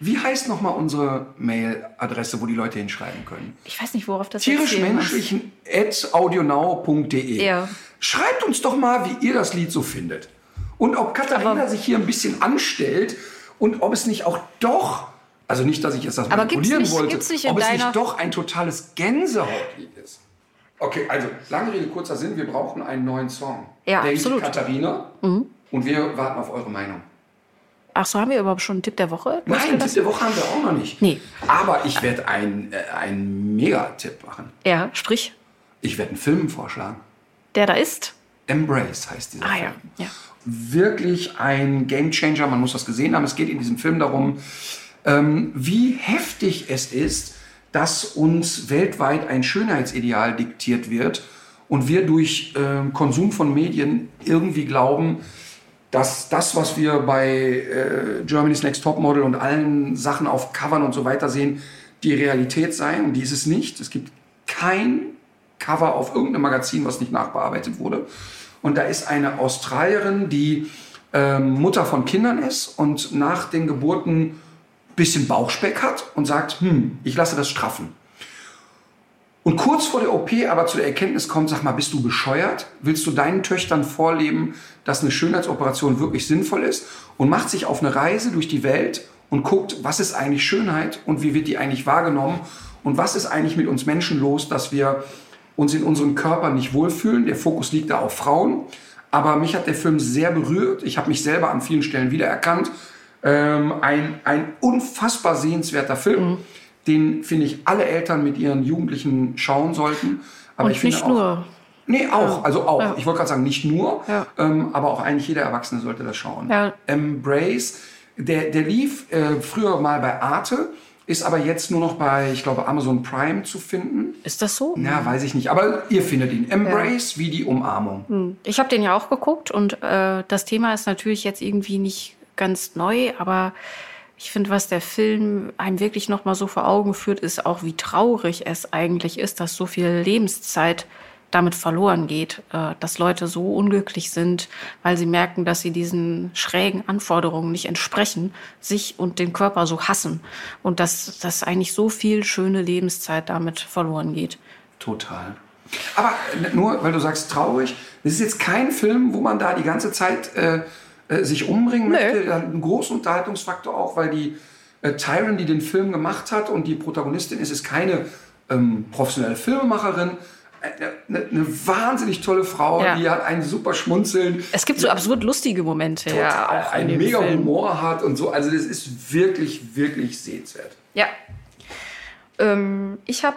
[SPEAKER 5] Wie heißt nochmal unsere Mailadresse, wo die Leute hinschreiben können?
[SPEAKER 4] ich weiß nicht, worauf das jetzt zielen muss.
[SPEAKER 5] tierischmenschlichen at audionau.de.
[SPEAKER 4] Ja.
[SPEAKER 5] Schreibt uns doch mal, wie ihr das Lied so findet. Und ob Katharina
[SPEAKER 4] Aber-
[SPEAKER 5] sich hier ein bisschen anstellt und ob es nicht auch doch, also nicht, dass ich jetzt das manipulieren
[SPEAKER 4] nicht-
[SPEAKER 5] wollte, ob es nicht doch ein totales Gänsehautlied ist. Okay, also lange Rede, kurzer Sinn, wir brauchen einen neuen Song.
[SPEAKER 4] Ja,
[SPEAKER 5] Der
[SPEAKER 4] absolut. Mhm.
[SPEAKER 5] Katharina und wir warten auf eure Meinung.
[SPEAKER 4] Ach so, haben wir überhaupt schon einen Tipp der Woche?
[SPEAKER 5] Nein,
[SPEAKER 4] das?
[SPEAKER 5] Tipp der Woche haben wir auch noch nicht.
[SPEAKER 4] Nee.
[SPEAKER 5] Aber ich werde einen, äh, einen Megatipp machen.
[SPEAKER 4] Ja, sprich,
[SPEAKER 5] Ich werde einen Film vorschlagen.
[SPEAKER 4] der da ist.
[SPEAKER 5] Embrace heißt dieser
[SPEAKER 4] Ah
[SPEAKER 5] Film.
[SPEAKER 4] ja. ja.
[SPEAKER 5] Wirklich ein Gamechanger. Man muss das gesehen haben. Es geht in diesem Film darum, ähm, wie heftig es ist, dass uns weltweit ein Schönheitsideal diktiert wird und wir durch ähm, Konsum von Medien irgendwie glauben, dass das, was wir bei äh, Germany's Next Topmodel und allen Sachen auf Covern und so weiter sehen, die Realität sei. Und die ist es nicht. Es gibt kein Cover auf irgendeinem Magazin, was nicht nachbearbeitet wurde. Und da ist eine Australierin, die ähm, Mutter von Kindern ist und nach den Geburten bisschen Bauchspeck hat und sagt, hm, ich lasse das straffen. Und kurz vor der OP aber zu der Erkenntnis kommt, sag mal, bist du bescheuert? Willst du deinen Töchtern vorleben, dass eine Schönheitsoperation wirklich sinnvoll ist? Und macht sich auf eine Reise durch die Welt und guckt, was ist eigentlich Schönheit und wie wird die eigentlich wahrgenommen? Und was ist eigentlich mit uns Menschen los, dass wir uns in unserem Körper nicht wohlfühlen? Der Fokus liegt da auf Frauen. Aber mich hat der Film sehr berührt. Ich habe mich selber an vielen Stellen wiedererkannt. Ähm, ein, ein unfassbar sehenswerter Film. Den finde ich alle Eltern mit ihren Jugendlichen schauen sollten. Aber
[SPEAKER 4] Und
[SPEAKER 5] ich finde
[SPEAKER 4] nicht
[SPEAKER 5] auch,
[SPEAKER 4] nur.
[SPEAKER 5] Nee, auch. Also auch.
[SPEAKER 4] Ja.
[SPEAKER 5] Ich wollte gerade sagen, nicht nur,
[SPEAKER 4] Ja.
[SPEAKER 5] ähm, aber auch eigentlich jeder Erwachsene sollte das schauen.
[SPEAKER 4] Ja.
[SPEAKER 5] Embrace, der, der lief äh, früher mal bei Arte, ist aber jetzt nur noch bei, ich glaube, Amazon Prime zu finden.
[SPEAKER 4] Ist das so?
[SPEAKER 5] Ja, weiß ich nicht. Aber ihr findet ihn. Embrace wie die Umarmung.
[SPEAKER 4] Ich habe den ja auch geguckt und äh, das Thema ist natürlich jetzt irgendwie nicht ganz neu, aber ich finde, was der Film einem wirklich noch mal so vor Augen führt, ist auch, wie traurig es eigentlich ist, dass so viel Lebenszeit damit verloren geht, äh, dass Leute so unglücklich sind, weil sie merken, dass sie diesen schrägen Anforderungen nicht entsprechen, sich und den Körper so hassen und dass, dass eigentlich so viel schöne Lebenszeit damit verloren geht.
[SPEAKER 5] Total. Aber nur, weil du sagst traurig, das ist jetzt kein Film, wo man da die ganze Zeit äh, äh, sich umbringen
[SPEAKER 4] Nö.
[SPEAKER 5] möchte. Hat einen großen Unterhaltungsfaktor auch, weil die äh, Tyron, die den Film gemacht hat und die Protagonistin ist, ist keine ähm, professionelle Filmemacherin. Eine, eine, eine wahnsinnig tolle Frau,
[SPEAKER 4] Ja.
[SPEAKER 5] die hat ein super Schmunzeln.
[SPEAKER 4] Es gibt so absurd lustige Momente, ja, auch in
[SPEAKER 5] einen mega
[SPEAKER 4] Film.
[SPEAKER 5] Humor hat und so. Also das ist wirklich, wirklich sehenswert.
[SPEAKER 4] Ja. Ähm, ich habe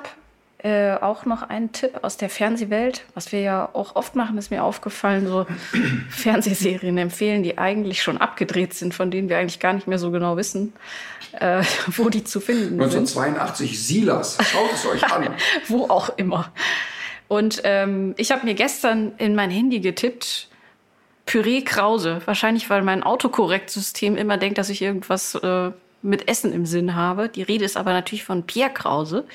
[SPEAKER 4] äh, auch noch einen Tipp aus der Fernsehwelt, was wir ja auch oft machen, ist mir aufgefallen, so [clears throat] Fernsehserien empfehlen, die eigentlich schon abgedreht sind, von denen wir eigentlich gar nicht mehr so genau wissen, äh, [laughs] wo die zu finden sind.
[SPEAKER 5] 1982 Silas, schaut es euch an. [laughs]
[SPEAKER 4] wo auch immer. Und ähm, ich habe mir gestern in mein Handy getippt, Püree Krause. Wahrscheinlich, weil mein Autokorrektsystem immer denkt, dass ich irgendwas äh, mit Essen im Sinn habe. Die Rede ist aber natürlich von Pierre Krause,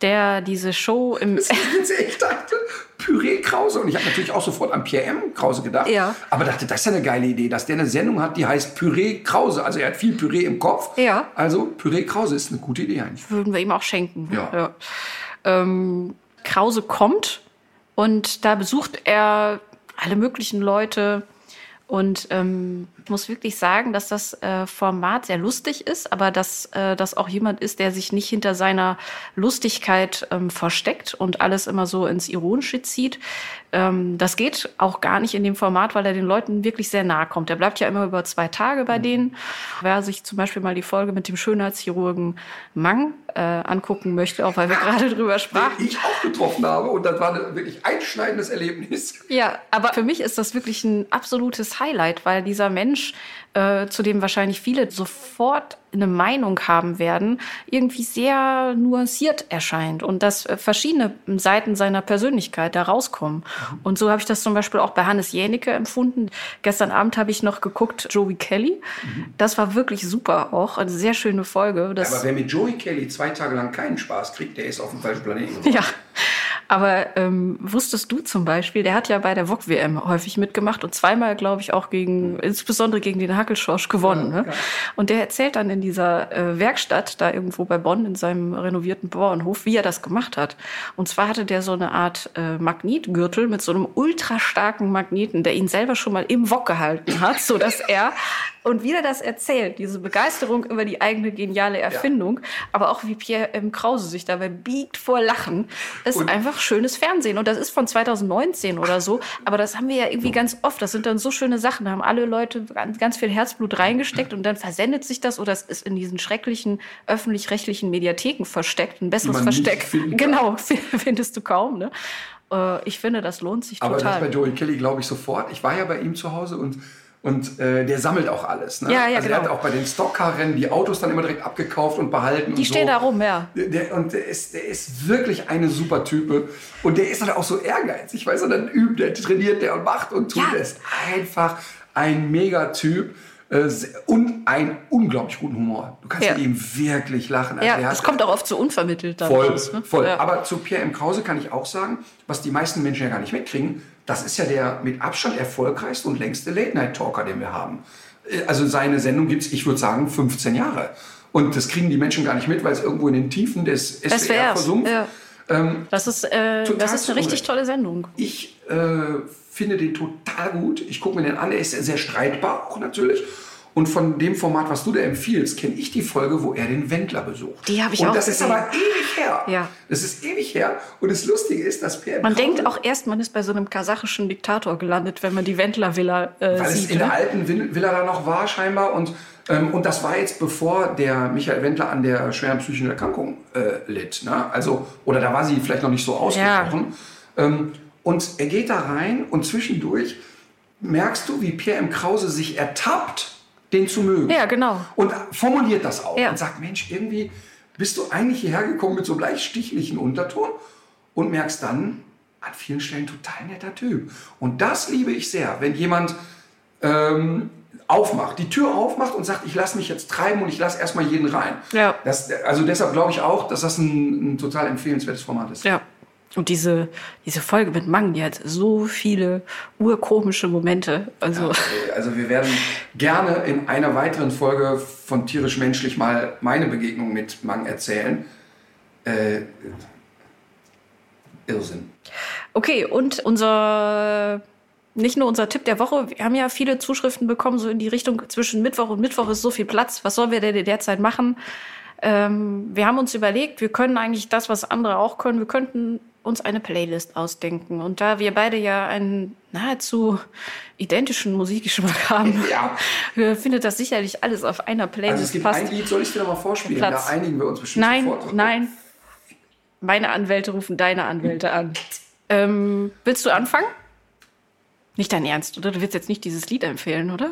[SPEAKER 4] der diese Show im...
[SPEAKER 5] Ich dachte, Püree Krause. Und ich habe natürlich auch sofort an Pierre M. Krause gedacht.
[SPEAKER 4] Ja.
[SPEAKER 5] Aber dachte, das ist ja eine geile Idee, dass der eine Sendung hat, die heißt Püree Krause. Also er hat viel Püree im Kopf.
[SPEAKER 4] Ja.
[SPEAKER 5] Also Püree Krause ist eine gute Idee eigentlich.
[SPEAKER 4] würden wir ihm auch schenken.
[SPEAKER 5] Ja.
[SPEAKER 4] Ähm, Krause kommt und da besucht er alle möglichen Leute. Und ähm, muss wirklich sagen, dass das äh, Format sehr lustig ist, aber dass äh, das auch jemand ist, der sich nicht hinter seiner Lustigkeit ähm, versteckt und alles immer so ins Ironische zieht. Ähm, das geht auch gar nicht in dem Format, weil er den Leuten wirklich sehr nahe kommt. Er bleibt ja immer über zwei Tage bei denen. Wer sich zum Beispiel mal die Folge mit dem Schönheitschirurgen Mang äh, angucken möchte, auch weil wir gerade [laughs] drüber sprachen.
[SPEAKER 5] Ich auch getroffen habe. Und das war ein wirklich einschneidendes Erlebnis.
[SPEAKER 4] Ja, aber für mich ist das wirklich ein absolutes Highlight, weil dieser Mensch, anos äh, zu dem wahrscheinlich viele sofort eine Meinung haben werden, irgendwie sehr nuanciert erscheint und dass äh, verschiedene Seiten seiner Persönlichkeit da rauskommen. Und so habe ich das zum Beispiel auch bei Hannes Jänicke empfunden. Gestern Abend habe ich noch geguckt, Joey Kelly. Das war wirklich super auch. Eine sehr schöne Folge. Das
[SPEAKER 5] Aber wer mit Joey Kelly zwei Tage lang keinen Spaß kriegt, der ist auf dem falschen Planeten. [laughs]
[SPEAKER 4] Ja. Aber ähm, wusstest du zum Beispiel, der hat ja bei der VOG-WM häufig mitgemacht und zweimal, glaube ich, auch gegen, insbesondere gegen den Hackelschorsch gewonnen. ne? Und der erzählt dann in dieser äh, Werkstatt, da irgendwo bei Bonn, in seinem renovierten Bauernhof, wie er das gemacht hat. Und zwar hatte der so eine Art äh, Magnetgürtel mit so einem ultra starken Magneten, der ihn selber schon mal im Wok gehalten hat, so dass er und wie er das erzählt, diese Begeisterung über die eigene geniale Erfindung, aber auch wie Pierre M. Krause sich dabei biegt vor Lachen, ist
[SPEAKER 5] Und-
[SPEAKER 4] einfach schönes Fernsehen. Und das ist von 2019 oder so. Aber das haben wir ja irgendwie ganz oft. Das sind dann so schöne Sachen. Da haben alle Leute ganz, viel Herzblut reingesteckt und dann versendet sich das oder es ist in diesen schrecklichen öffentlich-rechtlichen Mediatheken versteckt. Ein besseres Versteck. Genau, [laughs] findest du kaum. Ne? Äh, Ich finde, das lohnt sich
[SPEAKER 5] Aber das
[SPEAKER 4] total.
[SPEAKER 5] bei Joey Kelly glaube ich sofort. Ich war ja bei ihm zu Hause und, und äh, der sammelt auch alles. Ne?
[SPEAKER 4] Ja, ja,
[SPEAKER 5] also er
[SPEAKER 4] genau.
[SPEAKER 5] hat auch bei den Stockcar-Rennen die Autos dann immer direkt abgekauft und behalten.
[SPEAKER 4] Die
[SPEAKER 5] und
[SPEAKER 4] stehen
[SPEAKER 5] so.
[SPEAKER 4] da rum, ja.
[SPEAKER 5] Der, und der ist, der ist wirklich eine super Type. Und der ist dann auch so ehrgeizig, weil er dann übt, der trainiert, der und macht und tut.
[SPEAKER 4] Ja.
[SPEAKER 5] Der ist einfach ein Megatyp. äh, Und einen unglaublich guten Humor. Du kannst
[SPEAKER 4] Ja.
[SPEAKER 5] mit ihm wirklich lachen. Also
[SPEAKER 4] Ja, das kommt auch oft so unvermittelt.
[SPEAKER 5] Voll,
[SPEAKER 4] raus, ne?
[SPEAKER 5] voll.
[SPEAKER 4] Ja.
[SPEAKER 5] Aber zu Pierre M. Krause kann ich auch sagen, was die meisten Menschen ja gar nicht mitkriegen, das ist ja der mit Abstand erfolgreichste und längste Late-Night-Talker, den wir haben. Äh, Also seine Sendung gibt es, ich würde sagen, 15 Jahre. Und das kriegen die Menschen gar nicht mit, weil es irgendwo in den Tiefen des SWR
[SPEAKER 4] SWR.
[SPEAKER 5] versumpft.
[SPEAKER 4] Ja.
[SPEAKER 5] Ähm,
[SPEAKER 4] Das ist, äh, das ist eine richtig tolle Sendung.
[SPEAKER 5] ich äh, finde den total gut. Ich gucke mir den an, der ist sehr, sehr streitbar auch natürlich. Und von dem Format, was du da empfiehlst, kenne ich die Folge, wo er den Wendler besucht.
[SPEAKER 4] Die habe ich
[SPEAKER 5] Und
[SPEAKER 4] auch
[SPEAKER 5] das
[SPEAKER 4] gesehen.
[SPEAKER 5] ist aber ewig her.
[SPEAKER 4] Ja.
[SPEAKER 5] Das ist ewig her. Und das Lustige ist, dass Pierre
[SPEAKER 4] Man
[SPEAKER 5] Krause,
[SPEAKER 4] denkt auch erst, man ist bei so einem kasachischen Diktator gelandet, wenn man die Wendler-Villa äh,
[SPEAKER 5] weil es
[SPEAKER 4] sieht.
[SPEAKER 5] in der
[SPEAKER 4] Ne?
[SPEAKER 5] alten Vin- Villa da noch war scheinbar. Und, ähm, und das war jetzt bevor der Michael Wendler an der schweren psychischen Erkrankung äh, litt. Ne? Also, oder da war sie vielleicht noch nicht so ausgesprochen. Ähm, und er geht da rein und zwischendurch merkst du, wie Pierre M. Krause sich ertappt, den zu mögen.
[SPEAKER 4] Ja, genau.
[SPEAKER 5] Und formuliert das auch
[SPEAKER 4] Ja.
[SPEAKER 5] und sagt, Mensch, irgendwie bist du eigentlich hierher gekommen mit so einem leicht stichlichen Unterton und merkst dann, an vielen Stellen total netter Typ. Und das liebe ich sehr, wenn jemand ähm, aufmacht, die Tür aufmacht und sagt, ich lasse mich jetzt treiben und ich lasse erstmal jeden rein.
[SPEAKER 4] Ja.
[SPEAKER 5] Das, also deshalb glaube ich auch, dass das ein, ein total empfehlenswertes Format ist.
[SPEAKER 4] Ja. Und diese, diese Folge mit Mang, die hat so viele urkomische Momente. Also,
[SPEAKER 5] Also wir werden gerne in einer weiteren Folge von Tierisch Menschlich mal meine Begegnung mit Mang erzählen. Äh, Irrsinn.
[SPEAKER 4] okay, und unser nicht nur unser Tipp der Woche. Wir haben ja viele Zuschriften bekommen, so in die Richtung zwischen Mittwoch und Mittwoch ist so viel Platz. Was sollen wir denn in der Zeit machen? Ähm, wir haben uns überlegt, wir können eigentlich das, was andere auch können. Wir könnten uns eine Playlist ausdenken. Und da wir beide ja einen nahezu identischen Musikgeschmack haben,
[SPEAKER 5] Ja. [laughs]
[SPEAKER 4] äh, findet das sicherlich alles auf einer Playlist
[SPEAKER 5] Also es gibt
[SPEAKER 4] passt.
[SPEAKER 5] ein Lied, soll ich dir mal vorspielen?
[SPEAKER 4] Platz.
[SPEAKER 5] Da einigen wir uns bestimmt
[SPEAKER 4] Nein,
[SPEAKER 5] sofort
[SPEAKER 4] nein. Meine Anwälte rufen deine Anwälte an. Ähm, willst du anfangen? Nicht dein Ernst, oder? Du willst jetzt nicht dieses Lied empfehlen, oder?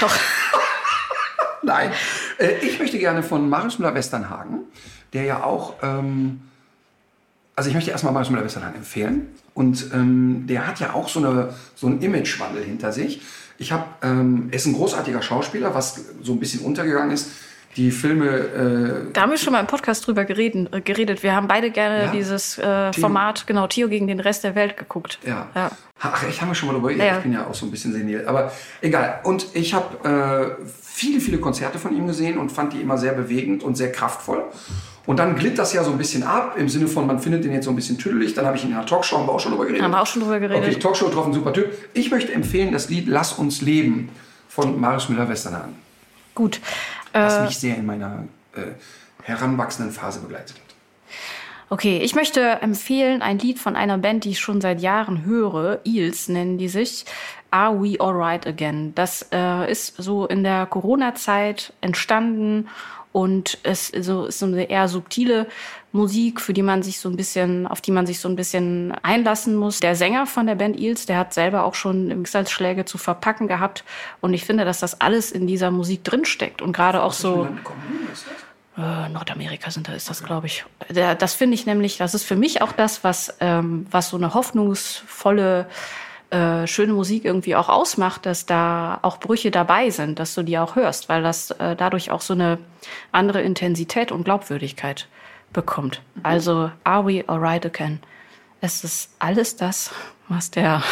[SPEAKER 4] Doch. [laughs]
[SPEAKER 5] Nein. Äh, ich möchte gerne von Marius Müller-Westernhagen, der ja auch, ähm, also ich möchte erstmal Marius Müller-Westernhagen empfehlen. Und ähm, der hat ja auch so, eine, so einen Imagewandel hinter sich. Ich habe, ähm, er ist ein großartiger Schauspieler, was so ein bisschen untergegangen ist. Die Filme, äh,
[SPEAKER 4] Da haben wir schon mal im Podcast drüber geredet. äh, geredet. Wir haben beide gerne
[SPEAKER 5] Ja.
[SPEAKER 4] dieses äh,
[SPEAKER 5] Theo.
[SPEAKER 4] Format, genau, Tio gegen den Rest der Welt geguckt.
[SPEAKER 5] Ja.
[SPEAKER 4] ja.
[SPEAKER 5] Ach, echt, haben wir schon mal darüber geredet.
[SPEAKER 4] ja.
[SPEAKER 5] Ich bin ja auch so ein bisschen senil. Aber egal. Und ich habe äh, viele, viele Konzerte von ihm gesehen und fand die immer sehr bewegend und sehr kraftvoll. Und dann glitt das ja so ein bisschen ab, im Sinne von, man findet den jetzt so ein bisschen tüdelig. Dann habe ich ihn in einer Talkshow, haben wir auch schon drüber geredet.
[SPEAKER 4] Haben wir auch schon drüber geredet.
[SPEAKER 5] Okay, Talkshow drauf, ein super Typ. Ich möchte empfehlen das Lied Lass uns leben von Marius Müller-Westernhagen,
[SPEAKER 4] Gut.
[SPEAKER 5] das
[SPEAKER 4] Äh,
[SPEAKER 5] mich sehr in meiner äh, heranwachsenden Phase begleitet hat.
[SPEAKER 4] Okay, ich möchte empfehlen ein Lied von einer Band, die ich schon seit Jahren höre. Eels nennen die sich. Are We Alright Again? Das äh, ist so in der Corona-Zeit entstanden und es ist so, ist so eine eher subtile Musik, für die man sich so ein bisschen, auf die man sich so ein bisschen einlassen muss. Der Sänger von der Band Eels, der hat selber auch schon Schicksalsschläge zu verpacken gehabt und ich finde, dass das alles in dieser Musik drinsteckt und gerade auch so. Äh, Nordamerika sind da, ist das, glaube ich. Da- Das finde ich nämlich, das ist für mich auch das, was, ähm, was so eine hoffnungsvolle, äh, schöne Musik irgendwie auch ausmacht, dass da auch Brüche dabei sind, dass du die auch hörst, weil das äh, dadurch auch so eine andere Intensität und Glaubwürdigkeit bekommt. Also, are we alright again? Es ist alles das, was der.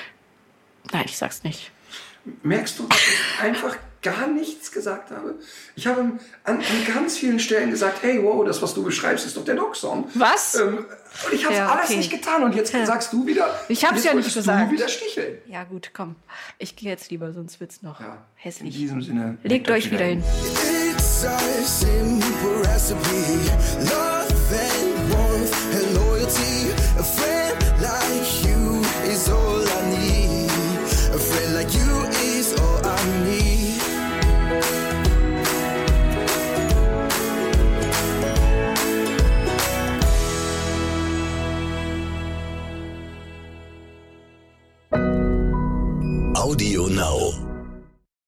[SPEAKER 4] [laughs] Nein, ich sag's nicht.
[SPEAKER 5] Merkst du, dass ich einfach gar nichts gesagt habe? Ich habe an, an ganz vielen Stellen gesagt, hey, wow, das, was du beschreibst, ist doch der Dog-Song.
[SPEAKER 4] Was?
[SPEAKER 5] Ähm, und ich habe
[SPEAKER 4] Ja,
[SPEAKER 5] alles
[SPEAKER 4] okay.
[SPEAKER 5] nicht getan und jetzt sagst du wieder.
[SPEAKER 4] Ich hab's
[SPEAKER 5] jetzt
[SPEAKER 4] ja nicht gesagt.
[SPEAKER 5] Du wieder sticheln.
[SPEAKER 4] Ja, gut, komm. Ich gehe jetzt lieber, sonst wird's noch
[SPEAKER 5] Ja. In
[SPEAKER 4] hässlich.
[SPEAKER 5] diesem Sinne.
[SPEAKER 4] Legt euch wieder hin.
[SPEAKER 2] It's a simple recipe. Love and warmth and loyalty. A friend like you is all
[SPEAKER 8] Audio Now.